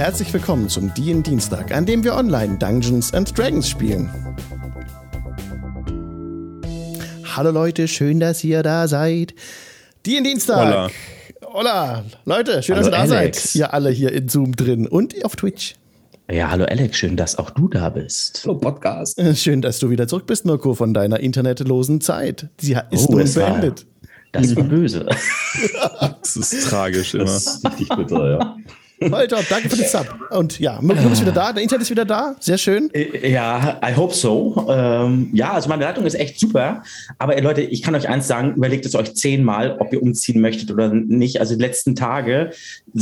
herzlich willkommen zum DIN Dienstag, an dem wir online Dungeons and Dragons spielen. Hallo Leute, schön, dass ihr da seid. DIN Dienstag. Hola. Hola. Leute, schön, Hallo, dass ihr da Alex. seid. Ihr alle hier in Zoom drin und auf Twitch. Ja, hallo Alex, schön, dass auch du da bist. Hallo Podcast. Äh, Schön, dass du wieder zurück bist, Mirko, von deiner internetlosen Zeit. Sie ist Oh, nun es war- beendet. Das war böse. Das ist tragisch immer. Das ist richtig bitter, ja. Alter, danke für den Sub. Und ja, du bist wieder da, der Internet ist wieder da. Sehr schön. Äh, Ja, I hope so. Ähm, ja, also meine Leitung ist echt super. Aber äh, Leute, ich kann euch eins sagen, überlegt es euch zehnmal, ob ihr umziehen möchtet oder nicht. Also die letzten Tage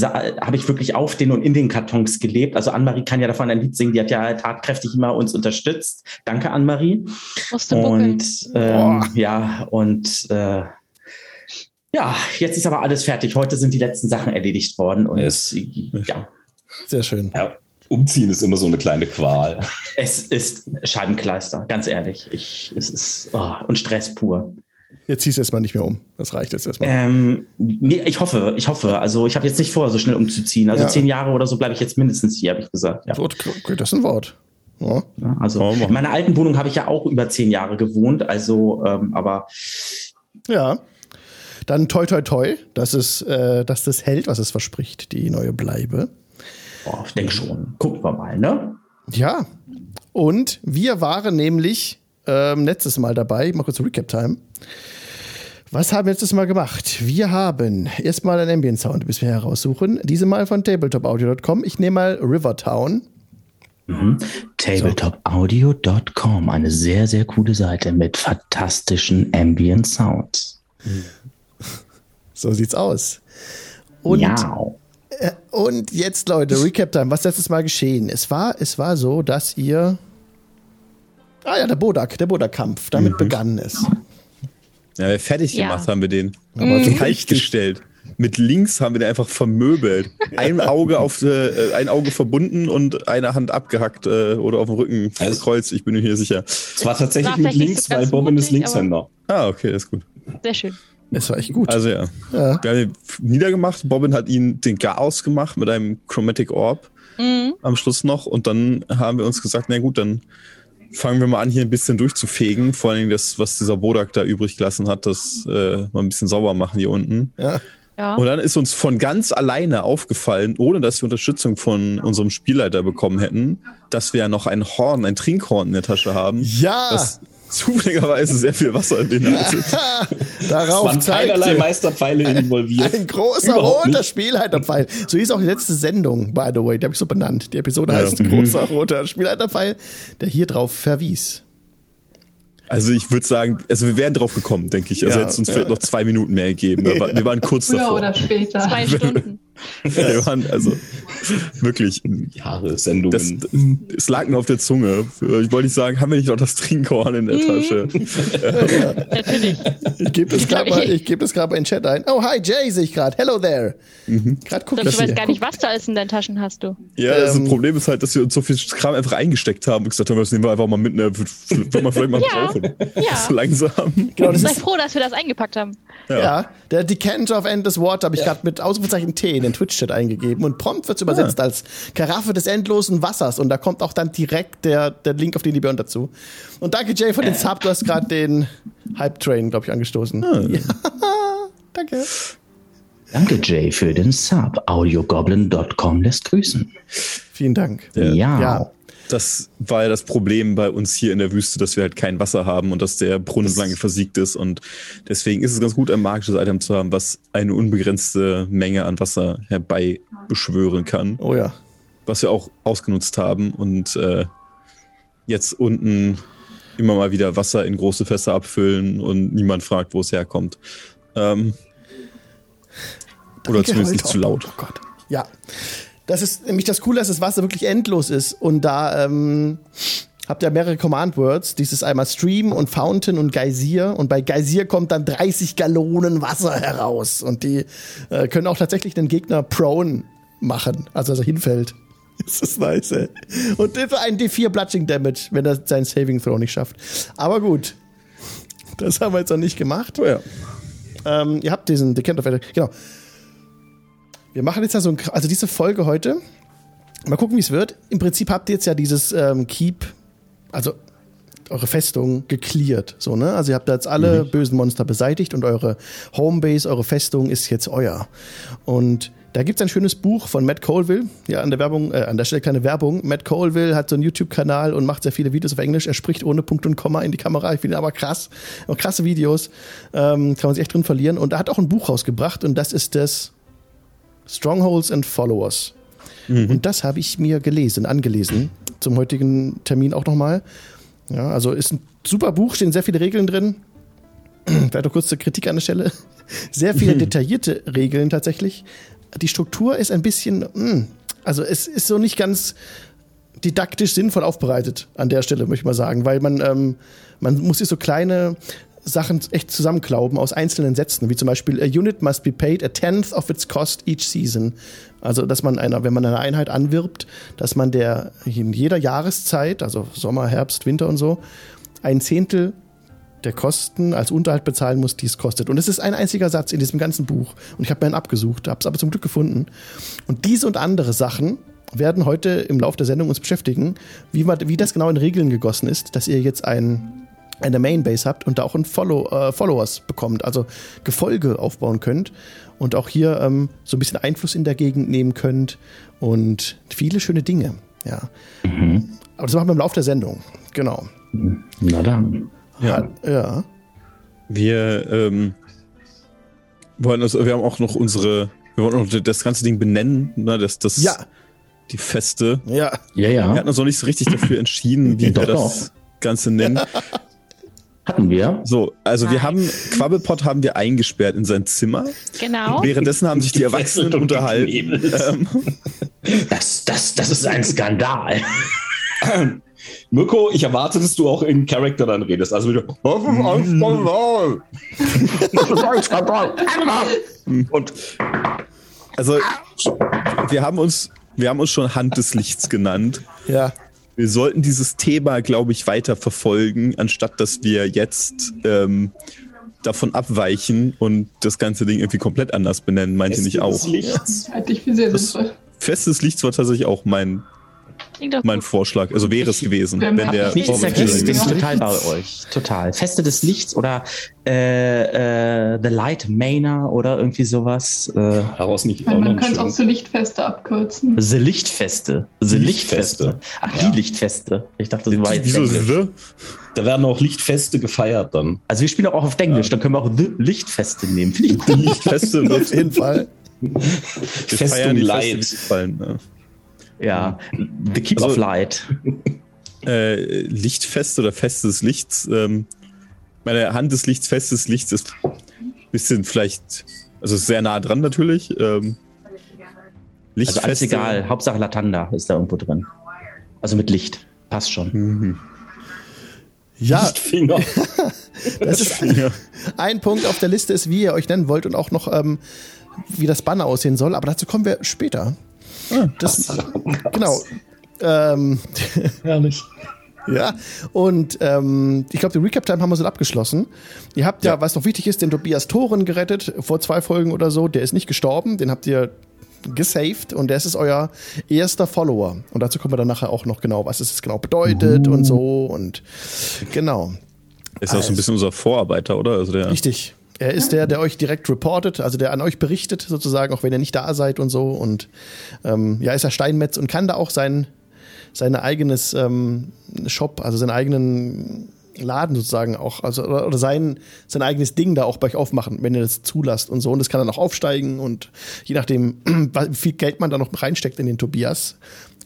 habe ich wirklich auf den und in den Kartons gelebt. Also Annemarie kann ja davon ein Lied singen, die hat ja tatkräftig immer uns unterstützt. Danke, Annemarie. Und ähm, ja, und äh, ja, jetzt ist aber alles fertig. Heute sind die letzten Sachen erledigt worden. Und Es- ja, Sehr schön. Ja, umziehen ist immer so eine kleine Qual. es ist Scheibenkleister, ganz ehrlich. Ich, es ist oh, und Stress pur. Jetzt ziehst du erstmal nicht mehr um. Das reicht jetzt erstmal. Ähm, nee, ich hoffe, ich hoffe. Also ich habe jetzt nicht vor, so schnell umzuziehen. Also Ja. zehn Jahre oder so bleibe ich jetzt mindestens hier, habe ich gesagt. Ja. Gut, okay, das ist ein Wort. Ja. Also in meiner alten Wohnung habe ich ja auch über zehn Jahre gewohnt. Also, ähm, aber ja. Dann toi toi toi, dass es, äh, dass das hält, was es verspricht, die neue Bleibe. boah, ich denke schon. Gucken wir mal, ne? Ja. Und wir waren nämlich ähm, letztes Mal dabei, mal kurz Recap-Time. Was haben wir letztes Mal gemacht? Wir haben erstmal einen Ambient Sound, bis wir heraussuchen. Diese Mal von tabletopaudio.com. Ich nehme mal Rivertown. Tabletopaudio.com, eine sehr, sehr coole Seite mit fantastischen Ambient Sounds. So sieht's aus. Und ja. Und jetzt, Leute, Recap Time. Was ist letztes Mal geschehen? Es war, es war so, dass ihr. Ah ja, der Bodak, der Bodak-Kampf. Damit begann es. Ja, wir fertig Ja. gemacht haben wir den. Aber gestellt. Mit links haben wir den einfach vermöbelt. Ein Auge auf äh, ein Auge verbunden und eine Hand abgehackt äh, oder auf dem Rücken Also- gekreuzt, ich bin mir hier sicher. Es war tatsächlich War mit links, weil Bobbin ist Linkshänder. Ah, okay, ist gut. Sehr schön. Es war echt gut. Also ja. ja. Wir haben ihn niedergemacht. Bobbin hat ihn den Chaos gemacht mit einem Chromatic Orb Mhm. am Schluss noch. Und dann haben wir uns gesagt, na gut, dann fangen wir mal an, hier ein bisschen durchzufegen. Vor allen Dingen das, was dieser Bodak da übrig gelassen hat, das äh, mal ein bisschen sauber machen hier unten. ja. Ja. Und dann ist uns von ganz alleine aufgefallen, ohne dass wir Unterstützung von unserem Spielleiter bekommen hätten, dass wir ja noch ein Horn, ein Trinkhorn in der Tasche haben, Ja, das zufälligerweise sehr viel Wasser beinhaltet. Es darauf waren keinerlei Meisterpfeile involviert. ein großer Überhaupt roter. Spielleiterpfeil. So hieß auch die letzte Sendung, by the way. Die habe ich so benannt. Die Episode Ja. heißt großer roter Spielleiterpfeil, der hier drauf verwies. Also ich würde sagen, also wir wären drauf gekommen, denke ich. Also Ja, hätte es uns ja. vielleicht noch zwei Minuten mehr gegeben. Wir waren, wir waren kurz Früher davor. oder später. Zwei Stunden. Wir waren also wirklich. Jahre Das, Sendungen. es lag mir auf der Zunge. Ich wollte nicht sagen, haben wir nicht noch das Trinkhorn in der Tasche? Natürlich. Ich gebe es gerade mal, ich gebe es gerade mal in den Chat ein. Oh, hi Jay, sehe ich gerade. Hello there. Gerade guck Ich das weiß hier. gar nicht, was da ist in deinen Taschen hast du. Ja, das Ähm, Problem ist halt, dass wir uns so viel Kram einfach eingesteckt haben und gesagt haben, das nehmen wir einfach mal mit, ne, wird man vielleicht mal Ja. brauchen. Ja. So langsam. Genau, das Sei ist froh, dass wir das eingepackt haben. Ja, der Decanter of Endless Water habe ich gerade mit Ausrufezeichen T in den Twitch-Chat eingegeben und prompt wird übersetzt als Karaffe des endlosen Wassers und da kommt auch dann direkt der, der Link auf den Libion dazu. Und danke Jay für den Sub, du hast gerade den Hype-Train, glaube ich, angestoßen. Ja, danke. Danke, Jay, für den Sub. Audiogoblin.com lässt grüßen. Vielen Dank. Ja. Ja. Das war ja das Problem bei uns hier in der Wüste, dass wir halt kein Wasser haben und dass der Brunnen lange versiegt ist. Und deswegen ist es ganz gut, ein magisches Item zu haben, was eine unbegrenzte Menge an Wasser herbeibeschwören kann. Oh ja. was wir auch ausgenutzt haben und äh, jetzt unten immer mal wieder Wasser in große Fässer abfüllen und niemand fragt, wo es herkommt. Ähm, oder zumindest nicht zu laut. Oh Gott. Ja. Das ist nämlich das Coole, dass das Wasser wirklich endlos ist. Und da ähm, habt ihr mehrere Command Words. Dieses einmal Stream und Fountain und Geysir. Und bei Geysir kommt dann 30 Gallonen Wasser heraus. Und die äh, können auch tatsächlich den Gegner prone machen. Also dass er hinfällt. Das ist nice, ey. Und einen D4 Bludging Damage, wenn er seinen Saving Throw nicht schafft. Aber gut. Das haben wir jetzt noch nicht gemacht. Oh ja. Ähm, ihr habt diesen Decant of. Genau. Wir machen jetzt ja so ein, also diese Folge heute Mal gucken, wie es wird. Im Prinzip habt ihr jetzt ja dieses ähm, Keep, also eure Festung gecleart, so, ne? Also ihr habt da jetzt alle bösen Monster beseitigt und eure Homebase, eure Festung ist jetzt euer. Und da gibt's ein schönes Buch von Matt Colville. Ja, an der Werbung, äh, an der Stelle keine Werbung. Matt Colville hat so einen YouTube-Kanal und macht sehr viele Videos auf Englisch. Er spricht ohne Punkt und Komma in die Kamera. Ich finde ihn aber krass. Auch krasse Videos. Ähm, kann man sich echt drin verlieren. Und er hat auch ein Buch rausgebracht und das ist das Strongholds and Followers. Und das habe ich mir gelesen, angelesen, zum heutigen Termin auch nochmal. Ja, also ist ein super Buch, stehen sehr viele Regeln drin. Vielleicht noch kurz zur Kritik an der Stelle. Sehr viele detaillierte Regeln tatsächlich. Die Struktur ist ein bisschen, mh, also es ist so nicht ganz didaktisch sinnvoll aufbereitet an der Stelle, möchte ich mal sagen, weil man, ähm, man muss sich so kleine Sachen echt zusammenklauben aus einzelnen Sätzen, wie zum Beispiel, a unit must be paid a tenth of its cost each season. Also, dass man einer, wenn man eine Einheit anwirbt, dass man der in jeder Jahreszeit, also Sommer, Herbst, Winter und so, ein Zehntel der Kosten als Unterhalt bezahlen muss, die es kostet. Und es ist ein einziger Satz in diesem ganzen Buch. Und ich habe mir einen abgesucht, habe es aber zum Glück gefunden. Und diese und andere Sachen werden heute im Laufe der Sendung uns beschäftigen, wie, man, wie das genau in Regeln gegossen ist, dass ihr jetzt ein, eine Mainbase habt und da auch ein Follow, äh, Followers bekommt, also Gefolge aufbauen könnt und auch hier ähm, so ein bisschen Einfluss in der Gegend nehmen könnt und viele schöne Dinge. Ja. Aber das machen wir im Laufe der Sendung. Genau. Na dann. Ja. Ja. Wir ähm, wollen also, wir haben auch noch unsere, wir wollen noch das ganze Ding benennen, ne, das, das, Ja. die Feste. Ja. Ja, Wir ja. hatten uns noch nicht so richtig dafür entschieden, wie Doch, wir das Ganze nennen. Hatten wir. So, also wir Nein. haben, Quabbelpot haben wir eingesperrt in sein Zimmer. Genau. Währenddessen haben sich die Erwachsenen unterhalten. Ähm, Das, das, das ist ein Skandal. Mirko, ich erwarte, dass du auch in Charakter dann redest. Also wieder. Das ist ein Skandal. Das ist ein Skandal. Und also wir haben uns, wir haben uns schon Hand des Lichts genannt. Ja. Wir sollten dieses Thema, glaube ich, weiter verfolgen, anstatt dass wir jetzt ähm, davon abweichen und das ganze Ding irgendwie komplett anders benennen, meint ihr nicht auch? Lichts. Halte ich für sehr Das- sinnvoll. Festes Licht war tatsächlich auch mein, mein gut. Vorschlag. Also wäre es gewesen, wenn macht der Nichts dagegen. Bin total bei euch. Total. Feste des Lichts oder äh, äh, The Light Manor oder irgendwie sowas. Äh, Daraus nicht man ein kann es auch so Lichtfeste abkürzen. The Lichtfeste. The Lichtfeste. Lichtfeste. Ach, die Ja. Lichtfeste. Ich dachte, das war jetzt Wieso. The? Da werden auch Lichtfeste gefeiert dann. Also wir spielen auch auf Englisch, dann können wir auch The Lichtfeste nehmen. Finde ich Die Lichtfeste Auf jeden Fall. wir Festung feiern die Light. Feste, fallen. ne? Ja. The Keep Also- of Light. Äh, Lichtfest oder Fest des Lichts. Ähm, meine Hand des Lichts, Fest des Lichts ist ein bisschen vielleicht, also sehr nah dran natürlich. Ähm, Also alles egal. Hauptsache Latanda ist da irgendwo drin. Also mit Licht. Passt schon. Mhm. Ja, Lichtfinger. das ist Ja. ein Punkt auf der Liste ist, wie ihr euch nennen wollt und auch noch, ähm, wie das Banner aussehen soll. Aber dazu kommen wir später. Das, genau. Ähm, Herrlich. Ja, und ähm, ich glaube, die Recap-Time haben wir so abgeschlossen. Ihr habt ja, was noch wichtig ist, den Tobias Thoren gerettet, vor zwei Folgen oder so. Der ist nicht gestorben, den habt ihr gesaved und der ist euer erster Follower. Und dazu kommen wir dann nachher auch noch genau, was es genau bedeutet und so und genau. Ist auch so ein bisschen unser Vorarbeiter, oder? Also der, Richtig. Er ist der, der euch direkt reportet, also der an euch berichtet, sozusagen, auch wenn ihr nicht da seid und so. Und ähm, ja, ist er Steinmetz und kann da auch sein, sein eigenes ähm, Shop, also seinen eigenen Laden sozusagen auch, also oder, oder sein, sein eigenes Ding da auch bei euch aufmachen, wenn ihr das zulasst und so. Und das kann dann auch aufsteigen und je nachdem, wie viel Geld man da noch reinsteckt in den Tobias,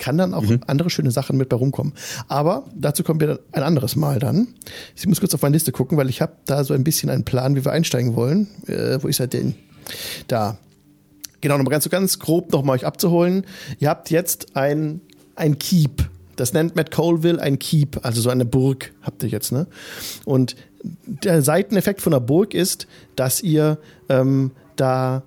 kann dann auch andere schöne Sachen mit bei rumkommen. Aber dazu kommen wir dann ein anderes Mal dann. Ich muss kurz auf meine Liste gucken, weil ich habe da so ein bisschen einen Plan, wie wir einsteigen wollen. Äh, wo ist er denn? Da. Genau, nochmal ganz, ganz grob nochmal euch abzuholen. Ihr habt jetzt ein, ein Keep. Das nennt Matt Colville ein Keep, also so eine Burg habt ihr jetzt, ne? Und der Seiteneffekt von der Burg ist, dass ihr ähm, da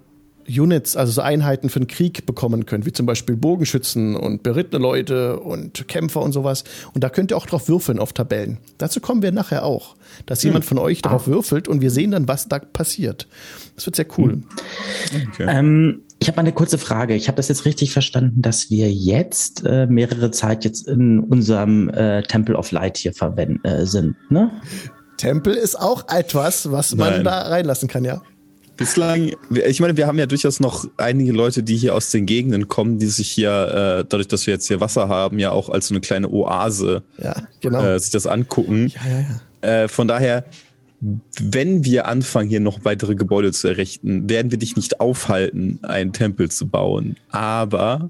Units, also so Einheiten für den Krieg bekommen könnt, wie zum Beispiel Bogenschützen und berittene Leute und Kämpfer und sowas. Und da könnt ihr auch drauf würfeln auf Tabellen. Dazu kommen wir nachher auch, dass jemand von euch darauf würfelt und wir sehen dann, was da passiert. Das wird sehr cool. okay. Ähm, ich habe mal eine kurze Frage. Ich habe das jetzt richtig verstanden, dass wir jetzt äh, mehrere Zeit jetzt in unserem äh, Temple of Light hier verwenden äh, sind, ne? Tempel ist auch etwas, was man Nein. da reinlassen kann, ja. Bislang, ich meine, wir haben ja durchaus noch einige Leute, die hier aus den Gegenden kommen, die sich hier, äh, dadurch, dass wir jetzt hier Wasser haben, ja auch als so eine kleine Oase Ja, genau. äh, sich das angucken. ja, ja, ja. Äh, von daher, wenn wir anfangen, hier noch weitere Gebäude zu errichten, werden wir dich nicht aufhalten, einen Tempel zu bauen. Aber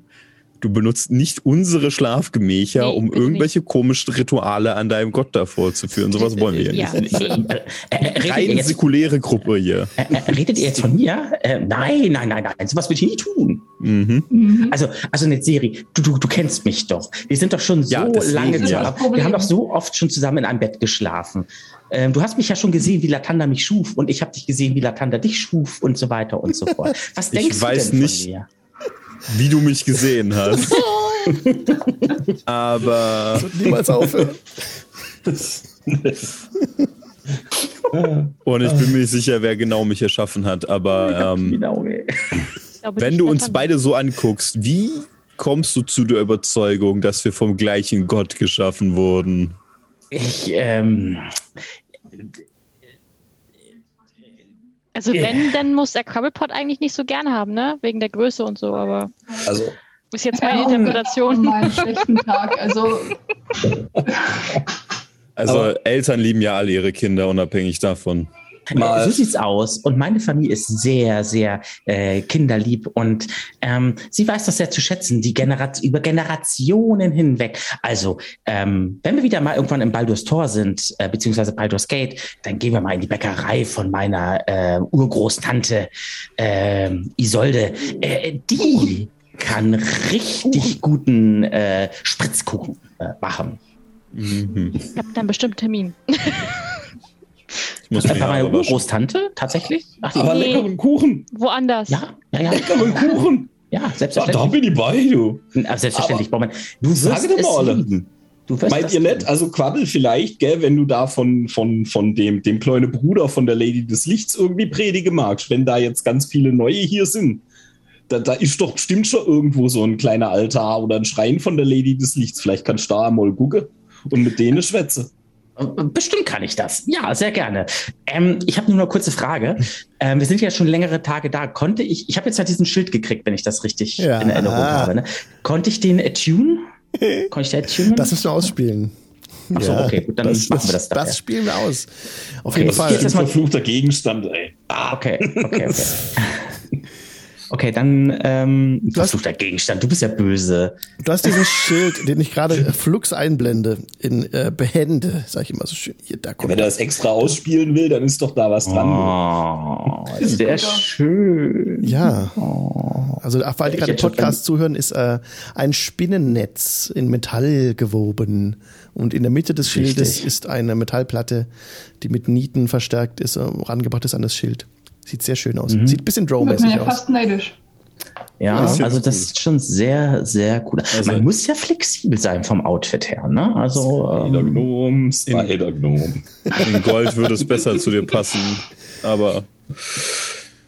du benutzt nicht unsere Schlafgemächer, Nee, um irgendwelche komischen Rituale an deinem Gott davor zu führen. Sowas wollen wir Ja, nicht. nee. Äh, äh, Rein jetzt, säkuläre Gruppe hier. äh, äh, redet ihr jetzt von mir? Äh, nein, nein, nein, nein, sowas würde ich nie tun. Mhm. Mhm. Also, also eine Serie, du, du, du kennst mich doch. Wir sind doch schon so Ja, deswegen, lange ja. zusammen. Wir haben doch so oft schon zusammen in einem Bett geschlafen. Ähm, du hast mich ja schon gesehen, wie Latanda mich schuf und ich habe dich gesehen, wie Latanda dich schuf und so weiter und so fort. Was Ich denkst weiß du denn nicht. von mir? Wie du mich gesehen hast. Aber Wird niemals aufhören. und ich bin mir nicht sicher, wer genau mich erschaffen hat. Aber ähm, Genau, wenn du uns beide so anguckst, wie kommst du zu der Überzeugung, dass wir vom gleichen Gott geschaffen wurden? Ich, ähm, Also wenn, dann muss der Krabbelpot eigentlich nicht so gern haben, ne? Wegen der Größe und so, aber Also, ist jetzt meine Ja, Interpretation. Mal einen schlechten Tag. Also, Also Aber- Eltern lieben ja alle ihre Kinder, unabhängig davon. Mal- so sieht's aus. Und meine Familie ist sehr, sehr äh, kinderlieb und ähm, sie weiß das sehr zu schätzen, die Generat über Generationen hinweg. Also, ähm, wenn wir wieder mal irgendwann im Baldur's Tor sind, äh, beziehungsweise Baldur's Gate, dann gehen wir mal in die Bäckerei von meiner äh, Urgroßtante äh, Isolde. Äh, die kann richtig guten äh, Spritzkuchen äh, machen. Mhm. Ich habe dann bestimmt Termin. Ich muss Äh, mir bei. Urgroßtante tatsächlich? Ach, aber Nee. leckeren Kuchen. Woanders. ja, ja, ja. Leckeren Kuchen. Ja, Ah, selbstverständlich. da bin ich bei, du. Aber selbstverständlich, Baumann. Du wirst es mal alle. lieben. Du wirst Meint das ihr lieben. nicht? Also Quabbel vielleicht, gell, wenn du da von, von, von dem, dem kleinen Bruder von der Lady des Lichts irgendwie predigen magst, wenn da jetzt ganz viele neue hier sind. Da, da ist doch bestimmt schon irgendwo so ein kleiner Altar oder ein Schrein von der Lady des Lichts. Vielleicht kannst du da mal gucken und mit denen schwätze. Bestimmt kann ich das. Ja, sehr gerne. Ähm, ich habe nur eine kurze Frage. Ähm, wir sind ja schon längere Tage da. Konnte ich, ich habe jetzt ja diesen Schild gekriegt, wenn ich das richtig Ja. in Erinnerung habe. Ne? Konnte ich den attune? Konnte ich den attune? Das müssen wir ausspielen. Ach so, okay, gut, dann das, machen wir das daher. Das spielen wir aus. Auf Okay, jeden das Fall. geht Ein verfluchter Gegenstand, ey. Ah, okay, okay, okay. Okay, dann ähm, hast- verfluchter Gegenstand. Du bist ja böse. Du hast diesen Schild, den ich gerade Flux einblende, in äh, Behände, sag ich immer so schön. Hier, da kommt Wenn er das extra ausspielen will, dann ist doch da was dran. Oh, sehr schön. Ja. Also, ach, weil die Ich gerade Podcast zuhören, ist äh, ein Spinnennetz in Metall gewoben. Und in der Mitte des Schildes Richtig. ist eine Metallplatte, die mit Nieten verstärkt ist, äh, rangebracht ist an das Schild. Sieht sehr schön aus. Mhm. Sieht ein bisschen Drow-mäßig ja aus. fast neidisch. Ja, Das also das cool. ist schon sehr, sehr cool. Also- Man muss ja flexibel sein vom Outfit her, ne? Also Spider ähm, Gnome, Spider. In Gold würde es besser zu dir passen. Aber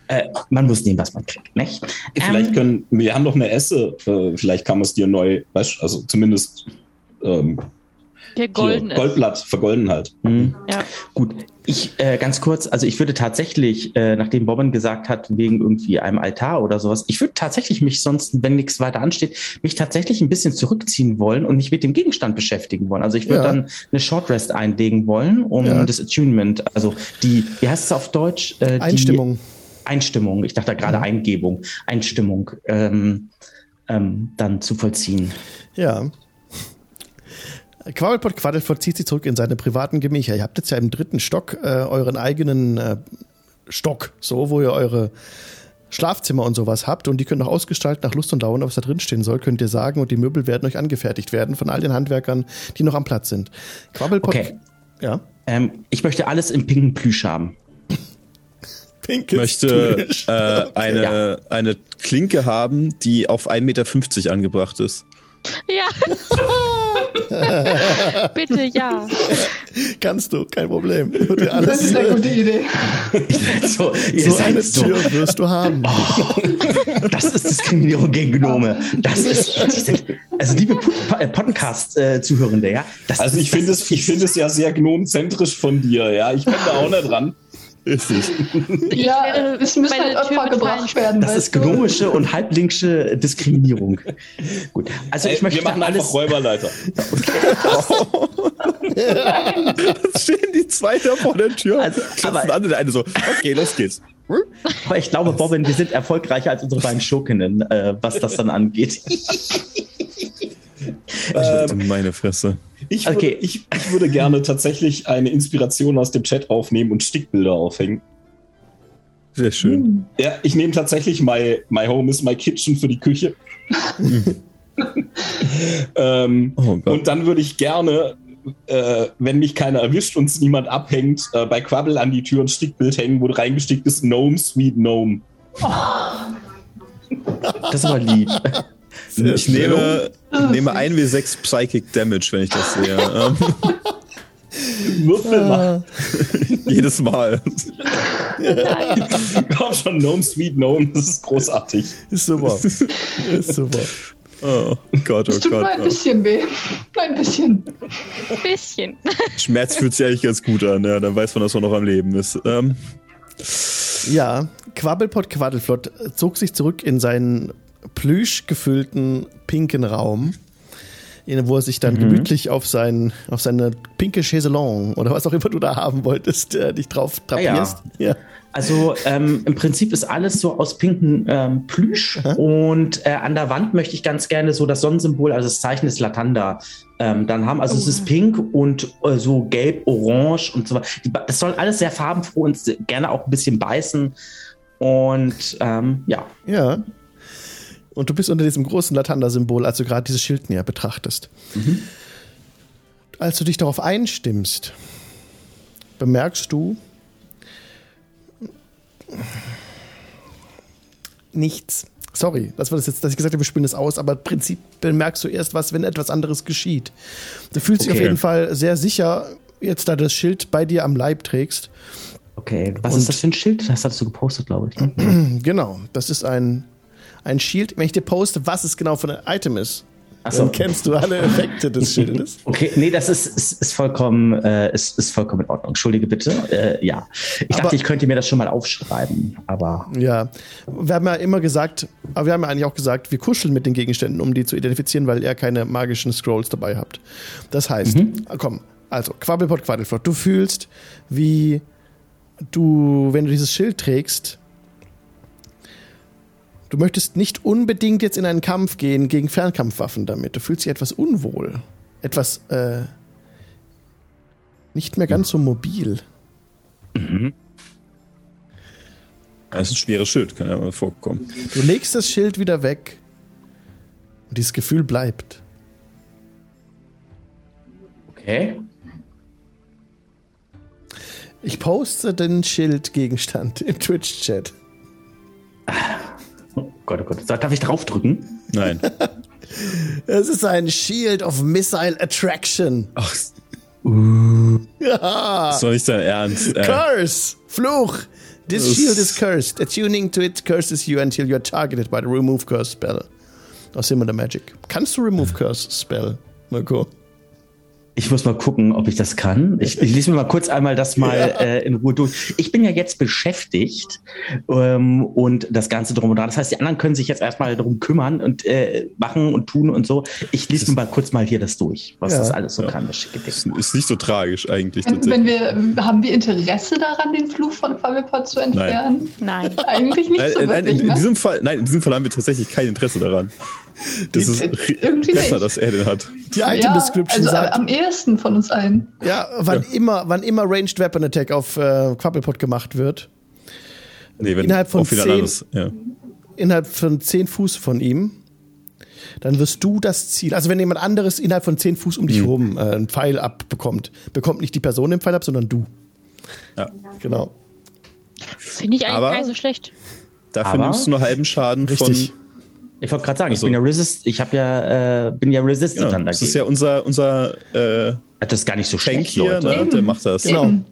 äh, man muss nehmen, was man kriegt, nicht? Vielleicht Ähm, können, wir haben doch eine Esse, äh, vielleicht kann man es dir neu, weißt, also zumindest ähm, Der golden ist. Goldblatt, vergolden halt. hm. Ja. Gut, ich äh, ganz kurz, also ich würde tatsächlich, äh, nachdem Bobben gesagt hat, wegen irgendwie einem Altar oder sowas, ich würde tatsächlich mich sonst, wenn nichts weiter ansteht, mich tatsächlich ein bisschen zurückziehen wollen und mich mit dem Gegenstand beschäftigen wollen. Also ich würde Ja. dann eine Short Rest einlegen wollen, um Ja. das Attunement, also die, wie heißt es auf Deutsch? Äh, die Einstimmung. Einstimmung, ich dachte gerade Eingebung, Einstimmung, ähm, ähm, dann zu vollziehen. Ja. Quabbelpot Quaddelpot zieht sich zurück in seine privaten Gemächer. Ihr habt jetzt ja im dritten Stock äh, euren eigenen äh, Stock, so, wo ihr eure Schlafzimmer und sowas habt und die können auch ausgestalten nach Lust und Laune, was da drin stehen soll, könnt ihr sagen und die Möbel werden euch angefertigt werden von all den Handwerkern, die noch am Platz sind. Quabbelpot, Okay. ja, Ähm, ich möchte alles im pinken Plüsch haben. pinkes möchte Plüsch. äh, eine, eine Klinke haben, die auf 1,50 Meter angebracht ist. Ja. Bitte, ja. Kannst du, kein Problem. Das ist eine gute Idee. so, so eine so. Tür wirst du haben. Das ist Diskriminierung gegen Gnome. Das ist, also liebe äh, Podcast-Zuhörende, ja. Das Also ich finde es, ich finde es ja sehr gnomzentrisch von dir, ja. Ich bin da auch nicht dran. Richtig. Ja, werde es müsste meine halt Opfer gebracht werden. Das ist gnomische und halblinksche Diskriminierung. Gut, also ich Ey, möchte wir machen alles. einfach Räuberleiter. Jetzt stehen die zwei da vor der Tür. Also, aber- an der eine so, okay, los geht's. Aber ich glaube, Bobbin, wir sind erfolgreicher als unsere beiden Schurkinnen, äh, was das dann angeht. Ähm, Meine Fresse. ich, Okay. würde, ich, ich würde gerne tatsächlich eine Inspiration aus dem Chat aufnehmen und Stickbilder aufhängen. Sehr schön. Ja, ich nehme tatsächlich my, my Home is my Kitchen für die Küche. ähm, Oh und dann würde ich gerne, äh, wenn mich keiner erwischt und es niemand abhängt, äh, bei Quabbel an die Tür ein Stickbild hängen, wo reingestickt ist Gnome, Sweet Gnome. Das ist aber lieb. Ich nehme, nehme 1w6 Psychic Damage, wenn ich das sehe. Ähm, Würfel Ah. mal. jedes Mal. Komm schon, Gnome, Sweet Gnome, das ist großartig. Ist super. Ist super. Oh Gott, oh Es tut Gott. nur ein Oh. bisschen weh. Ein bisschen. Bisschen. Schmerz fühlt sich eigentlich ganz gut an, ja. Dann weiß man, dass man noch am Leben ist. Ähm, Ja, Quabbelpot Quaddelflott zog sich zurück in seinen plüschgefüllten pinken Raum, in- wo er sich dann Mhm. gemütlich auf, sein, auf seine pinke Chaiselong oder was auch immer du da haben wolltest, äh, dich drauf Ah ja. drapierst. Ja. Also ähm, im Prinzip ist alles so aus pinken ähm, Plüsch und äh, an der Wand möchte ich ganz gerne so das Sonnensymbol, also das Zeichen des Latanda ähm, dann haben. Also es ist pink und äh, so gelb, orange und so weiter. Das soll alles sehr farbenfroh und gerne auch ein bisschen beißen. Und ähm, ja, Ja. Und du bist unter diesem großen Latanda-Symbol, als du gerade dieses Schild näher betrachtest. Als du dich darauf einstimmst, bemerkst du nichts. Sorry, das war das jetzt, dass ich gesagt habe, wir spielen das aus, aber im Prinzip bemerkst du erst was, wenn etwas anderes geschieht. Du fühlst dich Okay. auf jeden Fall sehr sicher, jetzt da du das Schild bei dir am Leib trägst. okay. Was Und- ist das für ein Schild? Das hattest du gepostet, glaube ich. Ne? Genau, das ist ein, ein Shield. Wenn ich dir poste, was es genau für ein Item ist, Achso. dann kennst du alle Effekte des Schildes. Okay, nee, das ist, ist, ist, vollkommen, äh, ist, ist vollkommen in Ordnung. Entschuldige bitte. Äh, ja. Ich Aber- dachte, ich könnte mir das schon mal aufschreiben, aber Ja, wir haben ja immer gesagt, aber wir haben ja eigentlich auch gesagt, wir kuscheln mit den Gegenständen, um die zu identifizieren, weil ihr keine magischen Scrolls dabei habt. Das heißt, komm, also Quabbelpot, Quaddelflott, du fühlst, wie du, wenn du dieses Schild trägst, du möchtest nicht unbedingt jetzt in einen Kampf gehen gegen Fernkampfwaffen damit. Du fühlst dich etwas unwohl, etwas äh, nicht mehr ganz so mobil. das ist ein schweres Schild, kann ja mal vorkommen. Du legst das Schild wieder weg und dieses Gefühl bleibt. okay. Ich poste den Schildgegenstand im Twitch-Chat. Oh Gott, oh Gott. Darf ich draufdrücken? Nein. Es ist ein Shield of Missile Attraction. Ach, Ja. das war nicht dein Ernst. Äh, Curse! Fluch! This Das- shield is cursed. Attuning to it curses you until you're targeted by the Remove Curse spell. Aus the Magic. Kannst du Remove Curse Spell, Mirko? Ich muss mal gucken, ob ich das kann. Ich, ich lese mir mal kurz einmal das mal äh, in Ruhe durch. Ich bin ja jetzt beschäftigt ähm, und das Ganze drum und dran. Das heißt, die anderen können sich jetzt erstmal darum kümmern und äh, machen und tun und so. Ich lese mir mal kurz mal hier das durch, was Ja. das alles so kann, das schicke Ding. ist nicht so tragisch eigentlich. Wenn, tatsächlich. wenn wir, haben wir Interesse daran, den Fluch von Quabbelpot zu entfernen? Nein. Eigentlich nicht Nein, so nein, wirklich, in, in ne? diesem Fall, nein, in diesem Fall haben wir tatsächlich kein Interesse daran. Das ist Irgendwie besser, nicht. dass er den hat. Die Item Description also sagt, am ehesten von uns allen. ja, wann immer, wann immer Ranged Weapon Attack auf äh, Quabbelpot gemacht wird, Nee, wenn Innerhalb von zehn- anderes, ja. innerhalb von 10 Fuß von ihm, dann wirst du das Ziel. Also wenn jemand anderes innerhalb von 10 Fuß um dich herum äh, einen Pfeil abbekommt, bekommt nicht die Person den Pfeil ab, sondern du. Ja. Genau. Finde ich eigentlich Aber- gar nicht so schlecht. Dafür Aber- nimmst du nur halben Schaden Richtig. von Ich wollte gerade sagen, Also- ich bin ja Resist, ich habe ja, äh, bin ja resistant Genau. dann Das dagegen. ist ja unser, unser äh, das ist gar nicht so schlecht, hier, Leute. ne? der macht das. Genau. Eben.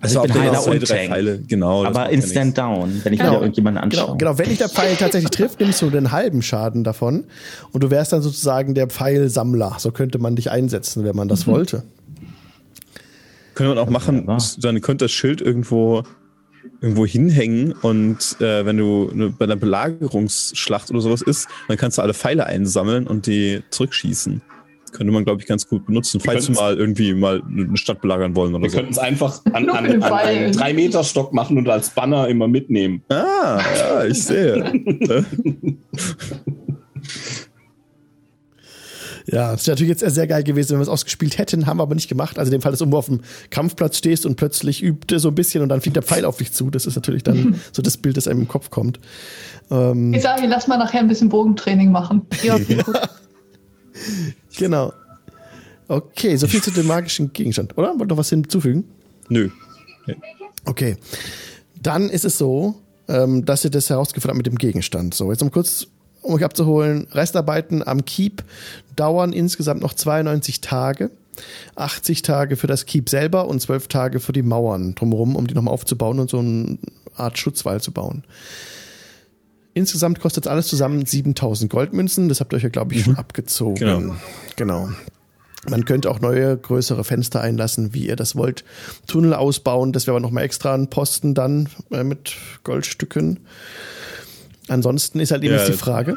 Also ich bin auch Heiler und drei Tank. Pfeile. Genau, aber ja instant down, wenn ich Genau. wieder irgendjemanden anschaue. Genau, genau, wenn dich der Pfeil tatsächlich trifft, nimmst du den halben Schaden davon und du wärst dann sozusagen der Pfeilsammler. So könnte man dich einsetzen, wenn man das wollte. Könnte man auch machen, dann könnte das Schild irgendwo irgendwo hinhängen und äh, wenn du ne, bei einer Belagerungsschlacht oder sowas ist, dann kannst du alle Pfeile einsammeln und die zurückschießen. Könnte man, glaube ich, ganz gut benutzen, falls du können's- mal irgendwie mal eine Stadt belagern wollen oder Wir so. könnten es einfach an, an, dem an einen Pfeil. 3-Meter-Stock machen und als Banner immer mitnehmen. Ah, ja, ich sehe. Ja, das wäre natürlich jetzt sehr geil gewesen, wenn wir es ausgespielt hätten, haben wir aber nicht gemacht. Also in dem Fall, dass du irgendwo auf dem Kampfplatz stehst und plötzlich übte so ein bisschen und dann fliegt der Pfeil auf dich zu. Das ist natürlich dann so das Bild, das einem im Kopf kommt. Ähm, Ich sage, lass mal nachher ein bisschen Bogentraining machen. Ja, genau. Okay, so viel zu dem magischen Gegenstand, oder? Wollt noch was hinzufügen? Nö. Okay. Dann ist es so, ähm, dass ihr das herausgefunden habt mit dem Gegenstand. So, jetzt um kurz, um euch abzuholen, Restarbeiten am Keep dauern insgesamt noch 92 Tage. 80 Tage für das Keep selber und 12 Tage für die Mauern drumherum, um die nochmal aufzubauen und so eine Art Schutzwall zu bauen. Insgesamt kostet alles zusammen 7000 Goldmünzen. Das habt ihr euch ja, glaube ich, schon abgezogen. Genau. genau. Man könnte auch neue, größere Fenster einlassen, wie ihr das wollt. Tunnel ausbauen, das wäre aber nochmal extra ein Posten dann äh, mit Goldstücken. Ansonsten ist halt eben Ja, jetzt die Frage,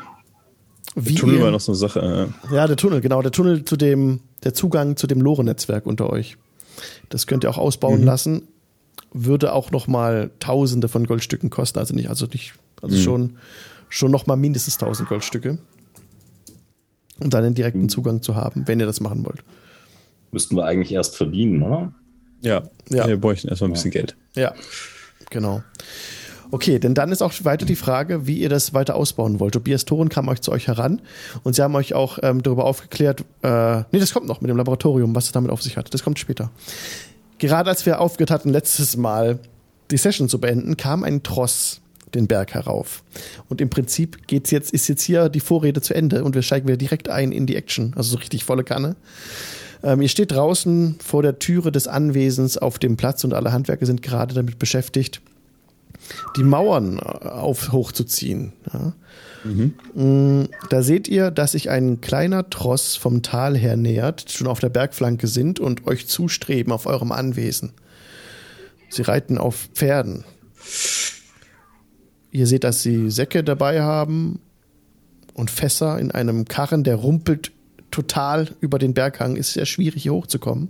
wie Tunnel ihr, war noch so eine Sache. ja, der Tunnel, genau, der Tunnel zu dem, der Zugang zu dem Lore-Netzwerk unter euch. Das könnt ihr auch ausbauen Mhm. lassen. Würde auch nochmal Tausende von Goldstücken kosten, also nicht, also nicht, also Mhm. schon, schon nochmal mindestens 1000 Goldstücke. Um dann einen Mhm. direkten Zugang zu haben, wenn ihr das machen wollt. Müssten wir eigentlich erst verdienen, oder? Ja, Ja. wir bräuchten erstmal ein bisschen Geld. Ja, genau. Okay, denn dann ist auch weiter die Frage, wie ihr das weiter ausbauen wollt. Tobias Thoren kam euch zu euch heran und sie haben euch auch ähm, darüber aufgeklärt, äh, nee, das kommt noch mit dem Laboratorium, was es damit auf sich hat. Das kommt später. Gerade als wir aufgehört hatten, letztes Mal die Session zu beenden, kam ein Tross den Berg herauf. Und im Prinzip geht's jetzt, ist jetzt hier die Vorrede zu Ende und wir steigen wieder direkt ein in die Action. Also so richtig volle Kanne. Ähm, ihr steht draußen vor der Türe des Anwesens auf dem Platz und alle Handwerker sind gerade damit beschäftigt, die Mauern äh, auf, hochzuziehen. Ja. Mm, Da seht ihr, dass sich ein kleiner Tross vom Tal her nähert, schon auf der Bergflanke sind und euch zustreben auf eurem Anwesen. Sie reiten auf Pferden. Ihr seht, dass sie Säcke dabei haben und Fässer in einem Karren, der rumpelt total über den Berghang. Ist sehr schwierig, hier hochzukommen.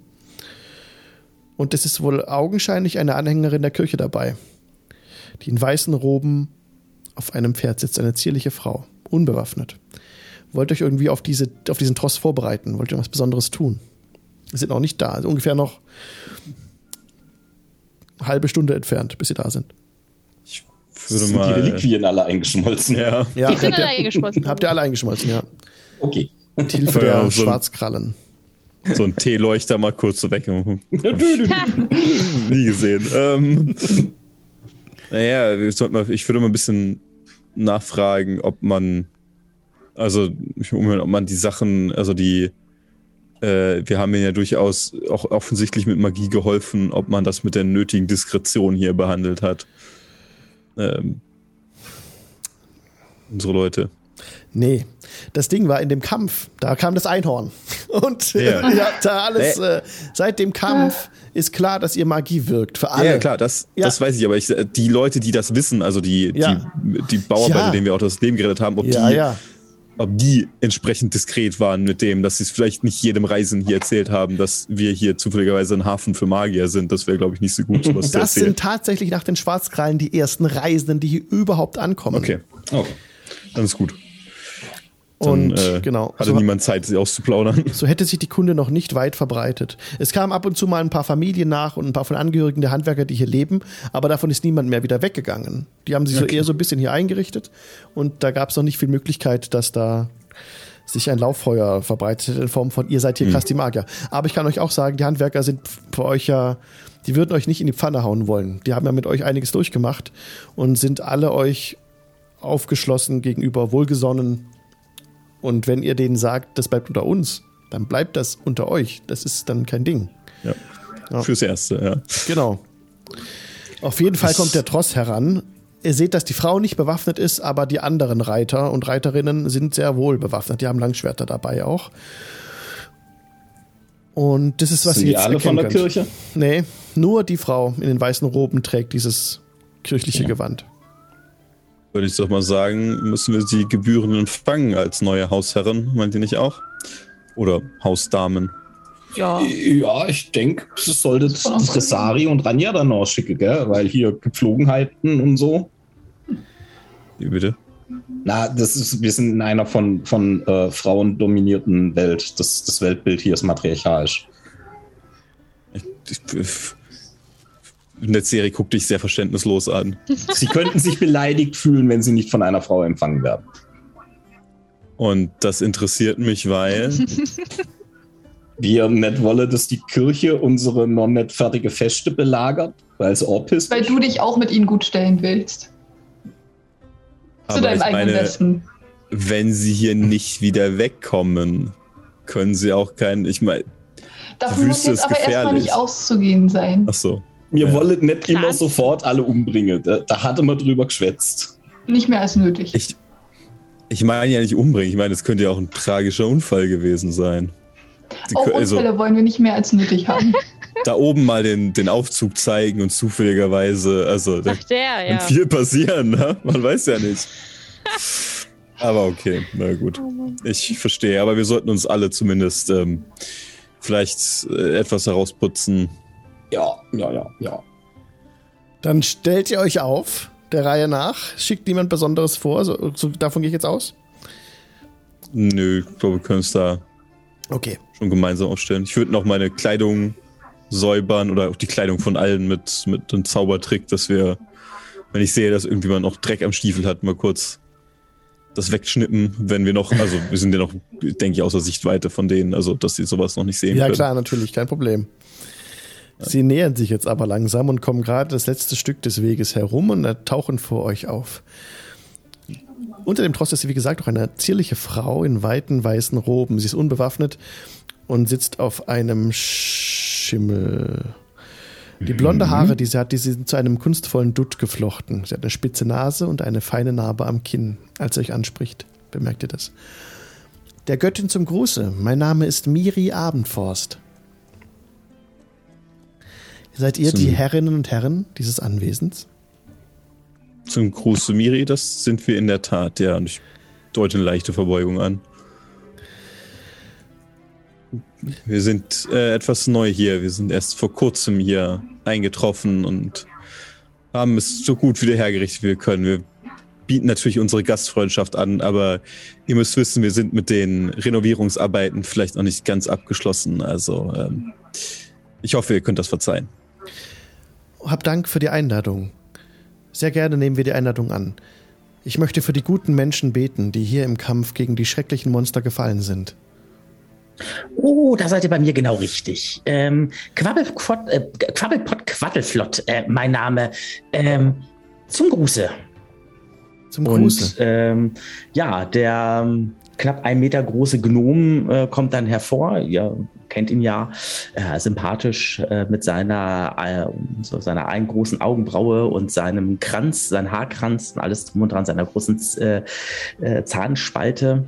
Und es ist wohl augenscheinlich eine Anhängerin der Kirche dabei, die in weißen Roben auf einem Pferd sitzt, eine zierliche Frau, unbewaffnet. Wollt euch irgendwie auf, diese, auf diesen Tross vorbereiten? Wollt ihr was Besonderes tun? Wir sind noch nicht da, also ungefähr noch eine halbe Stunde entfernt, bis sie da sind. Würde Sind die mal. Reliquien alle eingeschmolzen? Ja. Ja, Die sind habt, alle eingeschmolzen. ihr, habt ihr alle eingeschmolzen, ja. Okay. Mit Hilfe Ja, der so Schwarzkrallen. So ein Teeleuchter mal kurz so weg. Nie gesehen. Ähm, naja, mal, ich würde mal ein bisschen nachfragen, ob man, also ich will umhören, ob man die Sachen, also die, äh, wir haben ihnen ja durchaus auch offensichtlich mit Magie geholfen, ob man das mit der nötigen Diskretion hier behandelt hat. Ähm, unsere Leute. Nee, das Ding war in dem Kampf, da kam das Einhorn. Und äh, Ja. ihr habt da alles, äh, seit dem Kampf ist klar, dass ihr Magie wirkt. Für alle. Ja, klar, das, Ja. das weiß ich, aber ich, die Leute, die das wissen, also die, Ja. die, die Bauarbeiter, denen wir auch das Leben gerettet haben, ob, die, ob die entsprechend diskret waren mit dem, dass sie es vielleicht nicht jedem Reisen hier erzählt haben, dass wir hier zufälligerweise ein Hafen für Magier sind. Das wäre, glaube ich, nicht so gut, zu Das sind tatsächlich nach den Schwarzkrallen die ersten Reisenden, die hier überhaupt ankommen. okay, okay. dann ist gut. Dann, Und äh, genau. Hatte So- niemand Zeit, sie auszuplaudern. So hätte sich die Kunde noch nicht weit verbreitet. Es kamen ab und zu mal ein paar Familien nach und ein paar von Angehörigen der Handwerker, die hier leben, aber davon ist niemand mehr wieder weggegangen. Die haben sich so eher so ein bisschen hier eingerichtet und da gab es noch nicht viel Möglichkeit, dass da sich ein Lauffeuer verbreitet in Form von ihr seid hier krass die Magier. Aber ich kann euch auch sagen, die Handwerker sind für euch ja, die würden euch nicht in die Pfanne hauen wollen. Die haben ja mit euch einiges durchgemacht und sind alle euch aufgeschlossen gegenüber, wohlgesonnen Und wenn ihr denen sagt, das bleibt unter uns, dann bleibt das unter euch. Das ist dann kein Ding. Ja. Ja. Fürs Erste, ja. Genau. Auf jeden Fall kommt der Tross heran. Ihr seht, dass die Frau nicht bewaffnet ist, aber die anderen Reiter und Reiterinnen sind sehr wohl bewaffnet. Die haben Langschwerter dabei auch. Und das ist, was Sind ihr die jetzt alle von der könnt. Kirche? Nee, nur die Frau in den weißen Roben trägt dieses kirchliche Gewand. Würde ich doch mal sagen, müssen wir sie gebührend empfangen als neue Hausherrin, meint ihr nicht auch? Oder Hausdamen. Ja. Ja, ich denke, es sollte Tresari und Ranja dann noch schicken, gell? Weil hier Gepflogenheiten und so. Wie bitte? Na, das ist, wir sind in einer von, von äh, Frauen dominierten Welt. Das, das Weltbild hier ist matriarchalisch. Ich, ich, in der Serie guckt dich sehr verständnislos an. Sie könnten sich beleidigt fühlen, wenn sie nicht von einer Frau empfangen werden. Und das interessiert mich, weil Wir nicht wollen, dass die Kirche unsere noch nicht fertige Feste belagert, weil es Orpis Weil du dich auch mit ihnen gut stellen willst. Zu deinem ich eigenen meine, Besten. wenn sie hier nicht wieder wegkommen, können sie auch kein. Ich meine, Davon muss Wüste jetzt ist aber erstmal gefährlich. nicht auszugehen sein. ach so. Wir Ja. wollen nicht immer Klar. sofort alle umbringen. Da, da hatte man drüber geschwätzt. Nicht mehr als nötig. Ich, ich meine ja nicht umbringen. Ich meine, es könnte ja auch ein tragischer Unfall gewesen sein. Auch kö- also, Unfälle wollen wir nicht mehr als nötig haben. da oben mal den, den Aufzug zeigen und zufälligerweise, also da Ach, der, kann ja. viel passieren, ne? Man weiß ja nicht. Aber okay, na gut. Ich verstehe, aber wir sollten uns alle zumindest ähm, vielleicht äh, etwas herausputzen. Ja, ja, ja, ja. Dann stellt ihr euch auf, der Reihe nach. Schickt niemand Besonderes vor. So, so, davon gehe ich jetzt aus. Nö, ich glaube, wir können es da Okay. schon gemeinsam aufstellen. Ich würde noch meine Kleidung säubern oder auch die Kleidung von allen mit, mit einem Zaubertrick, dass wir, wenn ich sehe, dass irgendjemand noch Dreck am Stiefel hat, mal kurz das wegschnippen, wenn wir noch, also wir sind ja noch, denke ich, außer Sichtweite von denen, also dass sie sowas noch nicht sehen Ja, können. klar, natürlich, kein Problem. Sie nähern sich jetzt aber langsam und kommen gerade das letzte Stück des Weges herum und tauchen vor euch auf. Unter dem Tross ist, wie gesagt, auch eine zierliche Frau in weiten weißen Roben. Sie ist unbewaffnet und sitzt auf einem Schimmel. Die blonde Haare, die sie hat, die sind zu einem kunstvollen Dutt geflochten. Sie hat eine spitze Nase und eine feine Narbe am Kinn. Als sie euch anspricht, bemerkt ihr das. Der Göttin zum Gruße. Mein Name ist Miri Abendforst. Seid ihr die Herrinnen und Herren dieses Anwesens? Zum Gruß zu Miri, das sind wir in der Tat, ja, und ich deute eine leichte Verbeugung an. Wir sind äh, etwas neu hier. Wir sind erst vor kurzem hier eingetroffen und haben es so gut wieder hergerichtet, wie wir können. Wir bieten natürlich unsere Gastfreundschaft an, aber ihr müsst wissen, wir sind mit den Renovierungsarbeiten vielleicht noch nicht ganz abgeschlossen. Also ähm, ich hoffe, ihr könnt das verzeihen. Hab Dank für die Einladung. Sehr gerne nehmen wir die Einladung an. Ich möchte für die guten Menschen beten, die hier im Kampf gegen die schrecklichen Monster gefallen sind. Oh, da seid ihr bei mir genau richtig. Ähm, Quabbelpott, äh, Quabbelpott Quaddelflott, äh, mein Name. Ähm, zum Gruße. Zum Und Gruße. ähm, ja, der ähm, knapp ein Meter große Gnom äh, kommt dann hervor. Ihr kennt ihn ja, äh, sympathisch äh, mit seiner, äh, so seiner einen großen Augenbraue und seinem Kranz, sein Haarkranz und alles drum und dran, seiner großen äh, äh, Zahnspalte.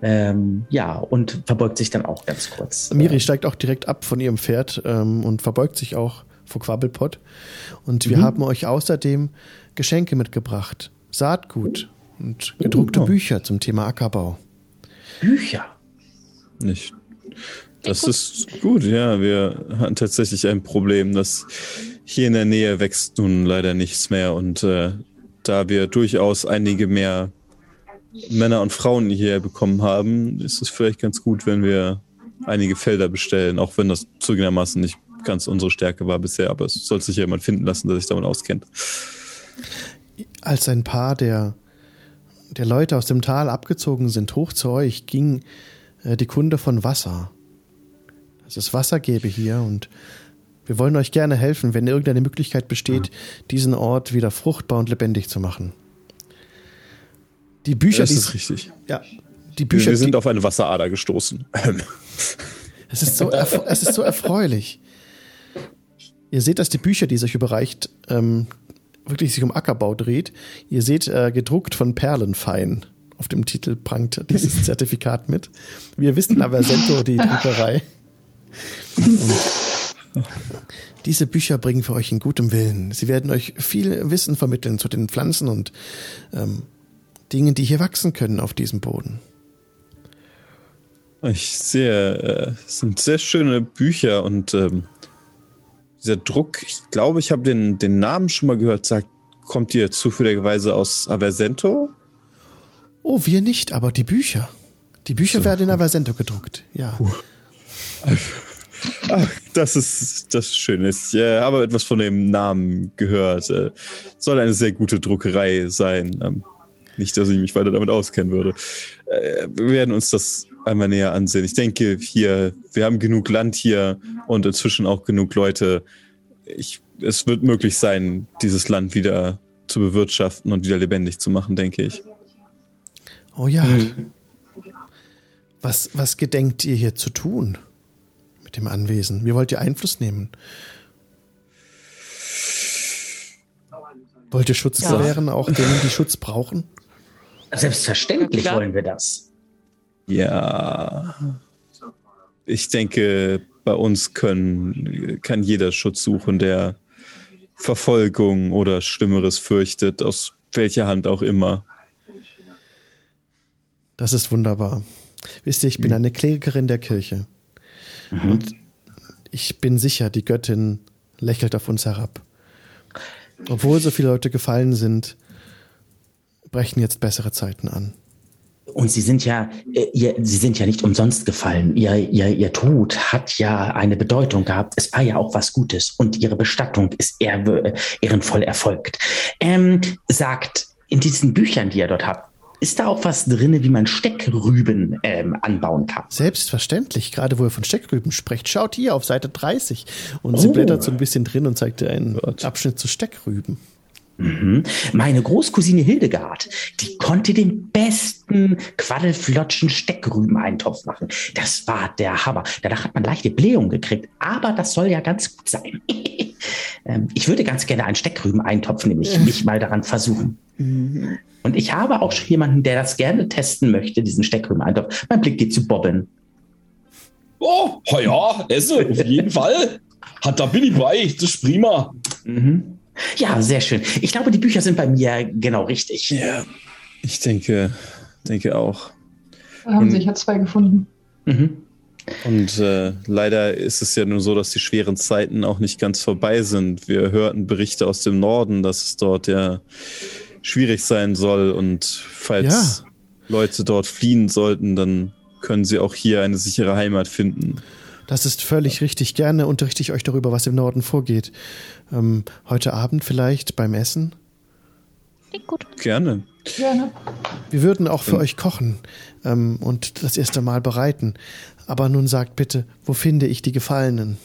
Ähm, ja, und verbeugt sich dann auch ganz kurz. Miri steigt auch direkt ab von ihrem Pferd ähm, und verbeugt sich auch vor Quabbelpott. Und wir Mhm. haben euch außerdem Geschenke mitgebracht. Saatgut und gedruckte Oh. Bücher zum Thema Ackerbau. Bücher. Nicht. Das ist gut, ja. Wir hatten tatsächlich ein Problem, dass hier in der Nähe wächst nun leider nichts mehr und äh, da wir durchaus einige mehr Männer und Frauen hierher bekommen haben, ist es vielleicht ganz gut, wenn wir einige Felder bestellen, auch wenn das zugegebenermaßen nicht ganz unsere Stärke war bisher, aber es soll sich ja jemand finden lassen, der sich damit auskennt. Als ein paar der, der Leute aus dem Tal abgezogen sind, hoch zu euch, ging äh, die Kunde von Wasser. Dass es Wasser gäbe hier und wir wollen euch gerne helfen, wenn irgendeine Möglichkeit besteht, diesen Ort wieder fruchtbar und lebendig zu machen. Die Bücher, Das ist richtig. ja, Die Bücher, wir sind auf eine Wasserader gestoßen. es, ist so es ist so erfreulich. Ihr seht, dass die Bücher, die es euch überreicht, ähm, wirklich sich um Ackerbau dreht. Ihr seht äh, gedruckt von Perlenfein. Auf dem Titel prangt dieses Zertifikat mit. Wir wissen aber Sento die Druckerei. Und diese Bücher bringen für euch in gutem Willen. Sie werden euch viel Wissen vermitteln zu den Pflanzen und ähm, Dingen, die hier wachsen können auf diesem Boden. Ich sehe, äh, es sind sehr schöne Bücher und ähm, dieser Druck, ich glaube, ich habe den, den Namen schon mal gehört. Sagt, kommt ihr zufälligerweise aus Aversento? Oh, wir nicht, aber die Bücher. Die Bücher werden in Aversento gedruckt. Ja. Ach, das ist das ist schön. Ich äh, habe etwas von dem Namen gehört. Äh, soll eine sehr gute Druckerei sein. Ähm, nicht, dass ich mich weiter damit auskennen würde. Äh, wir werden uns das einmal näher ansehen. Ich denke, hier, wir haben genug Land hier und inzwischen auch genug Leute. Ich, es wird möglich sein, dieses Land wieder zu bewirtschaften und wieder lebendig zu machen, denke ich. Oh ja. Was, was gedenkt ihr hier zu tun mit dem Anwesen? Wie wollt ihr Einfluss nehmen? Wollt ihr Schutz Ja. gewähren, auch denen, die Schutz brauchen? Selbstverständlich Ja, wollen wir das. Ja. Ich denke, bei uns können, kann jeder Schutz suchen, der Verfolgung oder Schlimmeres fürchtet, aus welcher Hand auch immer. Das ist wunderbar. Wisst ihr, ich bin eine Klerikerin der Kirche. Und ich bin sicher, die Göttin lächelt auf uns herab. Obwohl so viele Leute gefallen sind, brechen jetzt bessere Zeiten an. Und sie sind ja, äh, ihr, sie sind ja nicht umsonst gefallen. Ihr, ihr, ihr Tod hat ja eine Bedeutung gehabt. Es war ja auch was Gutes und ihre Bestattung ist ehr, äh, ehrenvoll erfolgt. Ähm, sagt, in diesen Büchern, die ihr dort habt, ist da auch was drin, wie man Steckrüben ähm, anbauen kann? Selbstverständlich, gerade wo ihr von Steckrüben sprecht. Schaut hier auf Seite 30. Und sie Oh. blättert so ein bisschen drin und zeigt dir einen Gott. Abschnitt zu Steckrüben. Mhm. Meine Großcousine Hildegard, die konnte den besten quaddelflotschen Steckrübeneintopf machen. Das war der Hammer. Danach hat man leichte Blähung gekriegt, aber das soll ja ganz gut sein. Ähm, ich würde ganz gerne einen Steckrübeneintopf nämlich mich mal daran versuchen. Und ich habe auch schon jemanden, der das gerne testen möchte, diesen Steckrübeneintopf. Mein Blick geht zu Bobbin. Oh, ja, esse, auf jeden Fall. Hat, da bin ich bei, das ist prima. Mhm. Ja, sehr schön. Ich glaube, die Bücher sind bei mir genau richtig. Ja. Ich denke, denke auch. Da haben Und- sich ja zwei gefunden. Mhm. Und äh, leider ist es ja nur so, dass die schweren Zeiten auch nicht ganz vorbei sind. Wir hörten Berichte aus dem Norden, dass es dort ja schwierig sein soll. Und falls Leute dort fliehen sollten, dann können sie auch hier eine sichere Heimat finden. Das ist völlig richtig. Gerne unterrichte ich euch darüber, was im Norden vorgeht. Ähm, heute Abend vielleicht beim Essen. Klingt gut. Gerne. Gerne. Wir würden auch für euch kochen ähm, und das erste Mal bereiten. Aber nun sagt bitte, wo finde ich die Gefallenen?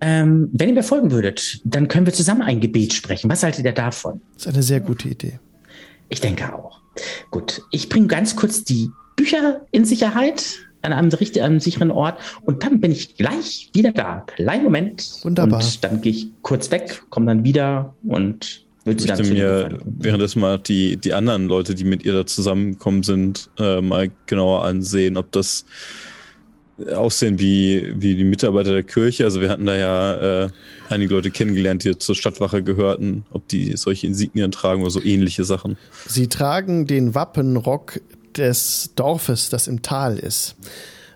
Ähm, wenn ihr mir folgen würdet, dann können wir zusammen ein Gebet sprechen. Was haltet ihr davon? Das ist eine sehr gute Idee. Ich denke auch. Gut, ich bringe ganz kurz die Bücher in Sicherheit an einem, richt- einem sicheren Ort und dann bin ich gleich wieder da. Kleinen Moment. Wunderbar. Und dann gehe ich kurz weg, komme dann wieder und würde dann mir währenddessen mal die, die anderen Leute, die mit ihr da zusammengekommen sind, äh, mal genauer ansehen, ob das aussehen wie, wie die Mitarbeiter der Kirche. Also wir hatten da ja äh, einige Leute kennengelernt, die zur Stadtwache gehörten, ob die solche Insignien tragen oder so ähnliche Sachen. Sie tragen den Wappenrock des Dorfes, das im Tal ist.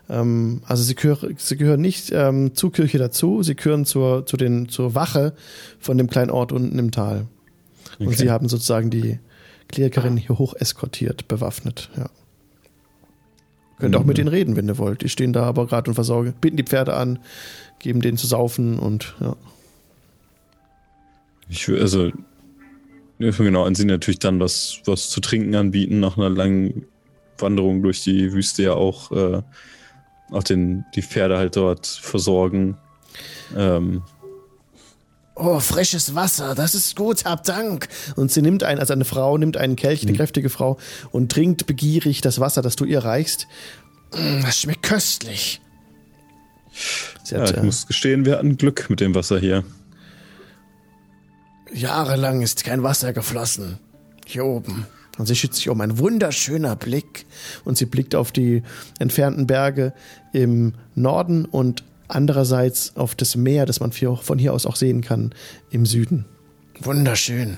Ähm, also sie, gehör, sie gehören nicht ähm, zur Kirche dazu, sie gehören zur, zu den, zur Wache von dem kleinen Ort unten im Tal. Und Okay. sie haben sozusagen die Klerikerin hier hoch eskortiert, bewaffnet. Ja. Könnt auch mit denen reden, wenn ihr wollt. Die stehen da aber gerade und versorgen, bieten die Pferde an, geben denen zu saufen und ja. Ich will, also, genau ansehen, natürlich dann was, was zu trinken anbieten, nach einer langen Wanderung durch die Wüste ja auch, äh, auch den, die Pferde halt dort versorgen. Ähm, Oh, frisches Wasser, das ist gut, hab Dank. Und sie nimmt ein, also eine Frau nimmt einen Kelch, eine kräftige Frau, und trinkt begierig das Wasser, das du ihr reichst. Mm, Das schmeckt köstlich. Sie Ja, hat, ich äh, muss gestehen, wir hatten Glück mit dem Wasser hier. Jahrelang ist kein Wasser geflossen. Hier oben. Und sie schützt sich um. Ein wunderschöner Blick. Und sie blickt auf die entfernten Berge im Norden und andererseits auf das Meer, das man von hier aus auch sehen kann, im Süden. Wunderschön.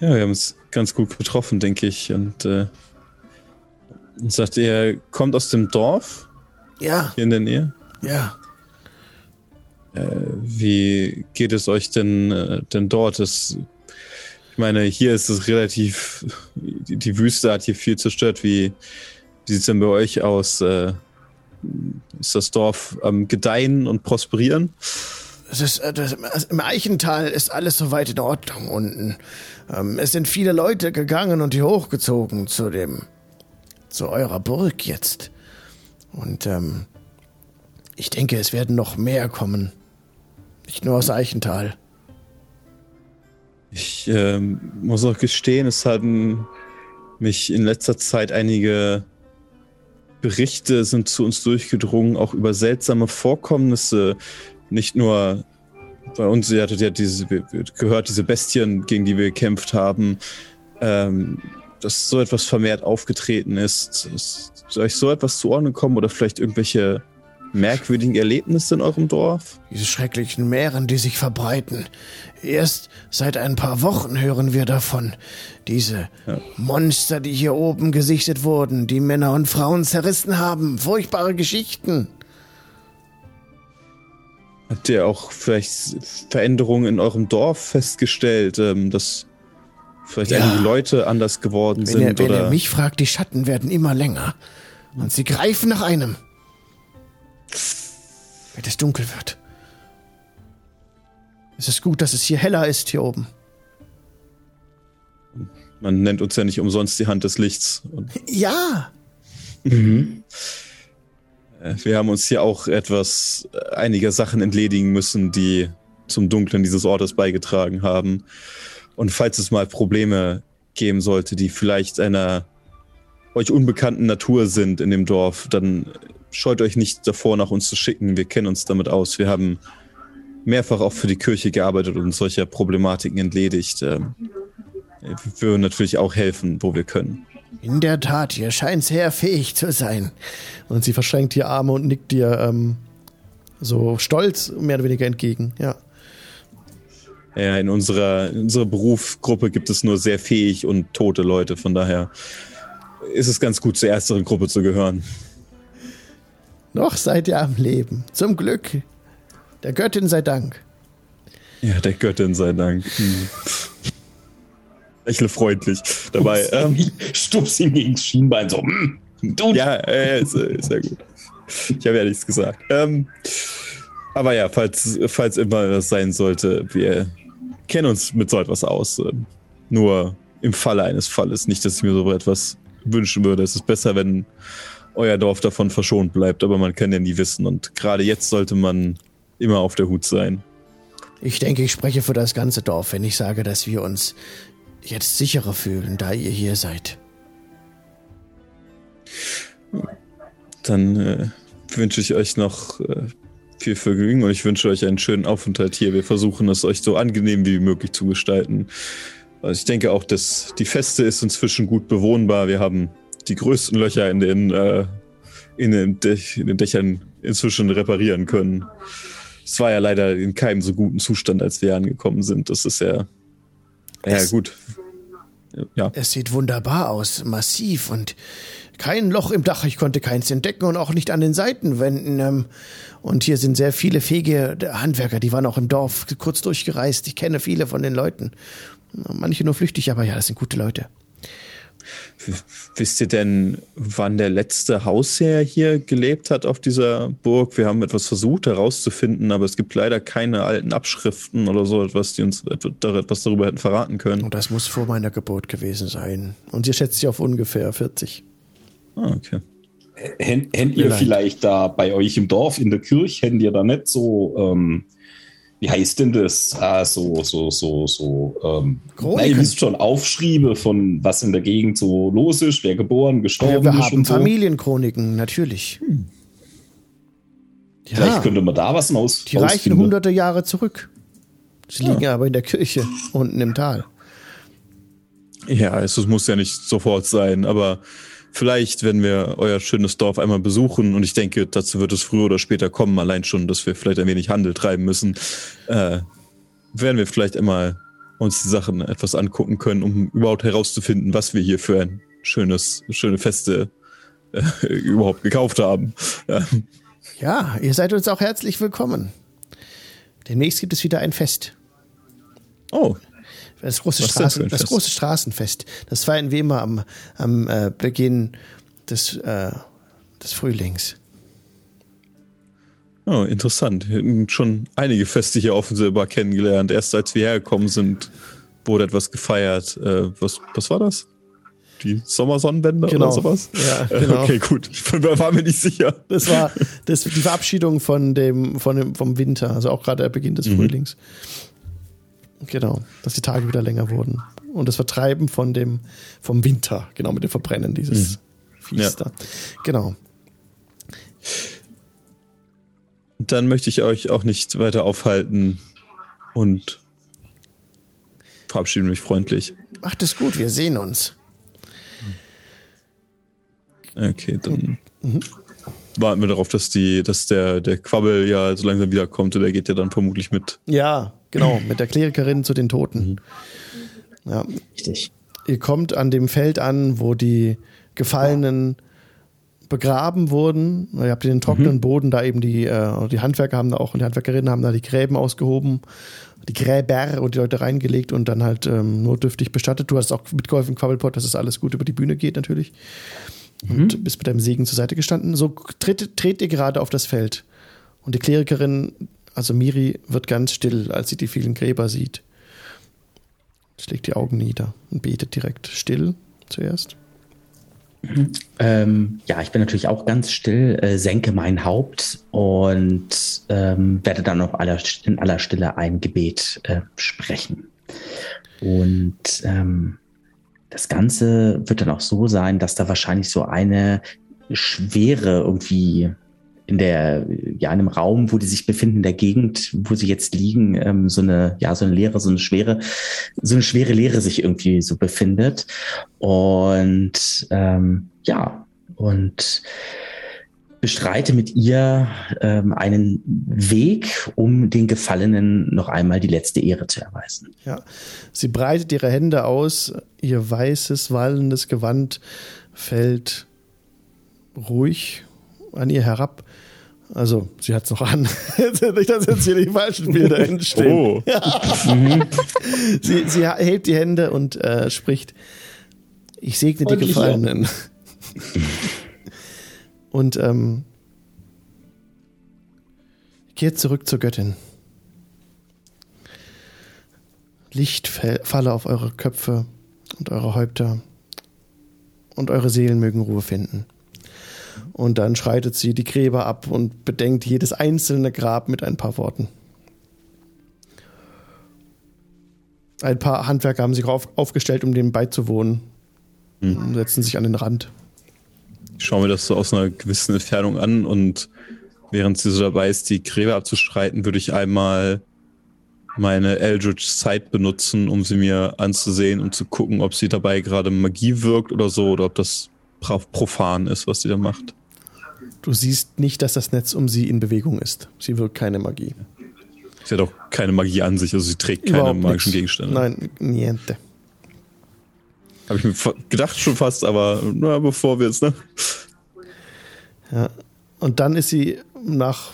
Ja, wir haben es ganz gut getroffen, denke ich. Und, äh, sagt, ihr kommt aus dem Dorf Ja, hier in der Nähe. ja. Wie geht es euch denn, äh, denn dort? Es, ich meine, hier ist es relativ, die, die Wüste hat hier viel zerstört. Wie, wie sieht es denn bei euch aus? Äh, ist das Dorf am Gedeihen und Prosperieren? Ist, äh, das, also Im Eichental ist alles soweit in Ordnung unten. Ähm, es sind viele Leute gegangen und hier hochgezogen zu dem, zu eurer Burg jetzt. Und ähm, ich denke, es werden noch mehr kommen. Nicht nur aus Eichental. Ich ähm, muss auch gestehen, es hatten mich in letzter Zeit einige Berichte sind zu uns durchgedrungen, auch über seltsame Vorkommnisse. Nicht nur bei uns, ihr hattet ja diese, gehört, diese Bestien, gegen die wir gekämpft haben, ähm, dass so etwas vermehrt aufgetreten ist. Ist euch so etwas zu Ohren gekommen oder vielleicht irgendwelche merkwürdigen Erlebnisse in eurem Dorf? Diese schrecklichen Meeren, die sich verbreiten. Erst seit ein paar Wochen hören wir davon. Diese Monster, die hier oben gesichtet wurden, die Männer und Frauen zerrissen haben. Furchtbare Geschichten. Habt ihr auch vielleicht Veränderungen in eurem Dorf festgestellt, ähm, dass vielleicht Ja. einige Leute anders geworden Wenn, er, sind? wenn oder er mich fragt, die Schatten werden immer länger. Und sie greifen nach einem. Wenn es dunkel wird. Es ist gut, dass es hier heller ist hier oben. man nennt uns ja nicht umsonst die Hand des Lichts. Und, Ja, äh, wir haben uns hier auch etwas äh, einiger Sachen entledigen müssen, die zum Dunklen dieses Ortes beigetragen haben. Und falls es mal Probleme geben sollte, die vielleicht einer euch unbekannten Natur sind in dem Dorf, dann scheut euch nicht davor, nach uns zu schicken. Wir kennen uns damit aus. Wir haben mehrfach auch für die Kirche gearbeitet und solcher Problematiken entledigt. Ähm, Wir würden natürlich auch helfen, wo wir können. in der Tat, ihr scheint sehr fähig zu sein. Und sie verschränkt die Arme und nickt dir ähm, so stolz mehr oder weniger entgegen. Ja. Ja, in unserer, in unserer Berufsgruppe gibt es nur sehr fähig und tote Leute. Von daher ist es ganz gut, zur ersteren Gruppe zu gehören. Noch seid ihr am Leben. Zum Glück. Der Göttin sei Dank. Ja, der Göttin sei Dank. Hm. Lächle freundlich dabei. Ähm, stups ihm gegen das Schienbein so. hm, Du, ja, äh, ist, ist ja gut. Ich habe ja nichts gesagt. Ähm, aber ja, falls, falls immer das sein sollte, wir kennen uns mit so etwas aus. Ähm, nur im Falle eines Falles. Nicht, dass ich mir so etwas wünschen würde. Es ist besser, wenn euer Dorf davon verschont bleibt, aber man kann ja nie wissen. Und gerade jetzt sollte man immer auf der Hut sein. Ich denke, ich spreche für das ganze Dorf, wenn ich sage, dass wir uns jetzt sicherer fühlen, da ihr hier seid. Dann äh, wünsche ich euch noch äh, viel Vergnügen und ich wünsche euch einen schönen Aufenthalt hier. Wir versuchen es euch so angenehm wie möglich zu gestalten. Also ich denke auch, dass die Feste ist inzwischen gut bewohnbar. Wir haben die größten Löcher in den, äh, in den, in den Dächern inzwischen reparieren können. Es war ja leider in keinem so guten Zustand, als wir angekommen sind. Das ist ja, ja gut. Ja, Es sieht wunderbar aus, massiv und kein Loch im Dach. Ich konnte keins entdecken und auch nicht an den Seitenwänden. Ähm, und hier sind sehr viele fähige Handwerker, die waren auch im Dorf kurz durchgereist. Ich kenne viele von den Leuten. Manche nur flüchtig, aber ja, das sind gute Leute. Wisst ihr denn, wann der letzte Hausherr hier gelebt hat auf dieser Burg? Wir haben etwas versucht herauszufinden, aber es gibt leider keine alten Abschriften oder so etwas, die uns etwas darüber hätten verraten können. Und das muss vor meiner Geburt gewesen sein. Und sie schätzt sich auf ungefähr 40. Ah, okay. Händ, händ ihr vielleicht da bei euch im Dorf in der Kirche, händ ihr da nicht so ähm, wie heißt denn das? Ah, so, so, so, so, ähm, Chroniken. na, ihr wisst schon, Aufschriebe von was in der Gegend so los ist, wer geboren, Ja, gestorben wir ist haben und so. Familienchroniken, natürlich. Vielleicht Ja, könnte man da was raus. die reichen hunderte Jahre zurück. Sie liegen aber in der Kirche unten im Tal. Ja, es muss ja nicht sofort sein, aber vielleicht, wenn wir euer schönes Dorf einmal besuchen, und ich denke, dazu wird es früher oder später kommen, allein schon, dass wir vielleicht ein wenig Handel treiben müssen, äh, werden wir vielleicht einmal uns die Sachen etwas angucken können, um überhaupt herauszufinden, was wir hier für ein schönes, schöne Feste äh, überhaupt gekauft haben. Ähm, Ja, ihr seid uns auch herzlich willkommen. Demnächst gibt es wieder ein Fest. oh, Das große, Straßen, das große Straßenfest. Das feiern wir immer am, am äh, Beginn des, äh, des Frühlings. oh, interessant. Wir hatten schon einige Feste hier offensichtlich kennengelernt. Erst als wir hergekommen sind, wurde etwas gefeiert. Äh, was, was war das? Die Sommersonnenwende Genau. oder sowas? Ja, Äh, genau. Okay, gut. Ich war mir nicht sicher. Das war das, die Verabschiedung von dem, von dem, vom Winter, also auch gerade der Beginn des Frühlings. Genau, dass die Tage wieder länger wurden. Und das Vertreiben von dem, vom Winter, genau, mit dem Verbrennen dieses Viehs Ja. da. Genau. Dann möchte ich euch auch nicht weiter aufhalten und verabschiede mich freundlich. Macht es gut, wir sehen uns. Okay, dann warten wir darauf, dass die, dass der, der Quabbel ja so langsam wiederkommt und der geht ja dann vermutlich mit. Ja, genau, mit der Klerikerin zu den Toten. Ja, Richtig. ihr kommt an dem Feld an, wo die Gefallenen begraben wurden. Ihr habt den trockenen Boden, da eben die, äh, die Handwerker haben da auch und die Handwerkerinnen haben da die Gräben ausgehoben, die Gräber und die Leute reingelegt und dann halt ähm, notdürftig bestattet. Du hast auch mitgeholfen, Quabbelpot, dass es das alles gut über die Bühne geht natürlich. Und bist mit deinem Segen zur Seite gestanden. So tritt, tretet ihr gerade auf das Feld. Und die Klerikerin, also Miri, wird ganz still, als sie die vielen Gräber sieht. Schlägt die Augen nieder und betet direkt still zuerst. Ähm, ja, ich bin natürlich auch ganz still, äh, senke mein Haupt und ähm, werde dann auf aller, in aller Stille ein Gebet äh, sprechen. Und ähm, das Ganze wird dann auch so sein, dass da wahrscheinlich so eine Schwere irgendwie in der, ja, in einem Raum, wo die sich befinden, in der Gegend, wo sie jetzt liegen, ähm, so eine, ja, so eine Leere, so eine schwere, so eine schwere Leere sich irgendwie so befindet. Und ähm, ja, und bestreite mit ihr ähm, einen Weg, um den Gefallenen noch einmal die letzte Ehre zu erweisen. Ja. Sie breitet ihre Hände aus, ihr weißes, wallendes Gewand fällt ruhig an ihr herab. Also, sie hat es noch an. Nicht, dass jetzt hier die falschen Bilder entstehen. Oh, Sie, sie hebt die Hände und äh, spricht: Ich segne die Freundlich, Gefallenen. und ähm, kehrt zurück zur Göttin. Licht falle auf eure Köpfe und eure Häupter und eure Seelen mögen Ruhe finden. Und dann schreitet sie die Gräber ab und bedenkt jedes einzelne Grab mit ein paar Worten. Ein paar Handwerker haben sich auf, aufgestellt, um dem beizuwohnen. Und setzen sich an den Rand. Ich schaue mir das so aus einer gewissen Entfernung an und während sie so dabei ist, die Gräber abzuschreiten, würde ich einmal meine Eldritch Sight benutzen, um sie mir anzusehen und zu gucken, ob sie dabei gerade Magie wirkt oder so, oder ob das profan ist, was sie da macht. Du siehst nicht, dass das Netz um sie in Bewegung ist. Sie wirkt keine Magie. Sie hat auch keine Magie an sich, also sie trägt keine Überhaupt magischen nix. Gegenstände. Nein, niente. Habe ich mir gedacht schon fast, aber na, bevor wir jetzt, ne? Ja. Und dann ist sie nach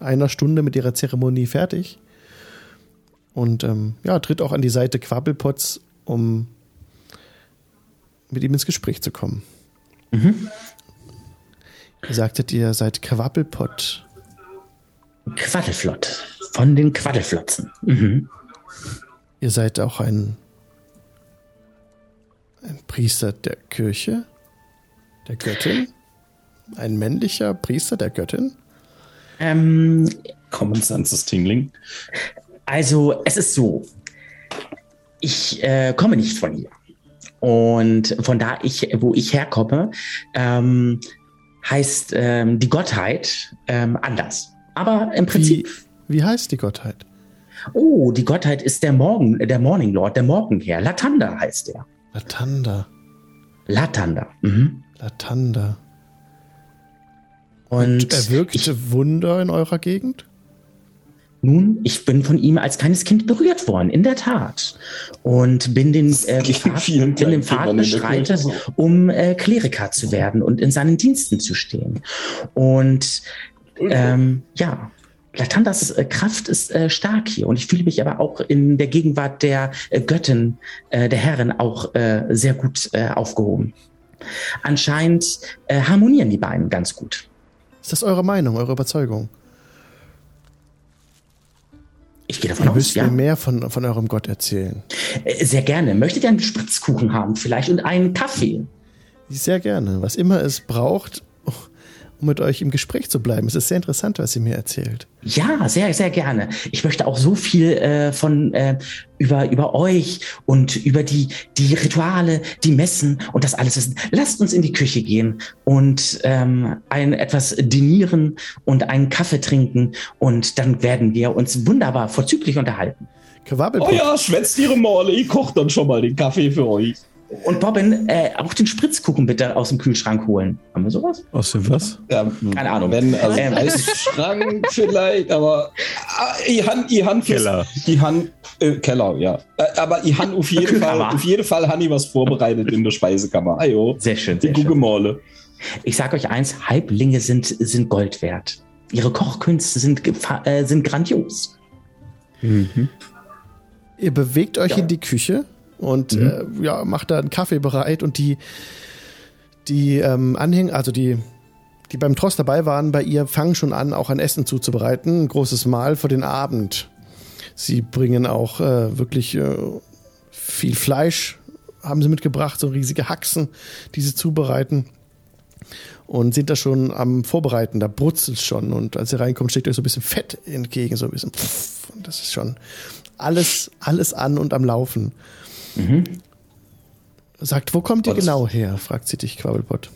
einer Stunde mit ihrer Zeremonie fertig. Und ähm, ja, tritt auch an die Seite Quabbelpots, um mit ihm ins Gespräch zu kommen. Ihr sagtet, ihr seid Quabbelpott. Quaddelflott. Von den Quaddelflotzen. Mhm. Ihr seid auch ein, ein Priester der Kirche, der Göttin. Ein männlicher Priester der Göttin. Ähm, Common Sense ist Tingling. Also, es ist so. Ich äh, komme nicht von hier. Und von da ich, wo ich herkomme, ähm, heißt ähm, die Gottheit ähm, anders. Aber im Prinzip. Wie, wie heißt die Gottheit? Oh, die Gottheit ist der Morgen, der Morning Lord, der Morgenherr. Latanda heißt er. Latanda. Latanda. Mhm. Latanda. Und Er wirkt ich, Wunder in eurer Gegend? nun, ich bin von ihm als kleines Kind berührt worden, in der Tat. Und bin den, äh, Pfad, bin Pfad beschreitet, um äh, Kleriker zu werden und in seinen Diensten zu stehen. Und ähm, ja, Latandas äh, Kraft ist äh, stark hier und ich fühle mich aber auch in der Gegenwart der äh, Göttin, äh, der Herrin auch äh, sehr gut äh, aufgehoben. Anscheinend harmonieren die beiden ganz gut. Ist das eure Meinung, eure Überzeugung? Ich gehe davon Ihr aus, müsst ja. mir mehr von, von eurem Gott erzählen. Äh, Sehr gerne. Möchtet ihr einen Spritzkuchen haben vielleicht und einen Kaffee? Sehr gerne. Was immer es braucht, um mit euch im Gespräch zu bleiben. Es ist sehr interessant, was ihr mir erzählt. Ja, sehr, sehr gerne. Ich möchte auch so viel äh, von äh, über über euch und über die die Rituale, die Messen und das alles wissen. Lasst uns in die Küche gehen und ähm, ein etwas dinieren und einen Kaffee trinken und dann werden wir uns wunderbar vorzüglich unterhalten. Quabbelpot. Oh ja, schwätzt ihre Male. Ich koche dann schon mal den Kaffee für euch. Und Bobbin, äh, auch den Spritzkuchen bitte aus dem Kühlschrank holen. Haben wir sowas? Aus dem was? Ja, Keine Ahnung. Wenn, also Ähm. Eisschrank vielleicht, aber ah, ich han, ich han fürs- Keller. Ich han, äh, Keller, ja. Äh, aber ich han auf jeden Fall, auf jeden Fall han ich was vorbereitet in der Speisekammer. Ajo. Sehr schön, Die sehr schön. Gugemale. Ich sage euch eins, Halblinge sind, sind Gold wert. Ihre Kochkünste sind, äh, sind grandios. Mhm. Ihr bewegt euch Ja. in die Küche und äh, ja, macht da einen Kaffee bereit und die, die ähm, Anhänger, also die, die beim Trost dabei waren, bei ihr fangen schon an, auch ein Essen zuzubereiten. Ein großes Mahl für den Abend. Sie bringen auch äh, wirklich äh, viel Fleisch, haben sie mitgebracht, so riesige Haxen, die sie zubereiten. Und sind da schon am Vorbereiten, da brutzelt schon. Und als ihr reinkommt, steckt euch so ein bisschen Fett entgegen, so ein bisschen. Pff, und das ist schon alles, alles an und am Laufen. Sagt, wo kommt ihr genau her? fragt sie dich, Quabbelpott.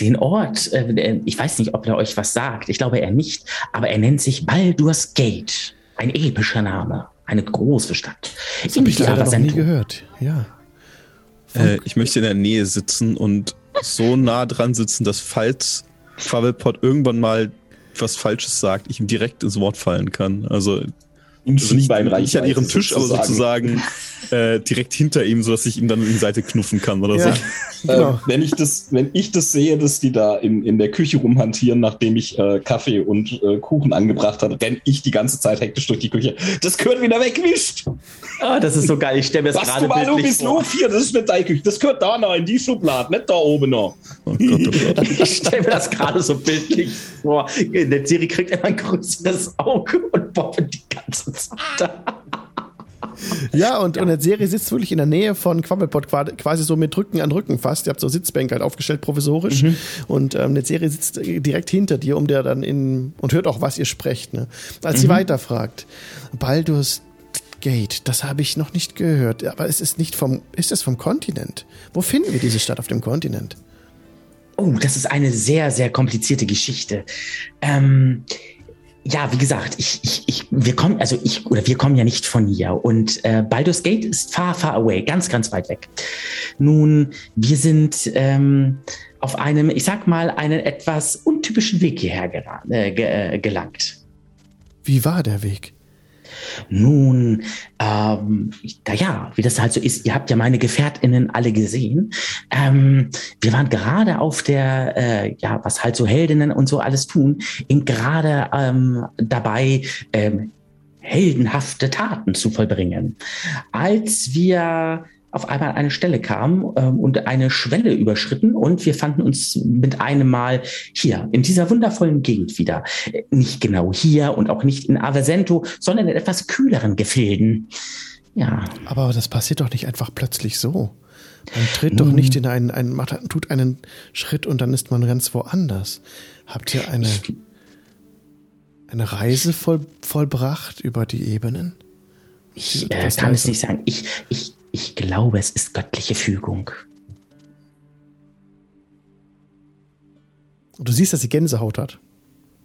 Den Ort, äh, ich weiß nicht, ob er euch was sagt. Ich glaube er nicht. Aber er nennt sich Baldur's Gate. Ein epischer Name. Eine große Stadt. Das habe ich leider noch nie gehört. Ja. Äh, ich möchte in der Nähe sitzen und so nah dran sitzen, dass falls Quabbelpot irgendwann mal was Falsches sagt, ich ihm direkt ins Wort fallen kann. Also, In also nicht, nicht an ihrem Tisch, aber sozusagen äh, direkt hinter ihm, sodass ich ihm dann in die Seite knuffen kann oder ja. so. Genau. Äh, wenn, ich das, wenn ich das sehe, dass die da in, in der Küche rumhantieren, nachdem ich äh, Kaffee und äh, Kuchen angebracht habe, renn ich die ganze Zeit hektisch durch die Küche. Das gehört wieder wegwischt. Ah, das ist so geil. Ich stelle mir das Was gerade du mal du bildlich bist vor. hier, das ist nicht deine Küche. Das gehört da noch in die Schublade, nicht da oben noch. Oh Gott, oh Gott. Ich stelle mir das gerade so bildlich vor. In der Serie kriegt er ein größeres Auge und Bobbin die ganze Zeit. Ja, und, und in der Serie sitzt wirklich in der Nähe von Quabbelpot, qua- quasi so mit Rücken an Rücken fast. Ihr habt so Sitzbänke halt aufgestellt, provisorisch. Und ähm, eine Serie sitzt direkt hinter dir, um der dann in und hört auch, was ihr sprecht. Ne? Als sie weiterfragt, Baldur's Gate, das habe ich noch nicht gehört. Aber es ist nicht vom, ist es vom Kontinent? Wo finden wir diese Stadt auf dem Kontinent? Oh, das ist eine sehr, sehr komplizierte Geschichte. Ähm, ja, wie gesagt, ich, ich, ich, wir kommen, also ich oder wir kommen ja nicht von hier und äh, Baldur's Gate ist far, far away, ganz, ganz weit weg. Nun, wir sind ähm, auf einem, ich sag mal, einen etwas untypischen Weg hierher äh, äh, gelangt. Wie war der Weg? Nun, ähm, naja, wie das halt so ist, ihr habt ja meine GefährtInnen alle gesehen. Ähm, wir waren gerade auf der, äh, ja, was halt so Heldinnen und so alles tun, eben gerade ähm, dabei, ähm, heldenhafte Taten zu vollbringen. Als wir auf einmal an eine Stelle kamen ähm, und eine Schwelle überschritten und wir fanden uns mit einem Mal hier in dieser wundervollen Gegend wieder. Nicht genau hier und auch nicht in Avesento, sondern in etwas kühleren Gefilden. Ja, Aber das passiert doch nicht einfach plötzlich so. Man tritt doch nicht in einen, einen macht, tut einen Schritt und dann ist man ganz woanders. Habt ihr eine, Eine Reise voll, vollbracht über die Ebenen? Ich äh, kann es nicht sagen. Ich, ich, ich glaube, es ist göttliche Fügung. Und du siehst, dass sie Gänsehaut hat.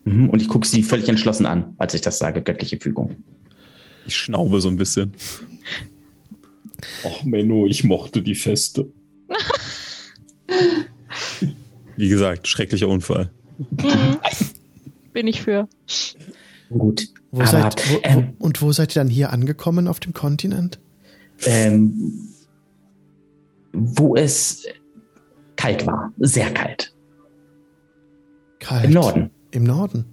Mhm, Und ich gucke sie völlig entschlossen an, als ich das sage, göttliche Fügung. Ich schnaube so ein bisschen. Ach, Menno, ich mochte die Feste. Wie gesagt, schrecklicher Unfall. Bin ich für. Gut. Wo aber, seid, wo, ähm, und wo seid ihr dann hier angekommen auf dem Kontinent? Ähm, wo es kalt war, sehr kalt. Kalt. Im Norden. Im Norden.